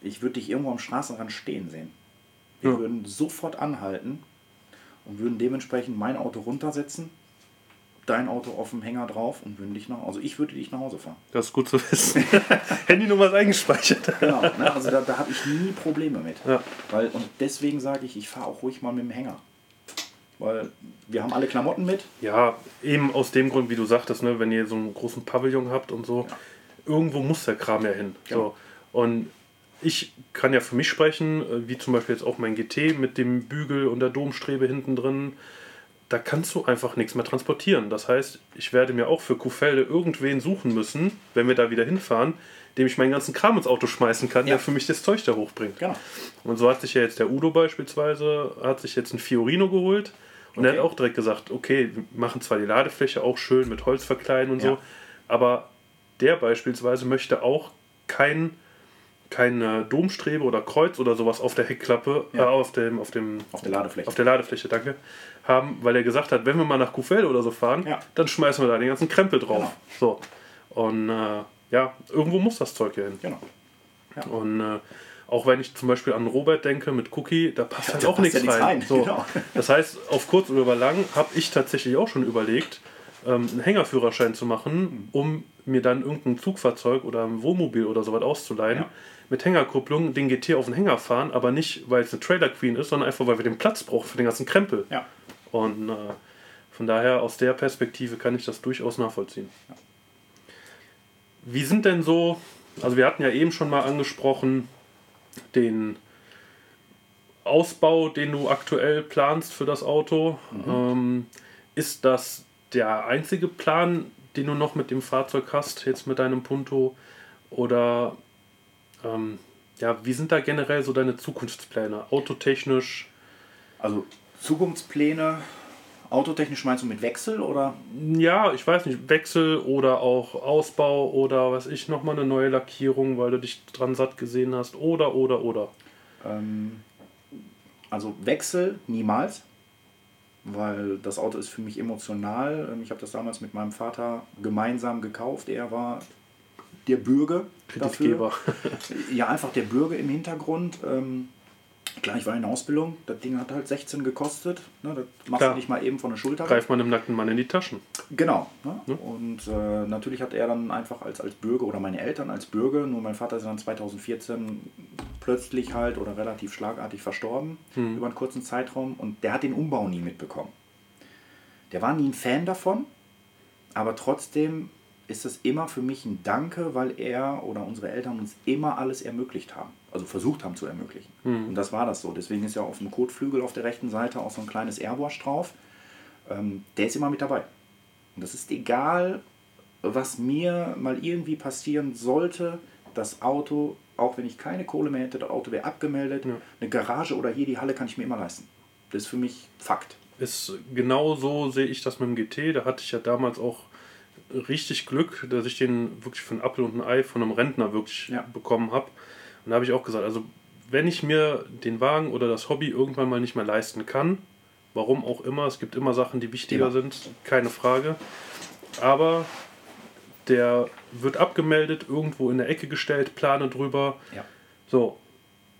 ich würde dich irgendwo am Straßenrand stehen sehen. Wir Ja. würden sofort anhalten und würden dementsprechend mein Auto runtersetzen, dein Auto auf dem Hänger drauf und würden dich nach, also ich würde dich nach Hause fahren. Das ist gut zu wissen. Handynummer ist eingespeichert. Genau, ne? also da, da habe ich nie Probleme mit. Ja. Weil, und deswegen sage ich, ich fahre auch ruhig mal mit dem Hänger. Weil wir haben alle Klamotten mit. Ja, eben aus dem Grund, wie du sagtest, ne, wenn ihr so einen großen Pavillon habt und so, irgendwo muss der Kram ja hin. Genau. So. Und ich kann ja für mich sprechen, äh, wie zum Beispiel jetzt auch mein GT mit dem Bügel und der Domstrebe hinten drin. Da kannst du einfach nichts mehr transportieren. Das heißt, ich werde mir auch für Kuhfelde irgendwen suchen müssen, wenn wir da wieder hinfahren, dem ich meinen ganzen Kram ins Auto schmeißen kann, Ja. der für mich das Zeug da hochbringt. Genau. Und so hat sich ja jetzt der Udo beispielsweise, hat sich jetzt ein Fiorino geholt und er Okay. hat auch direkt gesagt, okay, wir machen zwar die Ladefläche auch schön mit Holz verkleiden und Ja. so, aber der beispielsweise möchte auch kein, keine Domstrebe oder Kreuz oder sowas auf der Heckklappe, Ja. äh, auf, dem, auf, dem, Auf der Ladefläche. auf der Ladefläche, danke, haben, weil er gesagt hat, wenn wir mal nach Kuhfeld oder so fahren, Ja. dann schmeißen wir da den ganzen Krempel drauf. So. Und äh, ja, irgendwo muss das Zeug ja hin. Genau. Und äh, auch wenn ich zum Beispiel an Robert denke mit Cookie, da passt halt da auch passt nichts ja rein. rein, So. genau. Das heißt, auf kurz oder über lang habe ich tatsächlich auch schon überlegt, ähm, einen Hängerführerschein zu machen, um mir dann irgendein Zugfahrzeug oder ein Wohnmobil oder sowas auszuleihen. Ja. Mit Hängerkupplung den GT auf den Hänger fahren, aber nicht, weil es eine Trailer Queen ist, sondern einfach, weil wir den Platz brauchen für den ganzen Krempel. Ja. Und äh, von daher, aus der Perspektive kann ich das durchaus nachvollziehen. Wie sind denn so, also wir hatten ja eben schon mal angesprochen, den Ausbau, den du aktuell planst für das Auto. Ähm, ist das der einzige Plan, den du noch mit dem Fahrzeug hast, jetzt mit deinem Punto? Oder ähm, ja, wie sind da generell so deine Zukunftspläne? Autotechnisch? Also Zukunftspläne, autotechnisch meinst du mit Wechsel oder? Ja, ich weiß nicht, Wechsel oder auch Ausbau oder was ich, nochmal eine neue Lackierung, weil du dich dran satt gesehen hast. Oder, oder, oder. Ähm, also Wechsel niemals, weil das Auto ist für mich emotional. Ähm, Ich habe das damals mit meinem Vater gemeinsam gekauft. Er war der Bürger Kreditgeber. Ja, einfach der Bürger im Hintergrund. Ähm, Klar, ich war in der Ausbildung, das Ding hat halt 16 gekostet. Ne, das machst Klar. du nicht mal eben von der Schulter. Greift man dem nackten Mann in die Taschen. Genau. Ne? Und äh, natürlich hat er dann einfach als, als Bürger oder meine Eltern als Bürger, nur mein Vater ist dann 2014 plötzlich halt oder relativ schlagartig verstorben über einen kurzen Zeitraum und der hat den Umbau nie mitbekommen. Der war nie ein Fan davon, aber trotzdem ist es immer für mich ein Danke, weil er oder unsere Eltern uns immer alles ermöglicht haben. Also versucht haben zu ermöglichen. Und das war das so. Deswegen ist ja auf dem Kotflügel auf der rechten Seite auch so ein kleines Airwash drauf. Ähm, der ist immer mit dabei. Und das ist egal, was mir mal irgendwie passieren sollte. Das Auto, auch wenn ich keine Kohle mehr hätte, das Auto wäre abgemeldet. Eine Garage oder hier die Halle kann ich mir immer leisten. Das ist für mich Fakt. Ist genau so sehe ich das mit dem GT. Da hatte ich ja damals auch richtig Glück, dass ich den wirklich für ein Apfel und ein Ei von einem Rentner wirklich Ja. bekommen habe. Und da habe ich auch gesagt, also wenn ich mir den Wagen oder das Hobby irgendwann mal nicht mehr leisten kann, warum auch immer, es gibt immer Sachen, die wichtiger Immer. sind, keine Frage. Aber der wird abgemeldet, irgendwo in der Ecke gestellt, Plane drüber. Ja. So,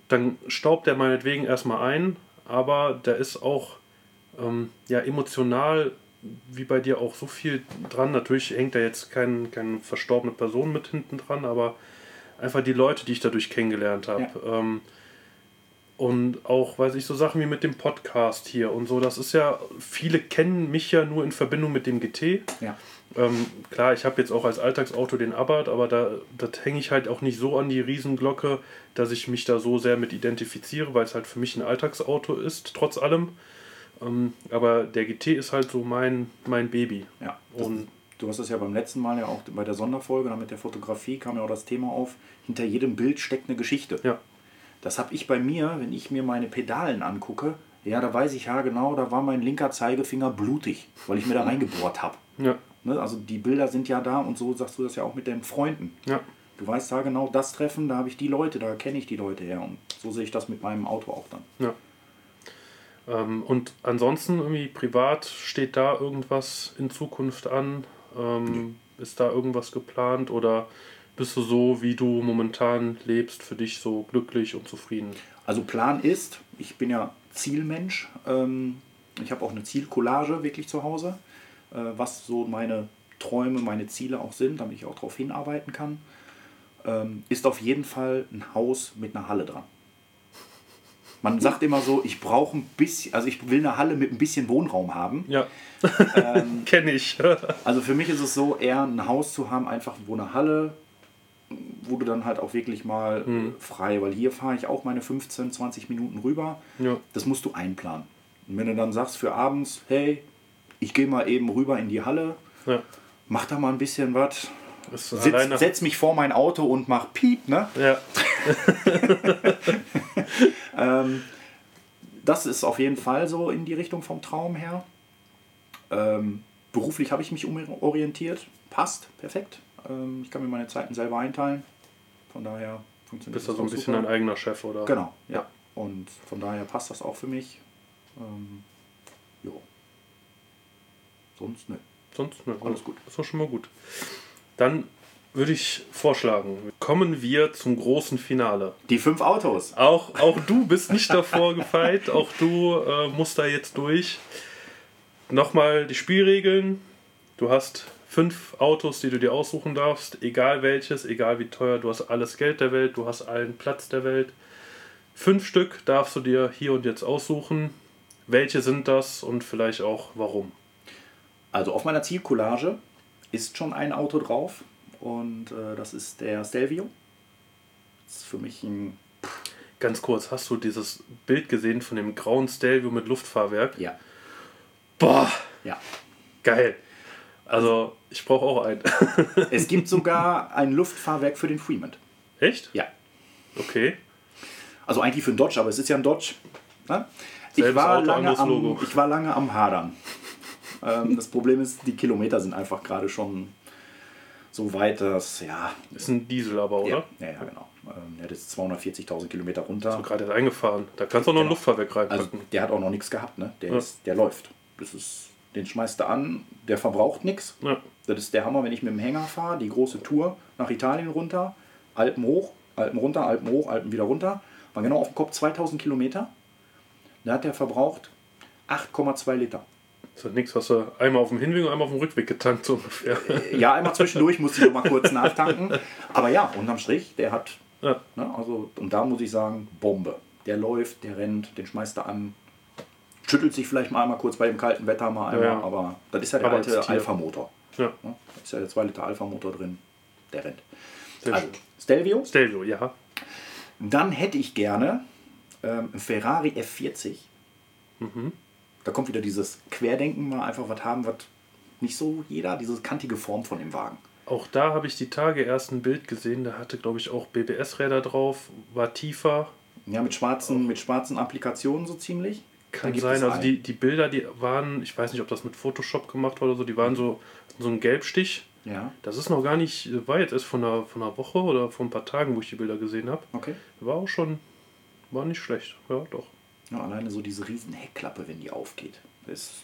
dann staubt der meinetwegen erstmal ein, aber da ist auch ähm, ja, emotional, wie bei dir auch so viel dran. Natürlich hängt da jetzt kein, keine verstorbene Person mit hinten dran, aber einfach die Leute, die ich dadurch kennengelernt habe. Ähm, und auch, weiß ich, so Sachen wie mit dem Podcast hier und so, das ist ja, viele kennen mich ja nur in Verbindung mit dem GT. Ja. Ähm, klar, ich habe jetzt auch als Alltagsauto den Abarth, aber da das hänge ich halt auch nicht so an die Riesenglocke, dass ich mich da so sehr mit identifiziere, weil es halt für mich ein Alltagsauto ist, trotz allem. Ähm, aber der GT ist halt so mein, mein Baby. Ja. Das, Und du hast es ja beim letzten Mal ja auch bei der Sonderfolge, dann mit der Fotografie kam ja auch das Thema auf, hinter jedem Bild steckt eine Geschichte. ja, Das habe ich bei mir, wenn ich mir meine Pedalen angucke, ja, da weiß ich ja genau, da war mein linker Zeigefinger blutig, weil ich mir da reingebohrt habe. ja, Ne? Also die Bilder sind ja da und so sagst du das ja auch mit den Freunden. ja. Du weißt da genau, das Treffen, da habe ich die Leute, da kenne ich die Leute her. Und so sehe ich das mit meinem Auto auch dann. Ja. Ähm, und ansonsten irgendwie privat steht da irgendwas in Zukunft an? Ähm, Ist da irgendwas geplant oder bist du so, wie du momentan lebst, für dich so glücklich und zufrieden? Also Plan ist, ich bin ja Zielmensch. Ähm, ich habe auch eine Zielcollage wirklich zu Hause, äh, was so meine Träume, meine Ziele auch sind, damit ich auch darauf hinarbeiten kann. Ähm, ist auf jeden Fall ein Haus mit einer Halle dran. Man sagt immer so, ich brauche ein bisschen, also ich will eine Halle mit ein bisschen Wohnraum haben. Ja, Ähm, kenne ich. Also für mich ist es so, eher ein Haus zu haben, einfach wo eine Halle, wo du dann halt auch wirklich mal äh, frei, weil hier fahre ich auch meine 15, 20 Minuten rüber. ja, Das musst du einplanen. Und wenn du dann sagst für abends, hey, ich gehe mal eben rüber in die Halle, ja. mach da mal ein bisschen was, sitz, setz mich vor mein Auto und mach Piep, ne? Ja, Ähm, das ist auf jeden Fall so in die Richtung vom Traum her. Ähm, beruflich habe ich mich umorientiert. Passt, perfekt. Ähm, ich kann mir meine Zeiten selber einteilen. Von daher funktioniert bist du das so ein bisschen super. dein eigener Chef, oder? Genau, ja. Und von daher passt das auch für mich. Ähm, jo. Sonst ne. Sonst, ne, Alles gut. Das war schon mal gut. Dann würde ich vorschlagen, kommen wir zum großen Finale. Die fünf Autos. Auch, auch du bist nicht davor gefeit, auch du äh, musst da jetzt durch. Nochmal die Spielregeln. Du hast fünf Autos, die du dir aussuchen darfst, egal welches, egal wie teuer. Du hast alles Geld der Welt, du hast allen Platz der Welt. Fünf Stück darfst du dir hier und jetzt aussuchen. Welche sind das und vielleicht auch warum? Also auf meiner Zielcollage ist schon ein Auto drauf. Und äh, das ist der Stelvio. Das ist für mich ein. Ganz kurz, hast du dieses Bild gesehen von dem grauen Stelvio mit Luftfahrwerk? Ja. Boah, Ja. geil. Also, ich brauche auch einen. Es gibt sogar ein Luftfahrwerk für den Freeman. Echt? Ja. Okay. Also eigentlich für einen Dodge, aber es ist ja ein Dodge. Ne? Ich, war lange am, ich war lange am Hadern. Ähm, das Problem ist, die Kilometer sind einfach gerade schon so weit, dass, ja, Ist ein Diesel aber, oder? ja, ja, ja genau. Ähm, der hat jetzt 240.000 Kilometer runter. So gerade eingefahren. Da kannst du auch noch Genau. Luftfahrwerk Also reinpacken. der hat auch noch nichts gehabt, ne? Der, Ja. ist, der läuft. Das ist, den schmeißt du an, der verbraucht nichts. ja. Das ist der Hammer, wenn ich mit dem Hänger fahre, die große Tour nach Italien runter, Alpen hoch, Alpen runter, Alpen hoch, Alpen wieder runter. war genau auf dem Kopf 2000 Kilometer. Da hat er verbraucht 8,2 Liter. Das ist nichts, was du einmal auf dem Hinweg und einmal auf dem Rückweg getankt, so ungefähr. Ja, einmal zwischendurch musste ich mal kurz nachtanken. Aber ja, unterm Strich, der hat, Ja. ne, also, und da muss ich sagen, Bombe. Der läuft, der rennt, den schmeißt er an. Schüttelt sich vielleicht mal einmal kurz bei dem kalten Wetter mal einmal, Ja. aber das ist ja der Aber alte. Alpha-Motor. Ja. Ne? Da ist ja der 2 Liter Alpha-Motor drin. Der rennt. Sehr Also. Stelvio. Stelvio, ja. Dann hätte ich gerne ähm, Ferrari F40. Mhm. Da kommt wieder dieses Querdenken, mal einfach was haben, was nicht so jeder, diese kantige Form von dem Wagen. Auch da habe ich die Tage erst ein Bild gesehen, da hatte, glaube ich, auch BBS-Räder drauf, war tiefer. Ja, mit schwarzen, mit schwarzen Applikationen so ziemlich. Kann sein, also die, die Bilder, die waren, ich weiß nicht, ob das mit Photoshop gemacht war oder so, die waren so, so ein Gelbstich. Ja, Das ist noch gar nicht, war jetzt erst von einer, von einer Woche oder vor ein paar Tagen, wo ich die Bilder gesehen habe. okay. War auch schon, war nicht schlecht. Ja, doch. Ja, alleine so diese riesen Heckklappe, wenn die aufgeht. Das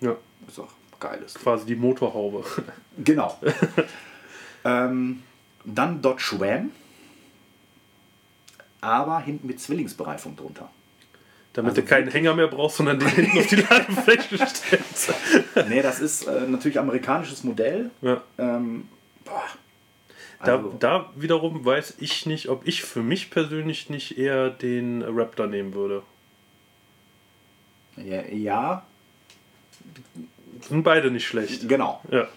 Ja, ist auch geiles. quasi die Motorhaube. Genau. ähm, dann Dodge Ram. Aber hinten mit Zwillingsbereifung drunter. Damit Also du keinen Hänger mehr brauchst, sondern den hinten auf die Ladefläche stellst. Nee, das ist äh, natürlich amerikanisches Modell. Ja. Ähm, boah. Da, Also, da wiederum weiß ich nicht, ob ich für mich persönlich nicht eher den Raptor nehmen würde. Ja, ja, Sind beide nicht schlecht. genau. Ja.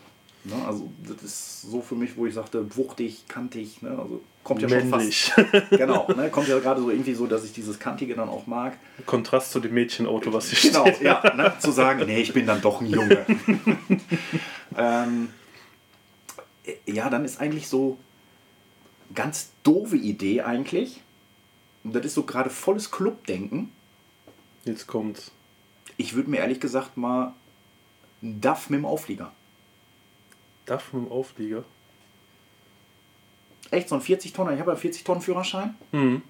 Ne, also das ist so für mich, wo ich sagte, wuchtig, kantig. Ne, also kommt ja schon fast. Männlich. Genau, ne, kommt ja gerade so irgendwie so, dass ich dieses Kantige dann auch mag. Kontrast zu dem Mädchenauto, was hier Genau, steht. ja, ne, zu sagen, nee, ich bin dann doch ein Junge. ähm, ja, dann ist eigentlich so ganz doofe Idee eigentlich. Und das ist so gerade volles Clubdenken. Jetzt kommt's. Ich würde mir ehrlich gesagt mal einen DAF mit dem Auflieger. Darf mit dem Auflieger? Echt, so ein 40 Tonner, ich habe ja 40 Tonnen Führerschein. Mhm.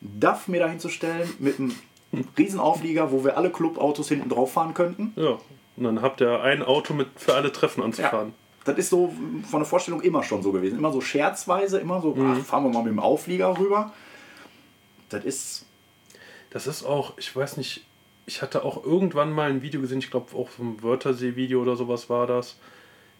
DAF mir dahin zu stellen mit einem riesen Auflieger, wo wir alle Clubautos hinten drauf fahren könnten. Ja. Und dann habt ihr ein Auto mit für alle Treffen anzufahren. Das ist so von der Vorstellung immer schon so gewesen. Immer so scherzweise, immer so, ach, fahren wir mal mit dem Auflieger rüber. Das ist, Das ist auch, ich weiß nicht, ich hatte auch irgendwann mal ein Video gesehen, ich glaube auch vom Wörthersee-Video oder sowas war das.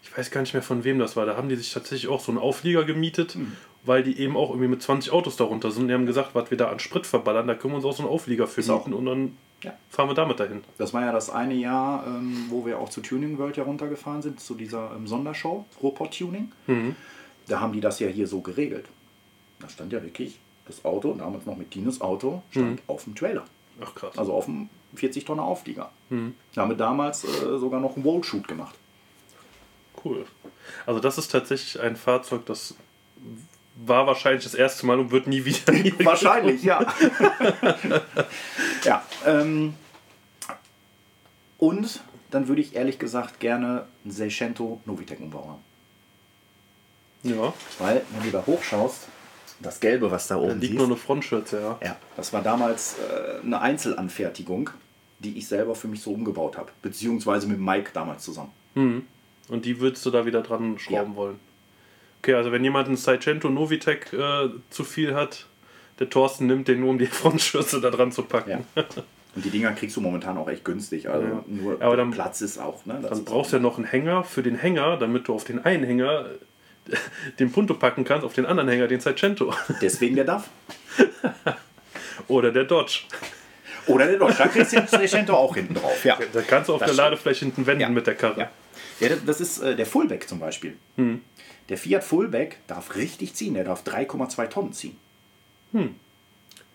Ich weiß gar nicht mehr von wem das war. Da haben die sich tatsächlich auch so einen Auflieger gemietet, weil die eben auch irgendwie mit 20 Autos darunter sind. Die haben gesagt, was wir da an Sprit verballern, da können wir uns auch so einen Auflieger für mieten und dann Ja. fahren wir damit dahin. das war ja das eine Jahr, ähm, wo wir auch zu Tuning World ja runtergefahren sind, zu dieser ähm, Sondershow, Ruhrpott Tuning. Da haben die das ja hier so geregelt. Da stand ja wirklich das Auto, damals noch mit Dinos Auto, stand auf dem Trailer. Ach krass. Also auf dem 40 Tonner Auflieger. Da haben wir damals äh, sogar noch einen Wall-Shoot gemacht. Cool. Also das ist tatsächlich ein Fahrzeug, das war wahrscheinlich das erste Mal und wird nie wieder. Wahrscheinlich, ja. ja. Ähm, und dann würde ich ehrlich gesagt gerne einen Seicento Novitec-Umbau haben. Ja, Weil, wenn du da hochschaust, das Gelbe, was da da oben liegt siehst, nur eine Frontschürze, ja. ja, das war damals äh, eine Einzelanfertigung, die ich selber für mich so umgebaut habe. Beziehungsweise mit Mike damals zusammen. Und die würdest du da wieder dran schrauben Ja. wollen. Okay, also wenn jemand einen Seicento Novitec äh, zu viel hat, der Thorsten nimmt den nur, um die Frontschürze da dran zu packen. Ja. Und die Dinger kriegst du momentan auch echt günstig. Also Ja. nur Aber dann- Platz ist auch. Ne? Das Dann brauchst du ja noch einen Hänger für den Hänger, damit du auf den einen Hänger den Punto packen kannst, auf den anderen Hänger den Seicento. Deswegen der DAF. Oder der Dodge. Oder der Dodge. Da kriegst du den Seicento auch hinten drauf. Ja. Da kannst du auf Das der stimmt. Ladefläche hinten wenden Ja. mit der Karre. Ja, ja das- ist äh, der Fullback zum Beispiel. Hm. Der Fiat Fullback darf richtig ziehen. Der darf 3,2 Tonnen ziehen.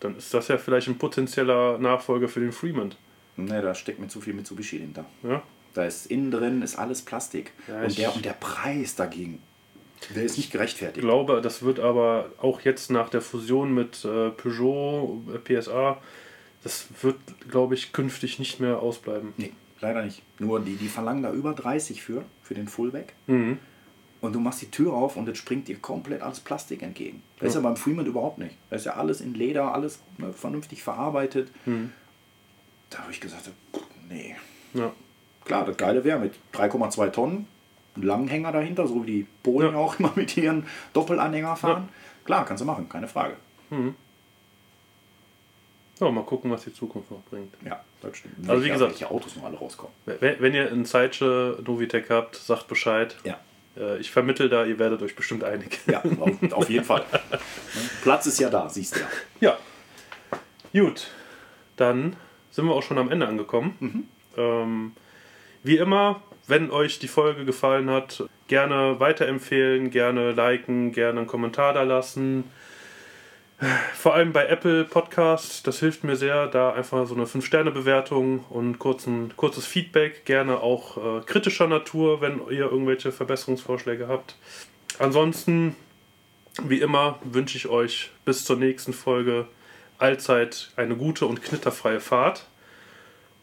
Dann ist das ja vielleicht ein potenzieller Nachfolger für den Freeman. Ne, da steckt mir zu viel Mitsubishi hinter. Ja? Da ist innen drin ist alles Plastik. Ja, und, der, und der Preis dagegen, der ist nicht Ich gerechtfertigt. glaube, das wird aber auch jetzt nach der Fusion mit äh, Peugeot, äh, PSA, das wird, glaube ich, künftig nicht mehr ausbleiben. Nee, leider nicht. Nur die, die verlangen da über 30 für, für den Fullback. Mhm. Und du machst die Tür auf und es springt dir komplett alles Plastik entgegen. Das ist ja beim Freeman überhaupt nicht. Da ist ja alles in Leder, alles ne, vernünftig verarbeitet. Mhm. Da habe ich gesagt, nee. Ja. Klar, das Geile wäre mit 3,2 Tonnen, einen langen Hänger dahinter, so wie die Polen Ja. auch immer mit ihren Doppelanhänger fahren. Klar, kannst du machen, keine Frage. Ja, mal gucken, was die Zukunft noch bringt. Ja, das stimmt. Also wie gesagt- welche Autos noch alle rauskommen. Wenn, wenn ihr einen Zeitsche Novitec habt, sagt Bescheid. Ja. Äh, Ich vermittel da, ihr werdet euch bestimmt einig. Ja, auf, auf jeden Fall. Platz ist ja da, siehst du ja. Ja. Gut, dann sind wir auch schon am Ende angekommen. Ähm, wie immer, wenn euch die Folge gefallen hat, gerne weiterempfehlen, gerne liken, gerne einen Kommentar da lassen. Vor allem bei Apple Podcast, das hilft mir sehr, da einfach so eine 5-Sterne-Bewertung und kurzen, kurzes Feedback, gerne auch äh, kritischer Natur, wenn ihr irgendwelche Verbesserungsvorschläge habt. Ansonsten, wie immer, wünsche ich euch bis zur nächsten Folge allzeit eine gute und knitterfreie Fahrt.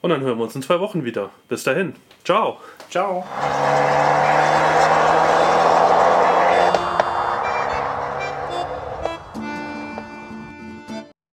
Und dann hören wir uns in zwei Wochen wieder. Bis dahin. Ciao. Ciao.